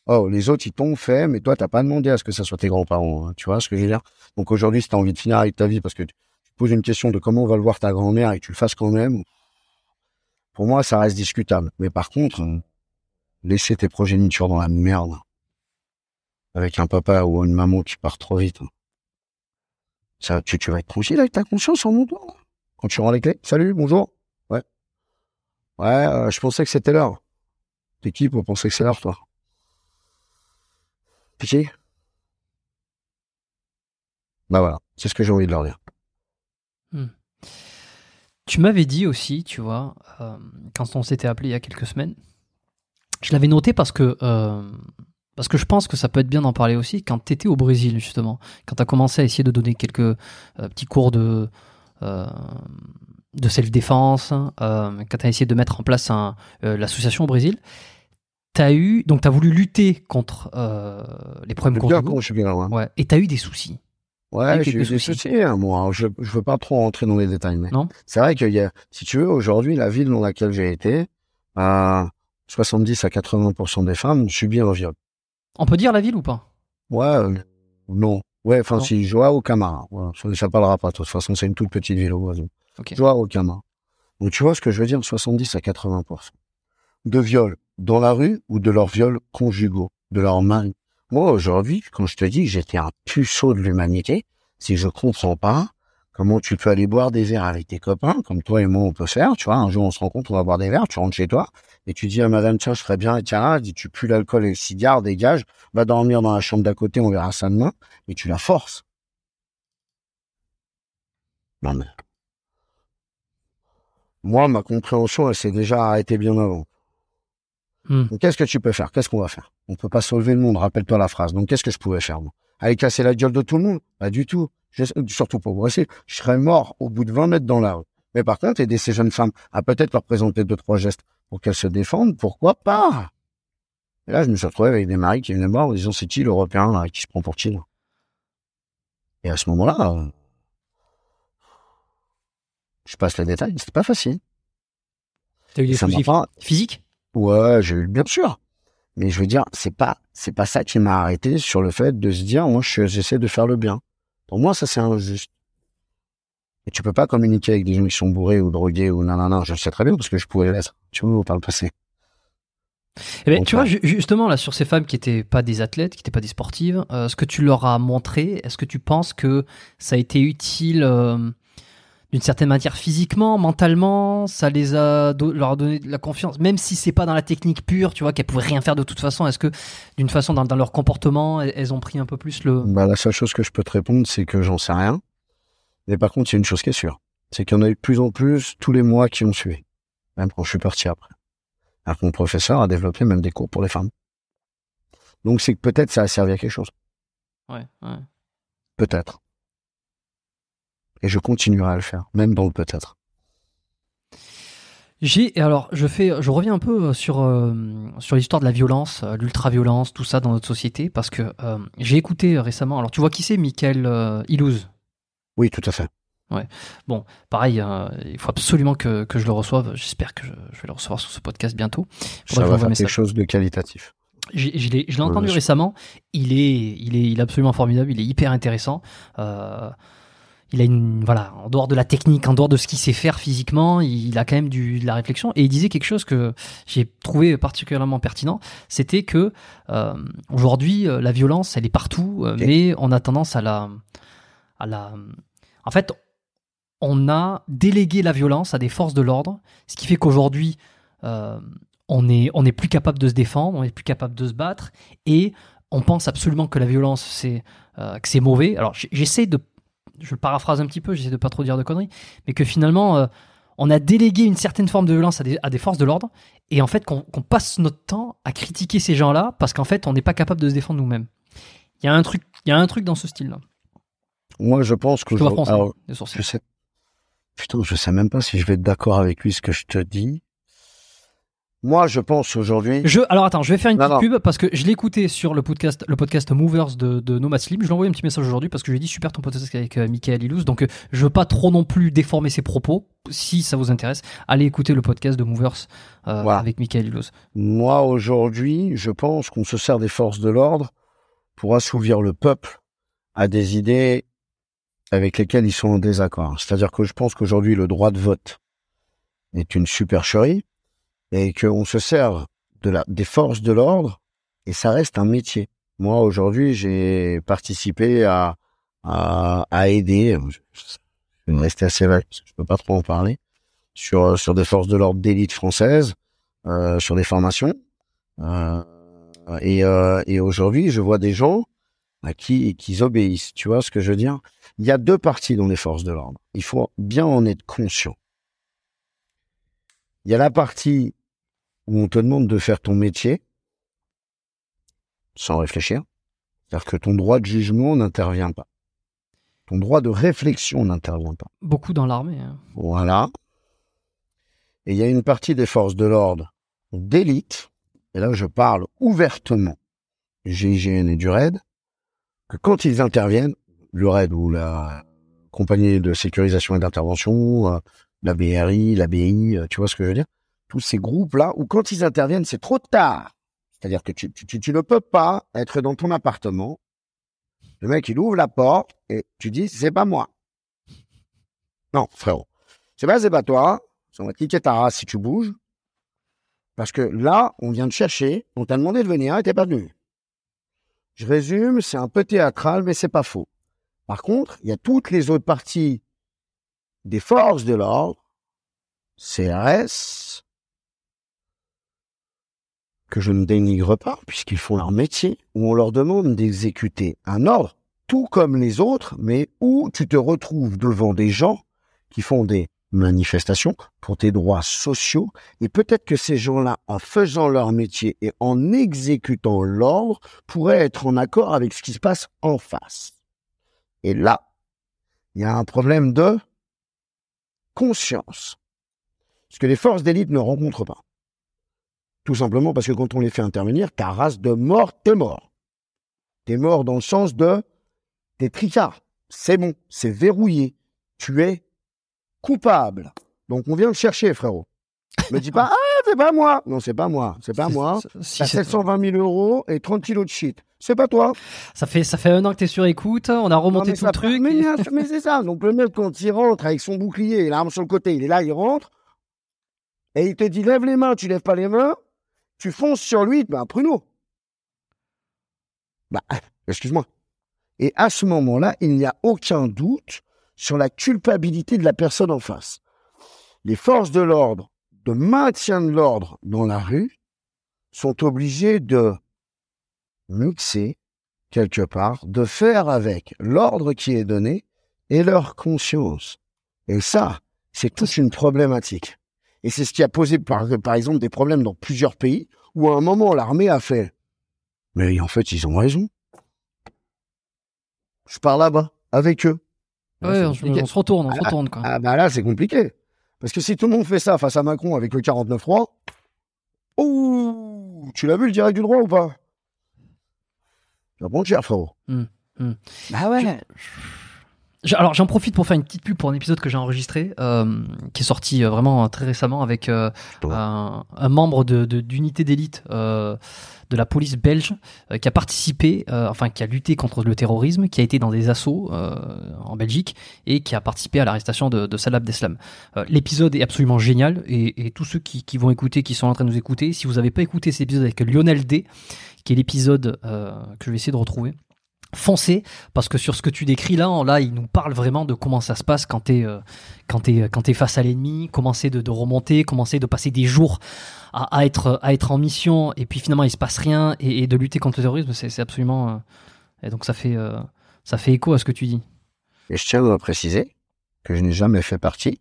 Oh, les autres, ils t'ont fait, mais toi, t'as pas demandé à ce que ça soit tes grands-parents. hein. Tu vois ce que je veux dire? Donc aujourd'hui, si t'as envie de finir avec ta vie parce que tu poses une question de comment va le voir ta grand-mère et que tu le fasses quand même, pour moi, ça reste discutable. Mais par contre, euh, laisser tes progénitures dans la merde avec un papa ou une maman qui part trop vite, tu, vas être tranquille avec ta conscience en montant. Quand tu rends les clés, salut, bonjour. Ouais. Ouais, euh, je pensais que c'était l'heure. T'es qui pour penser que c'est l'heure, toi? T'es qui? Bah voilà, c'est ce que j'ai envie de leur dire. Tu m'avais dit aussi, tu vois, euh, quand on s'était appelé il y a quelques semaines, je l'avais noté parce que euh, parce que je pense que ça peut être bien d'en parler aussi quand tu étais au Brésil justement, quand tu as commencé à essayer de donner quelques euh, petits cours de de self-défense, quand tu as essayé de mettre en place l'association au Brésil, tu as eu donc tu as voulu lutter contre les problèmes conjugaux. Ouais, et tu as eu des soucis. Ouais, j'ai eu des soucis. hein, moi. Je, je veux pas trop rentrer dans les détails, mais c'est vrai y a, si tu veux, aujourd'hui, la ville dans laquelle j'ai été, à 70 à 80% des femmes subissent un viol. On peut dire la ville ou pas? Ouais, euh, non. Ouais, enfin, si, Joao Camara. Voilà, ça, ça parlera pas, de toute façon, c'est une toute petite ville au Brésil. Ok. Joao Camara. Donc, tu vois ce que je veux dire, 70 à 80%. De viols dans la rue ou de leurs viols conjugaux, de leur mari. Moi, aujourd'hui, quand je te dis que j'étais un puceau de l'humanité, si je comprends pas comment tu peux aller boire des verres avec tes copains, comme toi et moi on peut faire, tu vois, un jour on se rencontre, on va boire des verres, tu rentres chez toi, et tu dis à madame, tiens, je ferais bien, et tiens dis, tu pues l'alcool et le cigare, dégage, va dormir dans la chambre d'à côté, on verra ça demain, et tu la forces. Non mais. Moi, ma compréhension, elle s'est déjà arrêtée bien avant. Hmm. Donc, qu'est-ce que tu peux faire? Qu'est-ce qu'on va faire? On peut pas sauver le monde, rappelle-toi la phrase. Donc, qu'est-ce que je pouvais faire, moi? Aller casser la gueule de tout le monde? Pas du tout. Je- surtout pour Brésil, je serais mort au bout de 20 mètres dans la rue. Mais par contre, aider ces jeunes femmes à peut-être leur présenter deux, trois gestes pour qu'elles se défendent, pourquoi pas? Et là, je me suis retrouvé avec des maris qui venaient me voir en disant, c'est qui l'Européen là, qui se prend pour qui là? Et à ce moment-là, euh, je passe les détails, c'était pas facile. T'as eu des soucis physiques? Ouais, j'ai eu bien sûr. Mais je veux dire, c'est pas c'est pas ça qui m'a arrêté sur le fait de se dire moi je- j'essaie de faire le bien. Pour moi ça c'est injuste. Et tu peux pas communiquer avec des gens qui sont bourrés ou drogués ou nanana, je le sais très bien parce que je pouvais l'être. Tu vois, par le passé. Eh Donc, tu vois, ju- justement, là, sur ces femmes qui étaient pas des athlètes, qui étaient pas des sportives, euh, ce que tu leur as montré, est-ce que tu penses que ça a été utile euh, d'une certaine manière physiquement, mentalement Ça les a do- leur a donné de la confiance, même si c'est pas dans la technique pure, tu vois, qu'elles pouvaient rien faire de toute façon. Est-ce que d'une façon, dans, dans leur comportement, elles, elles ont pris un peu plus le. Bah la seule chose que je peux te répondre c'est que j'en sais rien. Mais par contre, il y a une chose qui est sûre, c'est qu'il y en a eu de plus en plus tous les mois qui ont suivi. Même quand je suis parti après. Alors que mon professeur a développé même des cours pour les femmes. Donc c'est que peut-être ça a servi à quelque chose. Ouais, ouais. Peut-être. Et je continuerai à le faire, même dans le peut-être. J'ai alors je fais je reviens un peu euh, sur euh, sur l'histoire de la violence, euh, l'ultra-violence, tout ça dans notre société parce que euh, j'ai écouté récemment. Alors tu vois qui c'est? Michael euh, Ilouz Oui, tout à fait. Bon, pareil, il faut absolument que, que je le reçoive. J'espère que je, je vais le recevoir sur ce podcast bientôt. Ça va faire quelque chose de qualitatif. Je l'ai je l'ai Ouais, entendu récemment. Il est, il est, il est absolument formidable. Il est hyper intéressant. Euh, il a une, voilà, en dehors de la technique, en dehors de ce qu'il sait faire physiquement, il a quand même du, de la réflexion. Et il disait quelque chose que j'ai trouvé particulièrement pertinent. C'était que euh, aujourd'hui, euh, la violence, elle est partout, euh, mais on a tendance à la, à la, en fait, on a délégué la violence à des forces de l'ordre, ce qui fait qu'aujourd'hui, euh, on est, on est plus capable de se défendre, on est plus capable de se battre, et on pense absolument que la violence, c'est euh, que c'est mauvais. Alors j'essaie de, je le paraphrase un petit peu, j'essaie de pas trop dire de conneries, mais que finalement, euh, on a délégué une certaine forme de violence à des, à des forces de l'ordre, et en fait qu'on passe notre temps à critiquer ces gens-là parce qu'en fait, on n'est pas capable de se défendre nous-mêmes. Il y a un truc, il y a un truc dans ce style-là. Moi, je pense que Je froncer alors, je sais, putain, je sais même pas si je vais être d'accord avec lui ce que je te dis. Moi, je pense aujourd'hui. Je, alors attends, je vais faire une Non, petite non. pub parce que je l'ai écouté sur le podcast, le podcast Movers de, de Nomad Slim. Je lui ai envoyé un petit message aujourd'hui parce que je lui ai dit super ton podcast avec euh, Michael Ilous. Donc euh, je veux pas trop non plus déformer ses propos. Si ça vous intéresse, allez écouter le podcast de Movers euh, Voilà. avec Michael Ilous. Moi, aujourd'hui, je pense qu'on se sert des forces de l'ordre pour assouvir le peuple à des idées avec lesquelles ils sont en désaccord. C'est-à-dire que je pense qu'aujourd'hui, le droit de vote est une supercherie et qu'on se sert de la, des forces de l'ordre et ça reste un métier. Moi, aujourd'hui, j'ai participé à, à, aider, je vais rester assez vague parce que je peux pas trop en parler, sur, sur des forces de l'ordre d'élite françaises, euh, sur des formations. Euh, et euh, et aujourd'hui, je vois des gens à qui, qui obéissent. Tu vois ce que je veux dire? Il y a deux parties dans les forces de l'ordre. Il faut bien en être conscient. Il y a la partie où on te demande de faire ton métier sans réfléchir. C'est-à-dire que ton droit de jugement n'intervient pas. Ton droit de réflexion n'intervient pas. Beaucoup dans l'armée. hein. Voilà. Et il y a une partie des forces de l'ordre d'élite, et là je parle ouvertement du GIGN et du RAID, que quand ils interviennent, le RAID ou la compagnie de sécurisation et d'intervention, euh, la BRI, la BI, euh, tu vois ce que je veux dire? Tous ces groupes-là, où quand ils interviennent, c'est trop tard. C'est-à-dire que tu, ne peux pas être dans ton appartement, le mec il ouvre la porte et tu dis c'est pas moi. Non, frérot. C'est pas, c'est pas toi. On va te ta race si tu bouges. Parce que là, on vient te chercher, on t'a demandé de venir et t'es pas venu. Je résume, c'est un peu théâtral, mais c'est pas faux. Par contre, il y a toutes les autres parties des forces de l'ordre, CRS, que je ne dénigre pas, puisqu'ils font leur métier, où on leur demande d'exécuter un ordre, tout comme les autres, mais où tu te retrouves devant des gens qui font des manifestations pour tes droits sociaux, et peut-être que ces gens-là, en faisant leur métier et en exécutant l'ordre, pourraient être en accord avec ce qui se passe en face. Et là, il y a un problème de conscience. Ce que les forces d'élite ne rencontrent pas. Tout simplement parce que quand on les fait intervenir, ta race de mort, t'es mort. T'es mort dans le sens de t'es tricard. C'est bon, c'est verrouillé. Tu es coupable. Donc on vient te chercher, frérot. Me dis pas, ah, c'est pas moi. Non, c'est pas moi. C'est pas moi. Si, T'as c'est- 720 000 euros et 30 kilos de shit. C'est pas toi. ça fait ça fait un an que t'es sur écoute. On a remonté Non, tout le truc. Mais, mais c'est ça. Donc le mec, quand il rentre avec son bouclier et l'arme sur le côté, il est là, il rentre. Et il te dit, lève les mains, tu lèves pas les mains. Tu fonces sur lui, ben, pruneau. Bah, excuse-moi. Et à ce moment-là, il n'y a aucun doute sur la culpabilité de la personne en face. Les forces de l'ordre, de maintien de l'ordre dans la rue, sont obligées de mixer quelque part, de faire avec l'ordre qui est donné et leur conscience. Et ça, c'est toute une problématique. Et c'est ce qui a posé, par, par exemple, des problèmes dans plusieurs pays où à un moment, l'armée a fait « Mais en fait, ils ont raison. Je pars là-bas, avec eux. » Ouais, on, se- compliqué. on se retourne, on se Ah, retourne quoi. Ah bah là, c'est compliqué. Parce que si tout le monde fait ça face à Macron avec le 49-3, ouh, tu l'as vu le direct du droit ou pas? Ça prend cher, frérot. Hmm, hmm. Bah ouais. Alors j'en profite pour faire une petite pub pour un épisode que j'ai enregistré, euh, qui est sorti euh, vraiment euh, très récemment avec euh, un, un membre de de- d'unité d'élite euh, de la police belge euh, qui a participé, euh, enfin qui a lutté contre le terrorisme, qui a été dans des assauts euh, en Belgique et qui a participé à l'arrestation de, de Salah Abdeslam. L'épisode est absolument génial et, et tous ceux qui, qui vont écouter, qui sont en train de nous écouter, si vous n'avez pas écouté cet épisode avec Lionel D, qui est l'épisode euh, que je vais essayer de retrouver foncez parce que sur ce que tu décris là, là, il nous parle vraiment de comment ça se passe quand t'es euh, quand t'es quand t'es face à l'ennemi, comment c'est de, de remonter, comment c'est de passer des jours à, à être à être en mission et puis finalement il se passe rien et, et de lutter contre le terrorisme, c'est c'est absolument euh, et donc ça fait euh, ça fait écho à ce que tu dis. Et je tiens à préciser que je n'ai jamais fait partie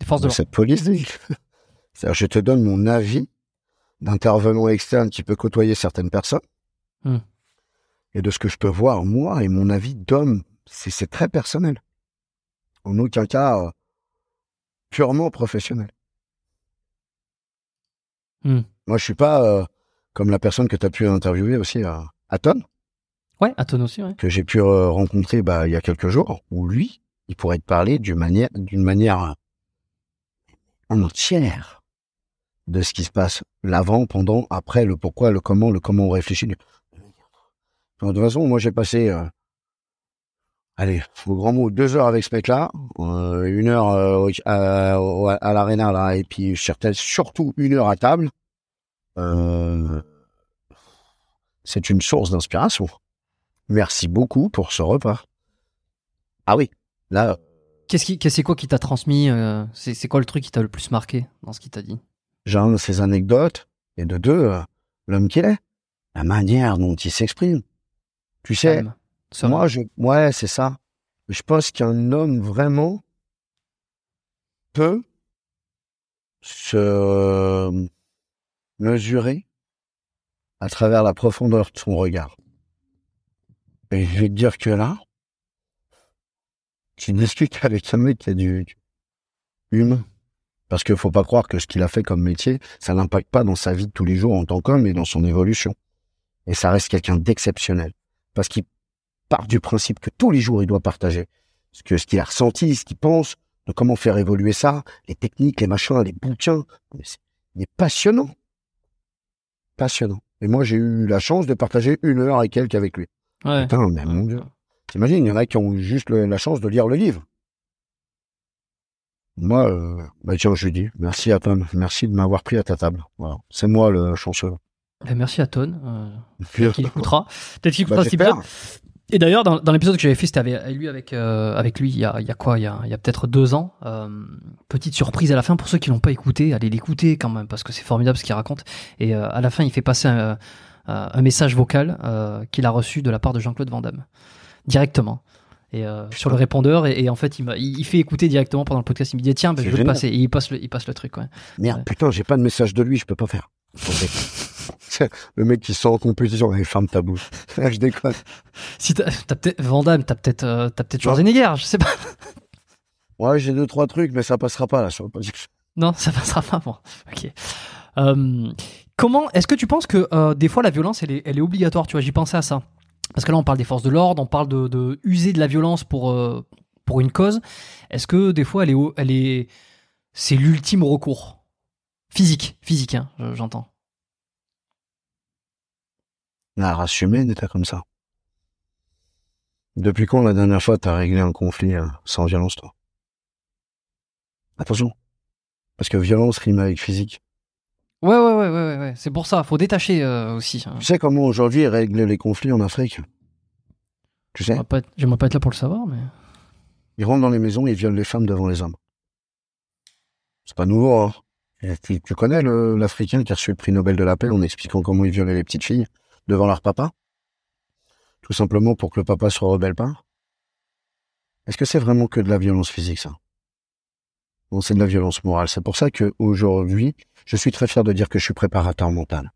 Des forces de de cette police je te donne mon avis d'intervenant externe qui peut côtoyer certaines personnes. Hmm. Et de ce que je peux voir, moi, et mon avis d'homme, c'est c'est très personnel. En aucun cas euh, purement professionnel. Hmm. Moi, je suis pas euh, comme la personne que tu as pu interviewer aussi, euh, Aton, Ouais, Aton aussi, ouais. que j'ai pu euh, rencontrer bah, il y a quelques jours, où lui, il pourrait te parler d'une manière, d'une manière en entière de ce qui se passe l'avant, pendant, après, le pourquoi, le comment, le comment on réfléchit. De toute façon, moi, j'ai passé, euh, allez, au grand mot, deux heures avec ce mec-là, euh, une heure euh, à, à l'arena, là, et puis surtout une heure à table. C'est une source d'inspiration. Merci beaucoup pour ce repas. Ah oui, là, Qu'est-ce qui, c'est quoi qui t'a transmis c'est, quoi le truc qui t'a le plus marqué dans ce qu'il t'a dit? J'ai un de ces anecdotes, et de deux, l'homme qu'il est, la manière dont il s'exprime. Tu sais, moi, je, ouais, c'est ça. Je pense qu'un homme vraiment peut se euh, mesurer à travers la profondeur de son regard. Et je vais te dire que là, tu discutes avec un mec qui a du, humain. Parce qu'il faut pas croire que ce qu'il a fait comme métier, ça n'impacte pas dans sa vie de tous les jours en tant qu'homme et dans son évolution. Et ça reste quelqu'un d'exceptionnel. Parce qu'il part du principe que tous les jours, il doit partager ce que ce qu'il a ressenti, ce qu'il pense, de comment faire évoluer ça, les techniques, les machins, les bouquins. Il est passionnant. Passionnant. Et moi, j'ai eu la chance de partager une heure et quelques avec lui. Ouais. Putain, mais mon Dieu. T'imagines, il y en a qui ont juste le- la chance de lire le livre. Moi, euh, bah tiens, je lui dis, merci à Tom, merci de m'avoir pris à ta table. Voilà. C'est moi le chanceux. Ben, merci à Ton, euh, Puis, qui écoutera. Peut-être qu'il bah, écoutera j'espère. épisode. Et d'ailleurs, dans, dans l'épisode que j'avais fait, c'était avec lui, avec, euh, avec lui, il y a, il y a quoi Il y a, peut-être deux ans. Euh, petite surprise à la fin pour ceux qui l'ont pas écouté, allez l'écouter quand même parce que c'est formidable ce qu'il raconte. Et euh, à la fin, il fait passer un, message vocal qu'il a reçu de la part de Jean-Claude Van Damme directement. Et sur le répondeur et, et en fait il, fait écouter directement pendant le podcast il me dit tiens ben, je vais le passer et il passe le, il passe le truc ouais. Merde, Ouais. putain, j'ai pas de message de lui, je peux pas faire. Le mec qui sort en compétition, allez, ferme ta bouche. je déconne. si t'as peut-être Van Damme t'as peut-être euh, t'as peut-être. Schwarzenegger je sais pas Ouais, j'ai deux, trois trucs, mais ça passera pas, là. le podcast. Non, ça passera pas. Bon, ok. Euh, comment est-ce que tu penses que euh, des fois la violence elle est, elle est obligatoire? Tu vois, j'ai pensé à ça parce que là on parle des forces de l'ordre, on parle de, de user de la violence pour euh, pour une cause. Est-ce que des fois elle est elle est c'est l'ultime recours? Physique, physique, hein, je- j'entends. La race humaine était comme ça. Depuis quand la dernière fois t'as réglé un conflit euh, sans violence, toi? Attention. Parce que violence rime avec physique. Ouais, ouais, ouais, ouais, ouais, ouais. C'est pour ça, faut détacher euh, aussi. hein. Tu sais comment aujourd'hui règlent les conflits en Afrique? Tu sais? J'aimerais pas, être- j'aimerais pas être là pour le savoir, mais. Ils rentrent dans les maisons et ils violent les femmes devant les hommes. C'est pas nouveau, hein tu, tu connais l'Africain qui a reçu le prix Nobel de la paix en expliquant comment il violait les petites filles? Devant leur papa? Tout simplement pour que le papa se rebelle pas Est-ce que c'est vraiment que de la violence physique, ça? Non, c'est de la violence morale. C'est pour ça que aujourd'hui, je suis très fier de dire que je suis préparateur mental.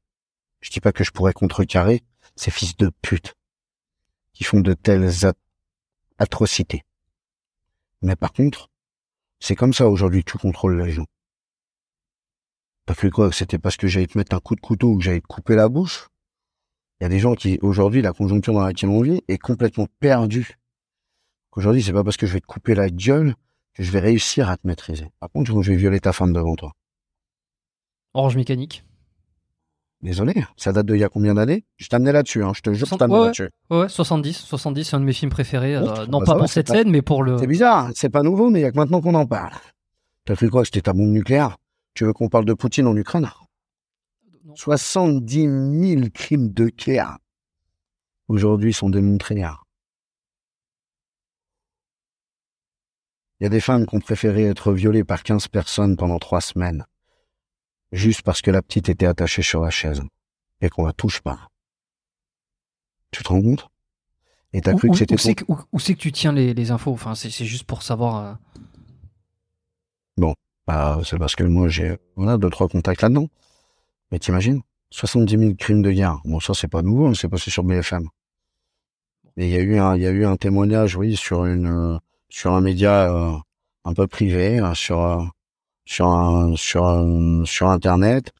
Je dis pas que je pourrais contrecarrer ces fils de pute qui font de telles at- atrocités. Mais par contre, c'est comme ça aujourd'hui que tu contrôles les gens. T'as cru quoi c'était parce que j'allais te mettre un coup de couteau ou que j'allais te couper la bouche Il y a des gens qui, aujourd'hui, la conjoncture dans laquelle on vit est complètement perdue. Aujourd'hui, c'est pas parce que je vais te couper la gueule que je vais réussir à te maîtriser. Par contre, je vais violer ta femme devant toi. Orange mécanique. Désolé, ça date d'il y a combien d'années? Je t'amenais là-dessus, hein. je te jure, je Soixante- t'amenais ouais, là-dessus. Ouais, ouais, 70. 70, c'est un de mes films préférés. euh, Oh, non bah pas pour cette pas- scène, mais pour le. C'est bizarre, c'est pas nouveau, mais il y a que maintenant qu'on en parle. T'as cru quoi? C'était ta bombe nucléaire? Tu veux qu'on parle de Poutine en Ukraine? 70 000 crimes de guerre aujourd'hui sont démontrés. Il y a des femmes qui ont préféré être violées par 15 personnes pendant trois semaines, juste parce que la petite était attachée sur la chaise et qu'on la touche pas. Tu te rends compte? Et t'as cru que c'était où c'est ton... que, où- où c'est que tu tiens les, les infos? Enfin, c'est juste pour savoir. euh, Bah, c'est parce que moi, j'ai, voilà, deux, trois contacts là-dedans. Mais t'imagines? 70 000 crimes de guerre. Bon, ça, c'est pas nouveau, hein, c'est passé sur BFM. Et il y a eu un, il y a eu un témoignage, oui, sur une, euh, sur un média, euh, un peu privé, euh, sur, euh, sur un, sur un- sur Internet,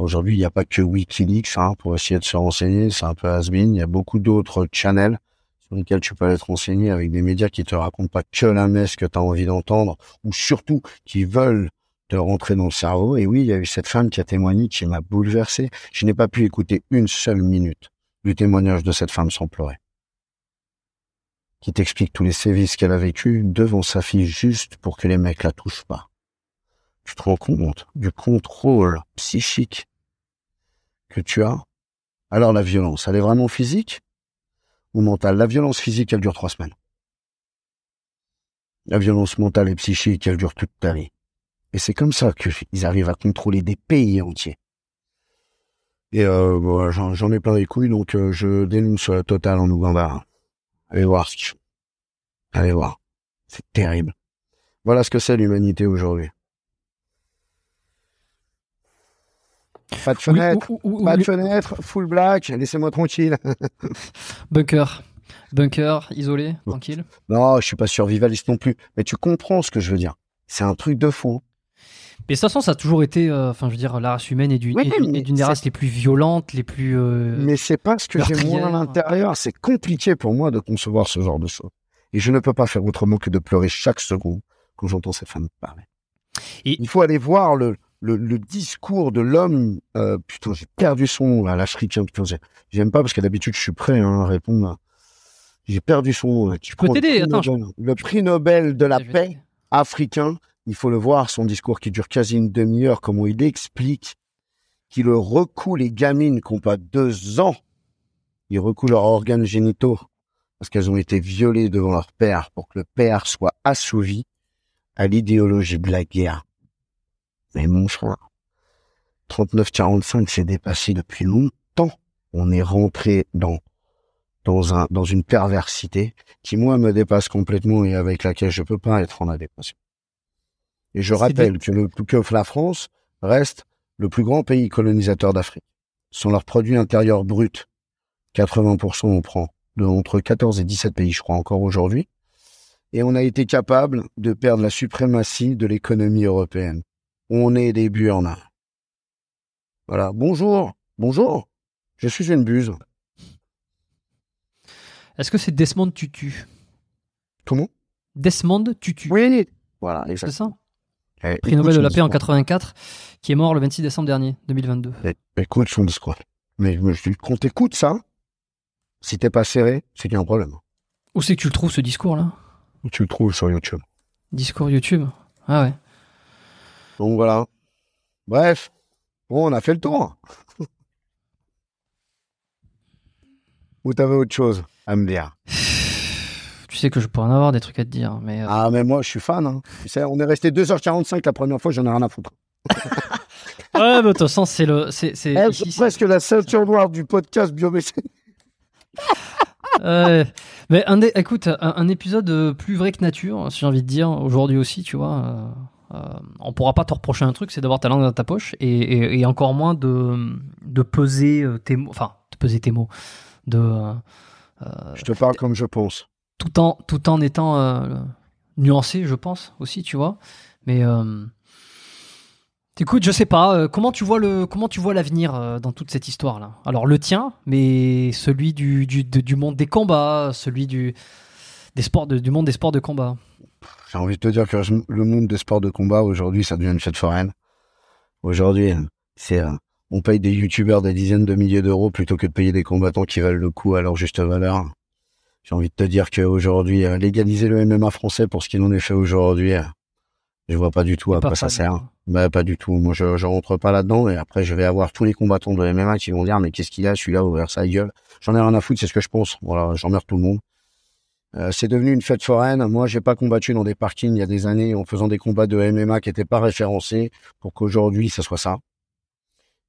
Aujourd'hui, il n'y a pas que Wikileaks hein, pour essayer de se renseigner, c'est un peu has Il y a beaucoup d'autres channels sur lesquels tu peux aller te renseigner avec des médias qui te racontent pas que la messe que tu as envie d'entendre, ou surtout qui veulent te rentrer dans le cerveau. Et oui, il y a eu cette femme qui a témoigné qui m'a bouleversé. Je n'ai pas pu écouter une seule minute du témoignage de cette femme sans pleurer. Qui t'explique tous les sévices qu'elle a vécu devant sa fille juste pour que les mecs la touchent pas. Tu te rends compte du contrôle psychique que tu as? Alors la violence, elle est vraiment physique ou mentale? La violence physique, elle dure trois semaines. La violence mentale et psychique, elle dure toute ta vie. Et c'est comme ça qu'ils arrivent à contrôler des pays entiers. Et euh, j'en ai plein les couilles, donc euh, je dénonce la totale en Ouganda. Allez voir ce qu'ils font. Allez voir. C'est terrible. Voilà ce que c'est l'humanité aujourd'hui. Pas de fenêtre, pas de fenêtre, full black, laissez-moi tranquille. Bunker. Bunker, isolé, tranquille. Non, je suis pas survivaliste non plus. Mais tu comprends ce que je veux dire. C'est un truc de fou. Mais de toute façon, ça a toujours été, euh, enfin, je veux dire, la race humaine est d'une des races les plus violentes, les plus. Euh, mais c'est pas ce que j'ai moi à l'intérieur. C'est compliqué pour moi de concevoir ce genre de choses. Et je ne peux pas faire autrement que de pleurer chaque seconde quand j'entends ces femmes parler. Et... Il faut aller voir le, le, discours de l'homme, euh, putain, j'ai perdu son nom, à l'africain, putain, j'aime pas parce que d'habitude, je suis prêt hein, à répondre. J'ai perdu son nom. Tu peux t'aider, attends. Le prix Nobel de la paix africain, il faut le voir, son discours qui dure quasi une demi-heure, comment il explique qu'il recoue les gamines qui n'ont pas deux ans. Il recoue leurs organes génitaux parce qu'elles ont été violées devant leur père pour que le père soit assouvi à l'idéologie de la guerre. Mais mon frère, 39-45 s'est dépassé depuis longtemps. On est rentré dans dans un dans une perversité qui moi me dépasse complètement et avec laquelle je peux pas être en adéquation. Et je rappelle que, le, que la France reste le plus grand pays colonisateur d'Afrique. Sont leurs produits intérieurs bruts. 80% on prend de entre 14 et 17 pays, je crois encore aujourd'hui. Et on a été capable de perdre la suprématie de l'économie européenne on est des burnes. Voilà. Bonjour. Bonjour. Je suis une buse. Est-ce que c'est Desmond Tutu? Comment? Desmond Tutu. Oui, voilà, exactement. C'est ça? Eh, Prix Nobel de la paix en 84, qui est mort le 26 décembre dernier, 2022. Eh, écoute discours. Mais je quand t'écoutes ça, si t'es pas serré, c'est qu'il y a un problème. Où c'est que tu le trouves ce discours-là Où tu le trouves sur YouTube. Discours YouTube? Ah ouais. Donc voilà. Bref, bon, on a fait le tour. Ou t'avais autre chose à me dire? Tu sais que je pourrais en avoir des trucs à te dire, mais... Euh, ah, mais moi, je suis fan. Hein. Tu sais, on est resté 2h45 la première fois, j'en ai rien à foutre. ouais, mais de toute façon, c'est le... C'est, c'est, eh, presque la ceinture noire du podcast biométrique. euh, mais un écoute, un, épisode euh, plus vrai que nature, si j'ai envie de dire, aujourd'hui aussi, tu vois. Euh, euh, on pourra pas te reprocher un truc, c'est d'avoir ta langue dans ta poche et, encore moins de, de peser tes mots, enfin, de peser tes mots, de. Euh, je te parle comme je pense. Tout en, tout en étant nuancé, je pense aussi, tu vois. Mais Écoute, je sais pas, comment tu vois le comment tu vois l'avenir dans toute cette histoire là. Alors le tien, mais celui du, du, du monde des combats, celui du des sports du monde des sports de combat. J'ai envie de te dire que le monde des sports de combat aujourd'hui, ça devient une fête foraine. Aujourd'hui, c'est euh, on paye des youtubeurs des dizaines de milliers d'euros plutôt que de payer des combattants qui valent le coup à leur juste valeur. J'ai envie de te dire qu'aujourd'hui, euh, légaliser le MMA français pour ce qu'il en est fait aujourd'hui, euh, je vois pas du tout à quoi ça sert. Bah, pas du tout. Moi, je, je rentre pas là-dedans et après, je vais avoir tous les combattants de MMA qui vont dire, mais qu'est-ce qu'il a, celui-là, ouvert sa gueule. J'en ai rien à foutre, c'est ce que je pense. Voilà, j'emmerde tout le monde. Euh, c'est devenu une fête foraine. Moi, j'ai pas combattu dans des parkings il y a des années en faisant des combats de MMA qui n'étaient pas référencés pour qu'aujourd'hui ça soit ça.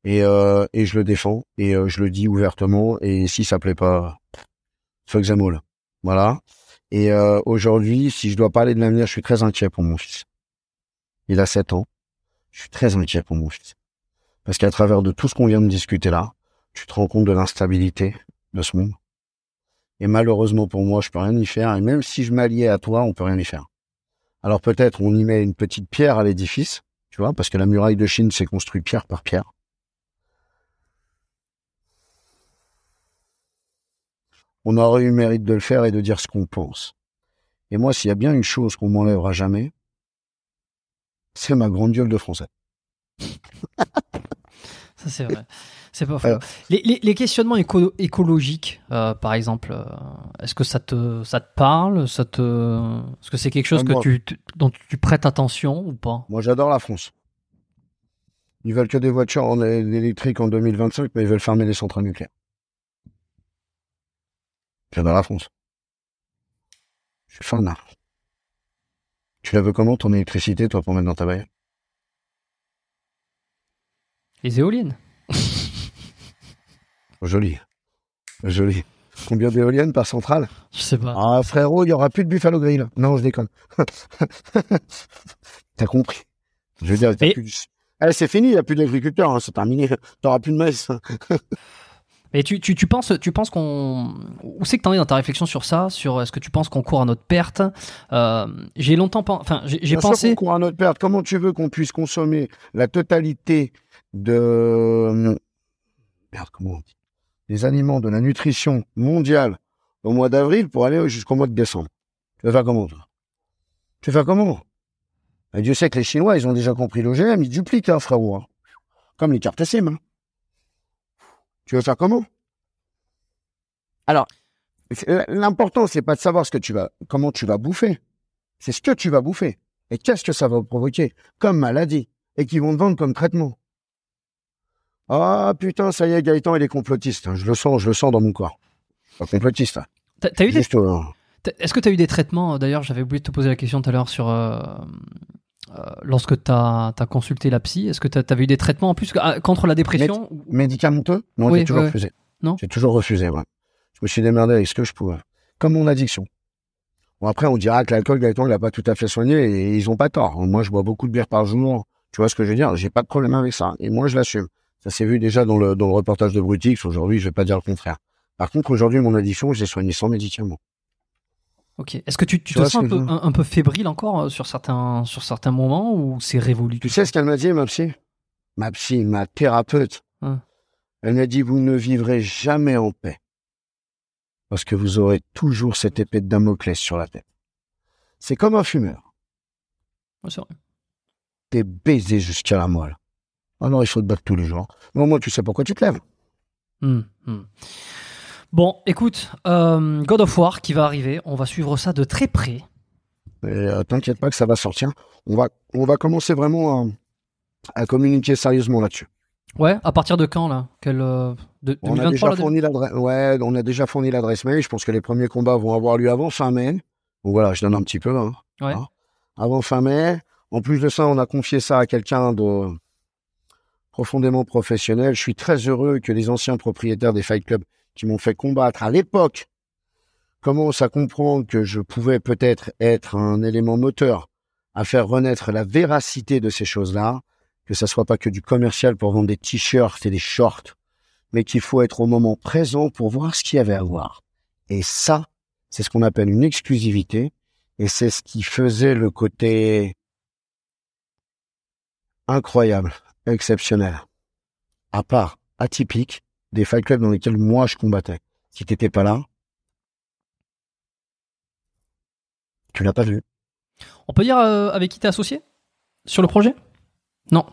Et, euh, et je le défends et euh, je le dis ouvertement. Et si ça plaît pas, fuck them all. Voilà. Et aujourd'hui, si je dois parler de l'avenir, je suis très inquiet pour mon fils. Il a 7 ans. Je suis très inquiet pour mon fils. Parce qu'à travers de tout ce qu'on vient de discuter là, tu te rends compte de l'instabilité de ce monde. Et malheureusement pour moi, je peux rien y faire. Et même si je m'alliais à toi, on peut rien y faire. Alors peut-être on y met une petite pierre à l'édifice, tu vois, parce que la muraille de Chine s'est construite pierre par pierre. On aurait eu le mérite de le faire et de dire ce qu'on pense. Et moi, s'il y a bien une chose qu'on m'enlèvera jamais, c'est ma grande gueule de français. Ça, c'est vrai. C'est pas faux. Les, les, les, questionnements éco écologiques, euh, par exemple, euh, est-ce que ça te, ça te parle ça te... Est-ce que c'est quelque chose que tu, dont tu prêtes attention ou pas? Moi, j'adore la France. Ils veulent que des voitures en électrique en 2025, mais ils veulent fermer les centrales nucléaires. J'adore la France. Je suis fan. Tu la veux comment ton électricité, toi, pour mettre dans ta bagnole Les éoliennes. Joli. Joli. Combien d'éoliennes par centrale? Je sais pas. Ah, frérot, il y aura plus de Buffalo Grill. Non, je déconne. T'as compris. Je veux dire, Et... plus... Eh, c'est fini, il n'y a plus d'agriculteurs, hein, c'est terminé. T'auras plus de maïs. Et tu, tu, tu, penses, tu penses qu'on. Où c'est que tu en es dans ta réflexion sur ça Sur est-ce que tu penses qu'on court à notre perte euh, J'ai longtemps. Enfin, j'ai pensé. Qu'on court à notre perte. Comment tu veux qu'on puisse consommer la totalité de. Merde, comment on dit des aliments de la nutrition mondiale au mois d'avril pour aller jusqu'au mois de décembre? Tu vas faire comment, toi? Tu vas faire comment? Et Dieu sait que les Chinois, ils ont déjà compris l'OGM, ils dupliquent, hein, frérot. Hein. Comme les cartes SIM. Hein. Tu veux faire comment Alors, l'important, c'est pas de savoir ce que tu vas, comment tu vas bouffer. C'est ce que tu vas bouffer. Et qu'est-ce que ça va provoquer comme maladie et qui vont te vendre comme traitement? Ah putain, ça y est, Gaëtan, il est complotiste. Je le sens, je le sens dans mon corps. Pas complotiste. T'as eu des... Euh, est-ce que tu as eu des traitements? D'ailleurs, j'avais oublié de te poser la question tout à l'heure sur euh, lorsque tu as, consulté la psy. Est-ce que tu avais eu des traitements en plus ah, contre la dépression Médicamenteux? Non, j'ai toujours refusé. Non? J'ai toujours refusé, ouais. Je me suis démerdé avec ce que je pouvais. Comme mon addiction. Bon, après, on dira que l'alcool, Gaëtan, il n'a pas tout à fait soigné et ils ont pas tort. Moi, je bois beaucoup de bière par jour. Tu vois ce que je veux dire? J'ai pas de problème avec ça. Et moi, je l'assume. Ça s'est vu déjà dans le, dans le reportage de Brutix. Aujourd'hui, je vais pas dire le contraire. Par contre, aujourd'hui, mon addiction, j'ai soigné sans médicaments. Ok. Est-ce que tu, tu, te sens un peu, un, peu, fébrile encore euh, sur certains, sur certains moments ou c'est révolu Tu sais ce qu'elle m'a dit, ma psy? Ma psy, ma thérapeute. Hein. Elle m'a dit, vous ne vivrez jamais en paix. Parce que vous aurez toujours cette épée de Damoclès sur la tête. C'est comme un fumeur. Ouais, c'est vrai. T'es baisé jusqu'à la moelle. Alors il faut te battre tous les jours. Mais au moins tu sais pourquoi tu te lèves. Hmm, hmm. Bon, écoute, euh, God of War qui va arriver, on va suivre ça de très près. Euh, t'inquiète pas que ça va sortir. On va, on va commencer vraiment à, communiquer sérieusement là-dessus. Ouais, à partir de quand là? Quel, euh, de, on, a déjà fourni l'adresse. Ouais, on a déjà fourni l'adresse mail. Je pense que les premiers combats vont avoir lieu avant fin mai. Donc voilà, je donne un petit peu. Hein. ouais. Hein? Avant fin mai. En plus de ça, on a confié ça à quelqu'un de profondément professionnel. Je suis très heureux que les anciens propriétaires des Fight Club qui m'ont fait combattre à l'époque commencent à comprendre que je pouvais peut-être être un élément moteur à faire renaître la véracité de ces choses-là, que ça soit pas que du commercial pour vendre des t-shirts et des shorts, mais qu'il faut être au moment présent pour voir ce qu'il y avait à voir. Et ça, c'est ce qu'on appelle une exclusivité, et c'est ce qui faisait le côté incroyable exceptionnel. À part, atypique, des fight clubs dans lesquels moi je combattais. Si t'étais pas là, tu l'as pas vu. On peut dire euh, avec qui t'es associé? Sur le projet? Non.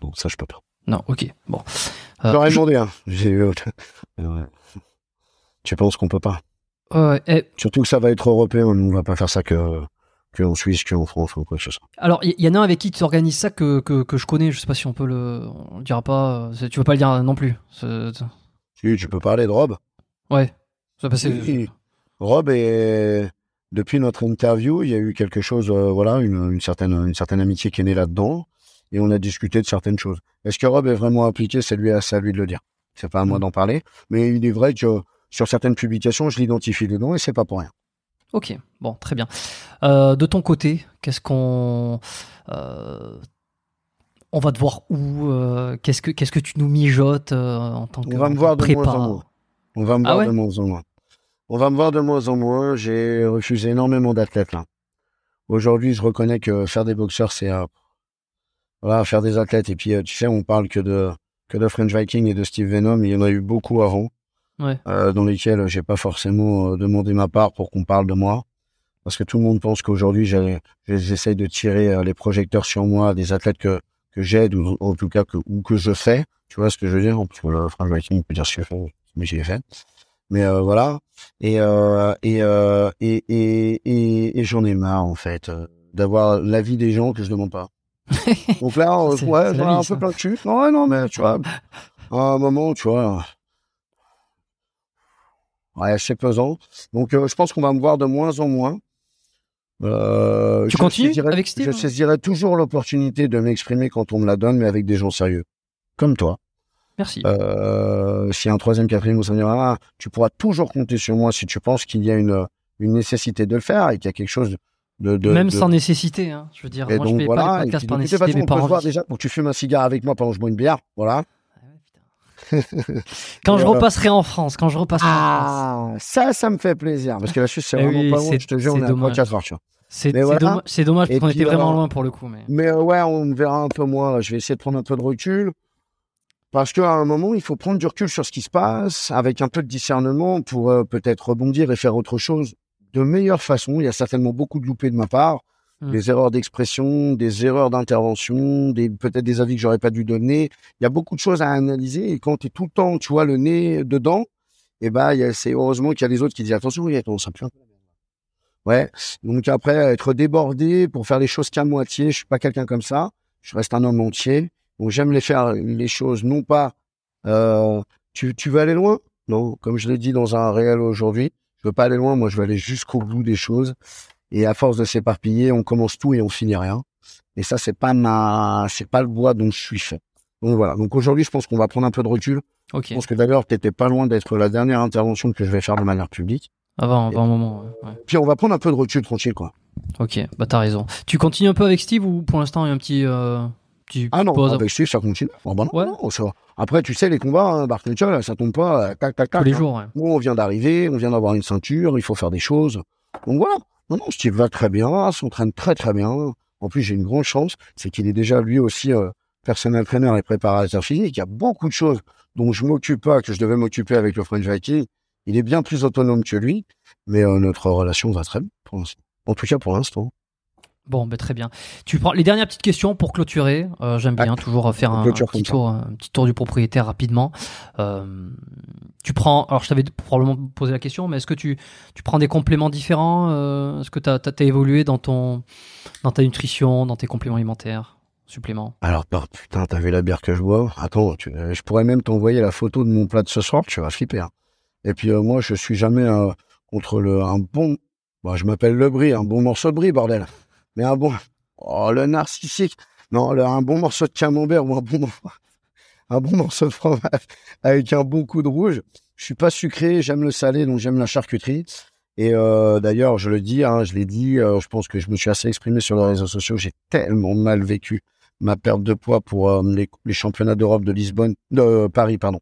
Bon, ça je peux pas. Non, ok, bon. Euh, J'aurais demandé, hein. J'ai eu... Tu penses qu'on peut pas? Surtout que ça va être européen, on va pas faire ça que qu'en Suisse, qu'en France ou quoi que ce soit. Alors, il y, en a un avec qui tu organises ça que, que, que, je connais, je sais pas si on peut le. On le dira pas. Tu veux pas le dire non plus. Si, tu peux parler de Rob. Ouais. Ça passait. Rob est. Depuis notre interview, il y a eu quelque chose, euh, voilà, une, une, certaine, une certaine amitié qui est née là-dedans, et on a discuté de certaines choses. Est-ce que Rob est vraiment impliqué? C'est lui, à lui de le dire. C'est pas à moi mm. d'en parler, mais il est vrai que sur certaines publications, je l'identifie dedans, et c'est pas pour rien. Ok, bon, très bien. Euh, de ton côté, qu'est-ce qu'on. Euh, on va te voir où euh, Qu'est-ce que qu'est-ce que tu nous mijotes en tant que On va me voir de moins en moins. On va me ah voir de moins en moins. On va me voir de moins en moins. J'ai refusé énormément d'athlètes là. Aujourd'hui, je reconnais que faire des boxeurs, c'est voilà, faire des athlètes. Et puis, tu sais, on parle que de que de French Viking et de Steve Venom. Il y en a eu beaucoup avant. Ouais. euh, dans lesquels j'ai pas forcément euh, demandé ma part pour qu'on parle de moi. Parce que tout le monde pense qu'aujourd'hui, j'ai- j'ai- j'essaye de tirer euh, les projecteurs sur moi des athlètes que, que j'aide ou en tout cas que, ou que je fais. Tu vois ce que je veux dire? Parce que le peut dire ce que je fais, mais j'y ai fait. Mais euh, voilà. Et, euh, et, euh, et, et, et, et j'en ai marre, en fait, d'avoir l'avis des gens que je demande pas. Donc là, ouais, j'en ai un peu plein de. Non, ouais, non, mais tu vois, à un moment, tu vois, ouais, c'est pesant. Donc, euh, je pense qu'on va me voir de moins en moins. Euh, Tu je continues saisirai- avec Steve Je saisirai toujours l'opportunité de m'exprimer quand on me la donne, mais avec des gens sérieux. Comme toi. Merci. Euh, s'il y a un troisième, quatrième ou cinquième, ah, tu pourras toujours compter sur moi si tu penses qu'il y a une, une nécessité de le faire et qu'il y a quelque chose de... de Même de- sans nécécité, hein. Je veux dire, et moi je donc fais voilà, pas les podcasts par nécessité, mais on par peut se voir envie. déjà pour que tu fumes un cigare avec moi pendant que je bois une bière, voilà. Quand je euh, repasserai en France, quand je repasserai en France. Ah, ça, ça me fait plaisir, parce que la Suisse, c'est Eh vraiment oui, pas loin, c'est- je te jure, c'est on est à dommage. 3-4 heures, tu vois. C'est c'est voilà. dommage, c'est dommage parce qu'on était vraiment euh, loin pour le coup. Mais... Mais euh, ouais, on verra un peu moins. Je vais essayer de prendre un peu de recul. Parce qu'à un moment, il faut prendre du recul sur ce qui se passe, avec un peu de discernement pour euh, peut-être rebondir et faire autre chose de meilleure façon. Il y a certainement beaucoup de loupés de ma part, Hmm. des erreurs d'expression, des erreurs d'intervention, peut-être des avis que j'aurais pas dû donner. Il y a beaucoup de choses à analyser et quand tu es tout le temps, tu vois, le nez dedans, et ben, il y a- c'est heureusement qu'il y a les autres qui disent attention, oui, attends, ça pue un peu. Ouais. Donc après, être débordé pour faire les choses qu'à moitié, je suis pas quelqu'un comme ça. Je reste un homme entier. Donc j'aime les faire les choses non pas euh, tu, tu veux aller loin? Non, comme je l'ai dit dans un réel aujourd'hui, je veux pas aller loin, moi je veux aller jusqu'au bout des choses. Et à force de s'éparpiller, on commence tout et on finit rien. Et ça c'est pas ma c'est pas le bois dont je suis fait. Donc voilà. Donc aujourd'hui, je pense qu'on va prendre un peu de recul. Ok, Je pense que d'ailleurs, t'étais pas loin d'être la dernière intervention que je vais faire de manière publique. avant, avant un moment. ouais. Puis on va prendre un peu de recul tranquille quoi. Ok, bah t'as raison. Tu continues un peu avec Steve ou pour l'instant il y a un petit, euh, petit Ah non, pause avec Steve, ça continue. Oh, bah non, Ouais. non, ça- Après, tu sais, les combats, hein, Mitchell, ça tombe pas, euh, tac, tac, tac. tous les hein. jours ouais. On vient d'arriver, on vient d'avoir une ceinture, il faut faire des choses. Donc voilà. Non, non, Steve va très bien, s'entraîne très, très bien. En plus, j'ai une grande chance, c'est qu'il est déjà lui aussi euh, personnel trainer et préparateur physique. Il y a beaucoup de choses dont je m'occupe pas, que je devais m'occuper avec le French Viking. Il est bien plus autonome que lui, mais euh, notre relation va très bien pour l'instant. En tout cas, pour l'instant. Bon, bah, très bien. Tu prends les dernières petites questions pour clôturer. Euh, J'aime bien toujours faire on un, petit tour, un petit tour du propriétaire rapidement. Euh, tu prends. Alors, je t'avais probablement posé la question, mais est-ce que tu, tu prends des compléments différents euh, Est-ce que tu as, évolué dans ton dans ta nutrition, dans tes compléments alimentaires, suppléments? Alors, putain, t'as vu la bière que je bois Attends, tu- euh, je pourrais même t'envoyer la photo de mon plat de ce soir, tu vas flipper. hein. Et puis, euh, moi, je suis jamais euh, contre le, un bon... Bah, je m'appelle le brie, un bon morceau de brie, bordel. Mais un bon... Oh, le narcissique Non, un bon morceau de camembert ou un bon, un bon morceau de fromage avec un bon coup de rouge. Je suis pas sucré, j'aime le salé, donc j'aime la charcuterie. Et euh, d'ailleurs, je le dis, hein, je l'ai dit, euh, je pense que je me suis assez exprimé sur les réseaux sociaux, j'ai tellement mal vécu ma perte de poids pour euh, les, les championnats d'Europe de Lisbonne, de Paris, pardon,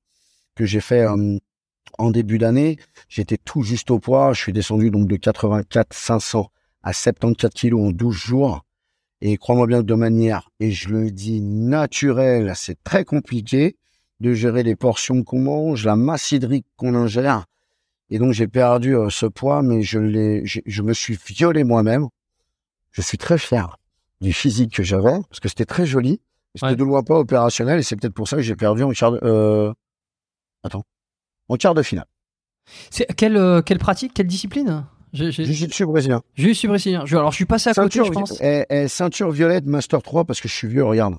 que j'ai fait en début d'année. J'étais tout juste au poids. Je suis descendu donc de 84 500 à 74 kilos en 12 jours. Et crois-moi bien que de manière, et je le dis naturelle, c'est très compliqué de gérer les portions qu'on mange, la masse hydrique qu'on ingère. Et donc j'ai perdu euh, ce poids, mais je l'ai, je, je me suis violé moi-même. Je suis très fier du physique que j'avais, parce que c'était très joli. C'était Ouais. de loin pas opérationnel, et c'est peut-être pour ça que j'ai perdu en quart de, euh, attends, en quart de finale. C'est quelle euh, quelle pratique, quelle discipline? Jiu-jitsu brésilien. j'ai eu su brésilien. Je- Alors, je suis passé à côté, je pense. eh, eh, ceinture violette, master 3, parce que je suis vieux, regarde.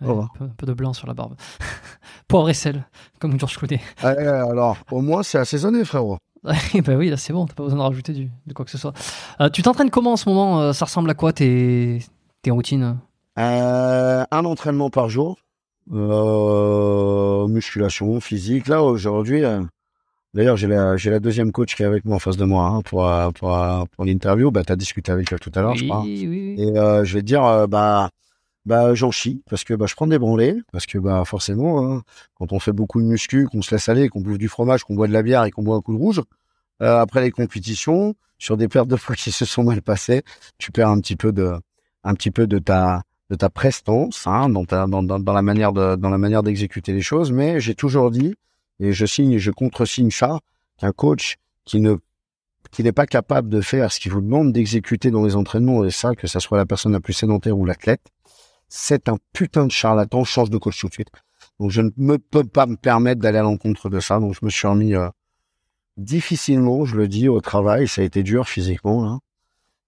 Ouais, un, peu, un peu de blanc sur la barbe. Poivre et sel, comme Georges Clooney. Eh, alors, au moins, c'est assaisonné, frérot. Ben oui, là c'est bon, t'as pas besoin de rajouter du, de quoi que ce soit. Euh, tu t'entraînes comment en ce moment euh, Ça ressemble à quoi tes, tes routines? Euh, un entraînement par jour, musculation, physique. Là, aujourd'hui, d'ailleurs, j'ai la, j'ai la deuxième coach qui est avec moi en face de moi hein, pour, euh, pour, euh, pour l'interview. Bah, tu as discuté avec elle tout à l'heure, je crois. oui, oui. Et euh, je vais te dire, euh, bah, bah, j'en chie parce que bah, je prends des branlées parce que bah, forcément, hein, quand on fait beaucoup de muscu, qu'on se laisse aller, qu'on bouffe du fromage, qu'on boit de la bière et qu'on boit un coup de rouge, euh, après les compétitions, sur des pertes de poids qui se sont mal passées, tu perds un petit peu de, un petit peu de ta, de ta prestance hein, dans, ta, dans, dans, dans la manière de, dans la manière d'exécuter les choses. Mais j'ai toujours dit, Et je signe, je contresigne ça qu'un coach qui ne qui n'est pas capable de faire ce qu'il vous demande d'exécuter dans les entraînements, et ça, que ça soit la personne la plus sédentaire ou l'athlète, c'est un putain de charlatan, change de coach tout de suite. Donc je ne peux pas me permettre d'aller à l'encontre de ça, donc je me suis remis euh, difficilement, je le dis, au travail, ça a été dur physiquement, là.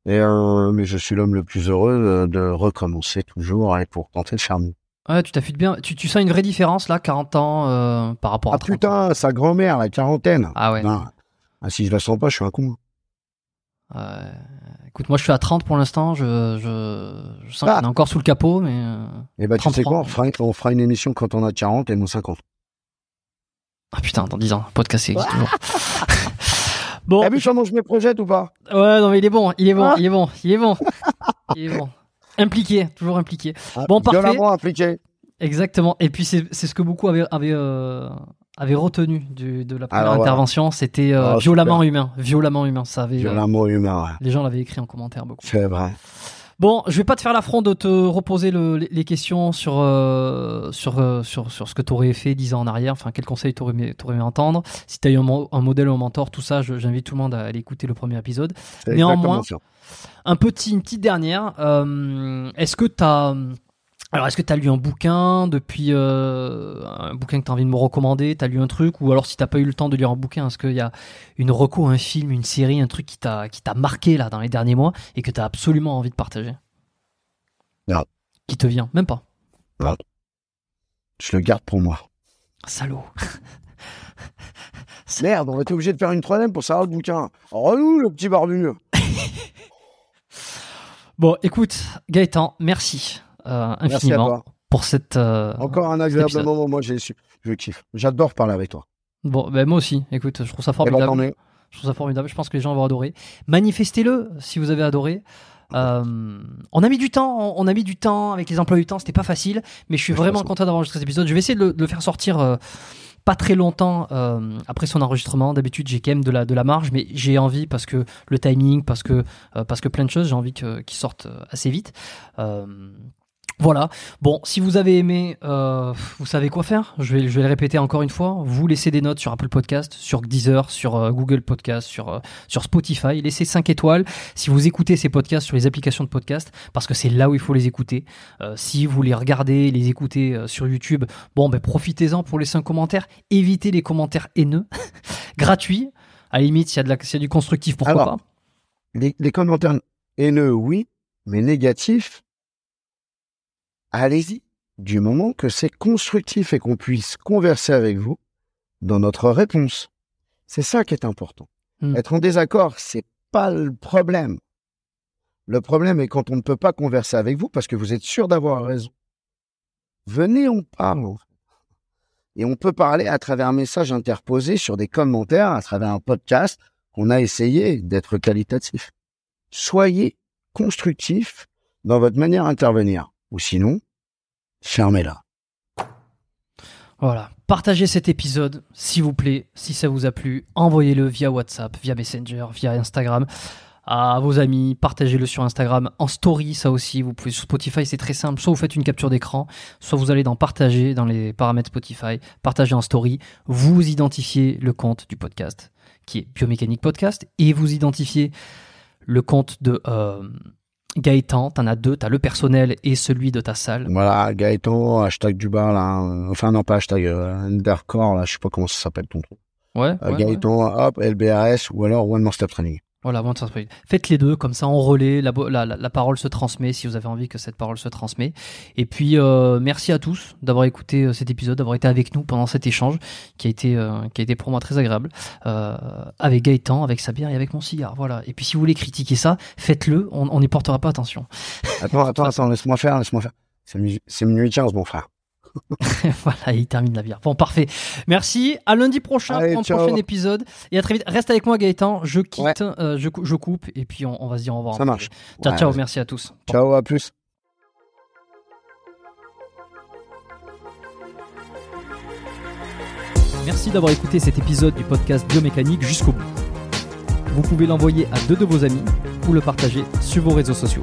Et, euh, mais je suis l'homme le plus heureux de, de recommencer toujours et pour tenter de faire mieux. Ouais, tu t'affûtes bien. Tu, tu sens une vraie différence là, 40 ans euh, par rapport à Ah 30 ans. putain, sa grand-mère, la quarantaine. Ah ouais. Non. Ah, si je la sens pas, je suis un con. Euh, écoute, moi je suis à 30 pour l'instant. Je, je, je sens Ah. qu'on est encore sous le capot, mais. euh, Et bah, tu sais 33. quoi, on fera, on fera une émission quand on a 40 et moi 50. Ah putain, dans 10 ans, podcast existe toujours. bon, T'as vu comment je me projette ou pas? Ouais, non mais il est bon, il est bon, Ah. il est bon, il est bon, il est bon. Impliqué, toujours impliqué. Ah, Bon, parfait. Violemment impliqué. Exactement. Et puis c'est c'est ce que beaucoup avaient, avaient, euh, avaient retenu du- de la première Alors, voilà. intervention. C'était euh, Ah, violemment humain, violemment humain. Ça avait, euh, Violemment humain, ouais. les gens l'avaient écrit en commentaire beaucoup. C'est vrai. Bon, je vais pas te faire l'affront de te reposer le- les questions sur euh, sur, euh, sur sur ce que tu aurais fait 10 ans en arrière. Enfin, quel conseil t'aurais aimé, t'aurais aimé entendre? Si tu as eu un, mo- un modèle ou un mentor, tout ça, j'invite tout le monde à aller écouter le premier épisode. Néanmoins. Un petit, une petite dernière. euh, est-ce que tu as alors, est-ce que tu as lu un bouquin depuis euh, un bouquin que tu as envie de me recommander? Tu as lu un truc? Ou alors, si t'as pas eu le temps de lire un bouquin, est-ce qu'il y a une reco, un film, une série, un truc qui t'a qui t'a marqué là dans les derniers mois et que tu as absolument envie de partager? Non. Qui te vient? Même pas. Je le garde pour moi. Salaud. Merde, on va être obligé de faire une troisième pour savoir le bouquin. Relou, le petit barbu. Bon, écoute, Gaëtan, merci, euh, Merci à infiniment toi. pour cette. euh, Encore un agréable moment. Moi, j'ai su. Je kiffe. J'adore parler avec toi. Bon, ben moi aussi. Écoute, je trouve ça Eh ben, formidable. Je trouve ça formidable. Je pense que les gens vont adorer. Manifestez-le si vous avez adoré. Euh, on a mis du temps, on- a mis du temps avec les emplois du temps, c'était pas facile, mais je suis vraiment content d'avoir enregistré cet épisode. Je vais essayer de le, de le faire sortir euh, pas très longtemps euh, après son enregistrement. D'habitude, j'ai quand même de la, de la marge, mais j'ai envie parce que le timing, parce que, parce que plein de choses, j'ai envie qu'ils sortent euh, assez vite. Voilà. Bon, si vous avez aimé, euh, vous savez quoi faire. Je vais, je vais le répéter encore une fois. Vous laissez des notes sur Apple Podcast, sur Deezer, sur euh, Google Podcast, sur, euh, sur Spotify. Laissez 5 étoiles si vous écoutez ces podcasts sur les applications de podcast, parce que c'est là où il faut les écouter. Si vous les regardez, les écoutez sur YouTube, bon, ben profitez-en pour laisser un commentaire. Évitez les commentaires haineux, gratuits. À la limite, s'il y, a de la- y a du constructif, pourquoi Alors, pas Les, les commentaires haineux, oui, mais négatifs, allez-y. Du moment que c'est constructif et qu'on puisse converser avec vous dans notre réponse. C'est ça qui est important. Hmm. Être en désaccord, c'est pas le problème. Le problème est quand on ne peut pas converser avec vous parce que vous êtes sûr d'avoir raison. Venez, on parle. Et on peut parler à travers un message interposé sur des commentaires, à travers un podcast qu'on a essayé d'être qualitatif. Soyez constructif dans votre manière d'intervenir. Ou sinon, fermez-la. Voilà. Partagez cet épisode, s'il vous plaît, si ça vous a plu. Envoyez-le via WhatsApp, via Messenger, via Instagram à vos amis. Partagez-le sur Instagram en story, ça aussi. Vous pouvez sur Spotify, c'est très simple. Soit vous faites une capture d'écran, soit vous allez dans partager dans les paramètres Spotify, partager en story. Vous identifiez le compte du podcast qui est Biomécanique Podcast et vous identifiez le compte de euh, Gaëtan. T'en as deux, t'as le personnel et celui de ta salle. Voilà, Gaëtan, hashtag du bar, là. euh, Enfin, non, pas hashtag, euh, undercore, là, je sais pas comment ça s'appelle ton truc. Ouais. Euh, ouais, ouais. Gaëtan, hop, LBRS, ou alors One More Step Training. Voilà, bon, se peut. faites les deux, comme ça on relaie, la, la, la, parole se transmet si vous avez envie que cette parole se transmet. Et puis euh, merci à tous d'avoir écouté euh, cet épisode, d'avoir été avec nous pendant cet échange qui a été, euh, qui a été pour moi très agréable, euh, avec Gaëtan, avec sa bière et avec mon cigare. Voilà. Et puis si vous voulez critiquer ça, faites-le, on n'y portera pas attention. Attends, attends, attends, laisse-moi faire, laisse-moi faire. C'est minuit 15, mon frère. voilà, il termine la bière. Bon, parfait. Merci. À lundi prochain Allez, pour un ciao. prochain épisode. Et à très vite. Reste avec moi, Gaëtan. Je quitte, Ouais. euh, je, cou- je coupe et puis on, on va se dire au revoir. Ça marche. Ciao, Ouais, ciao. Merci à tous. Ciao, à plus. Merci d'avoir écouté cet épisode du podcast Biomécanique jusqu'au bout. Vous pouvez l'envoyer à deux de vos amis ou le partager sur vos réseaux sociaux.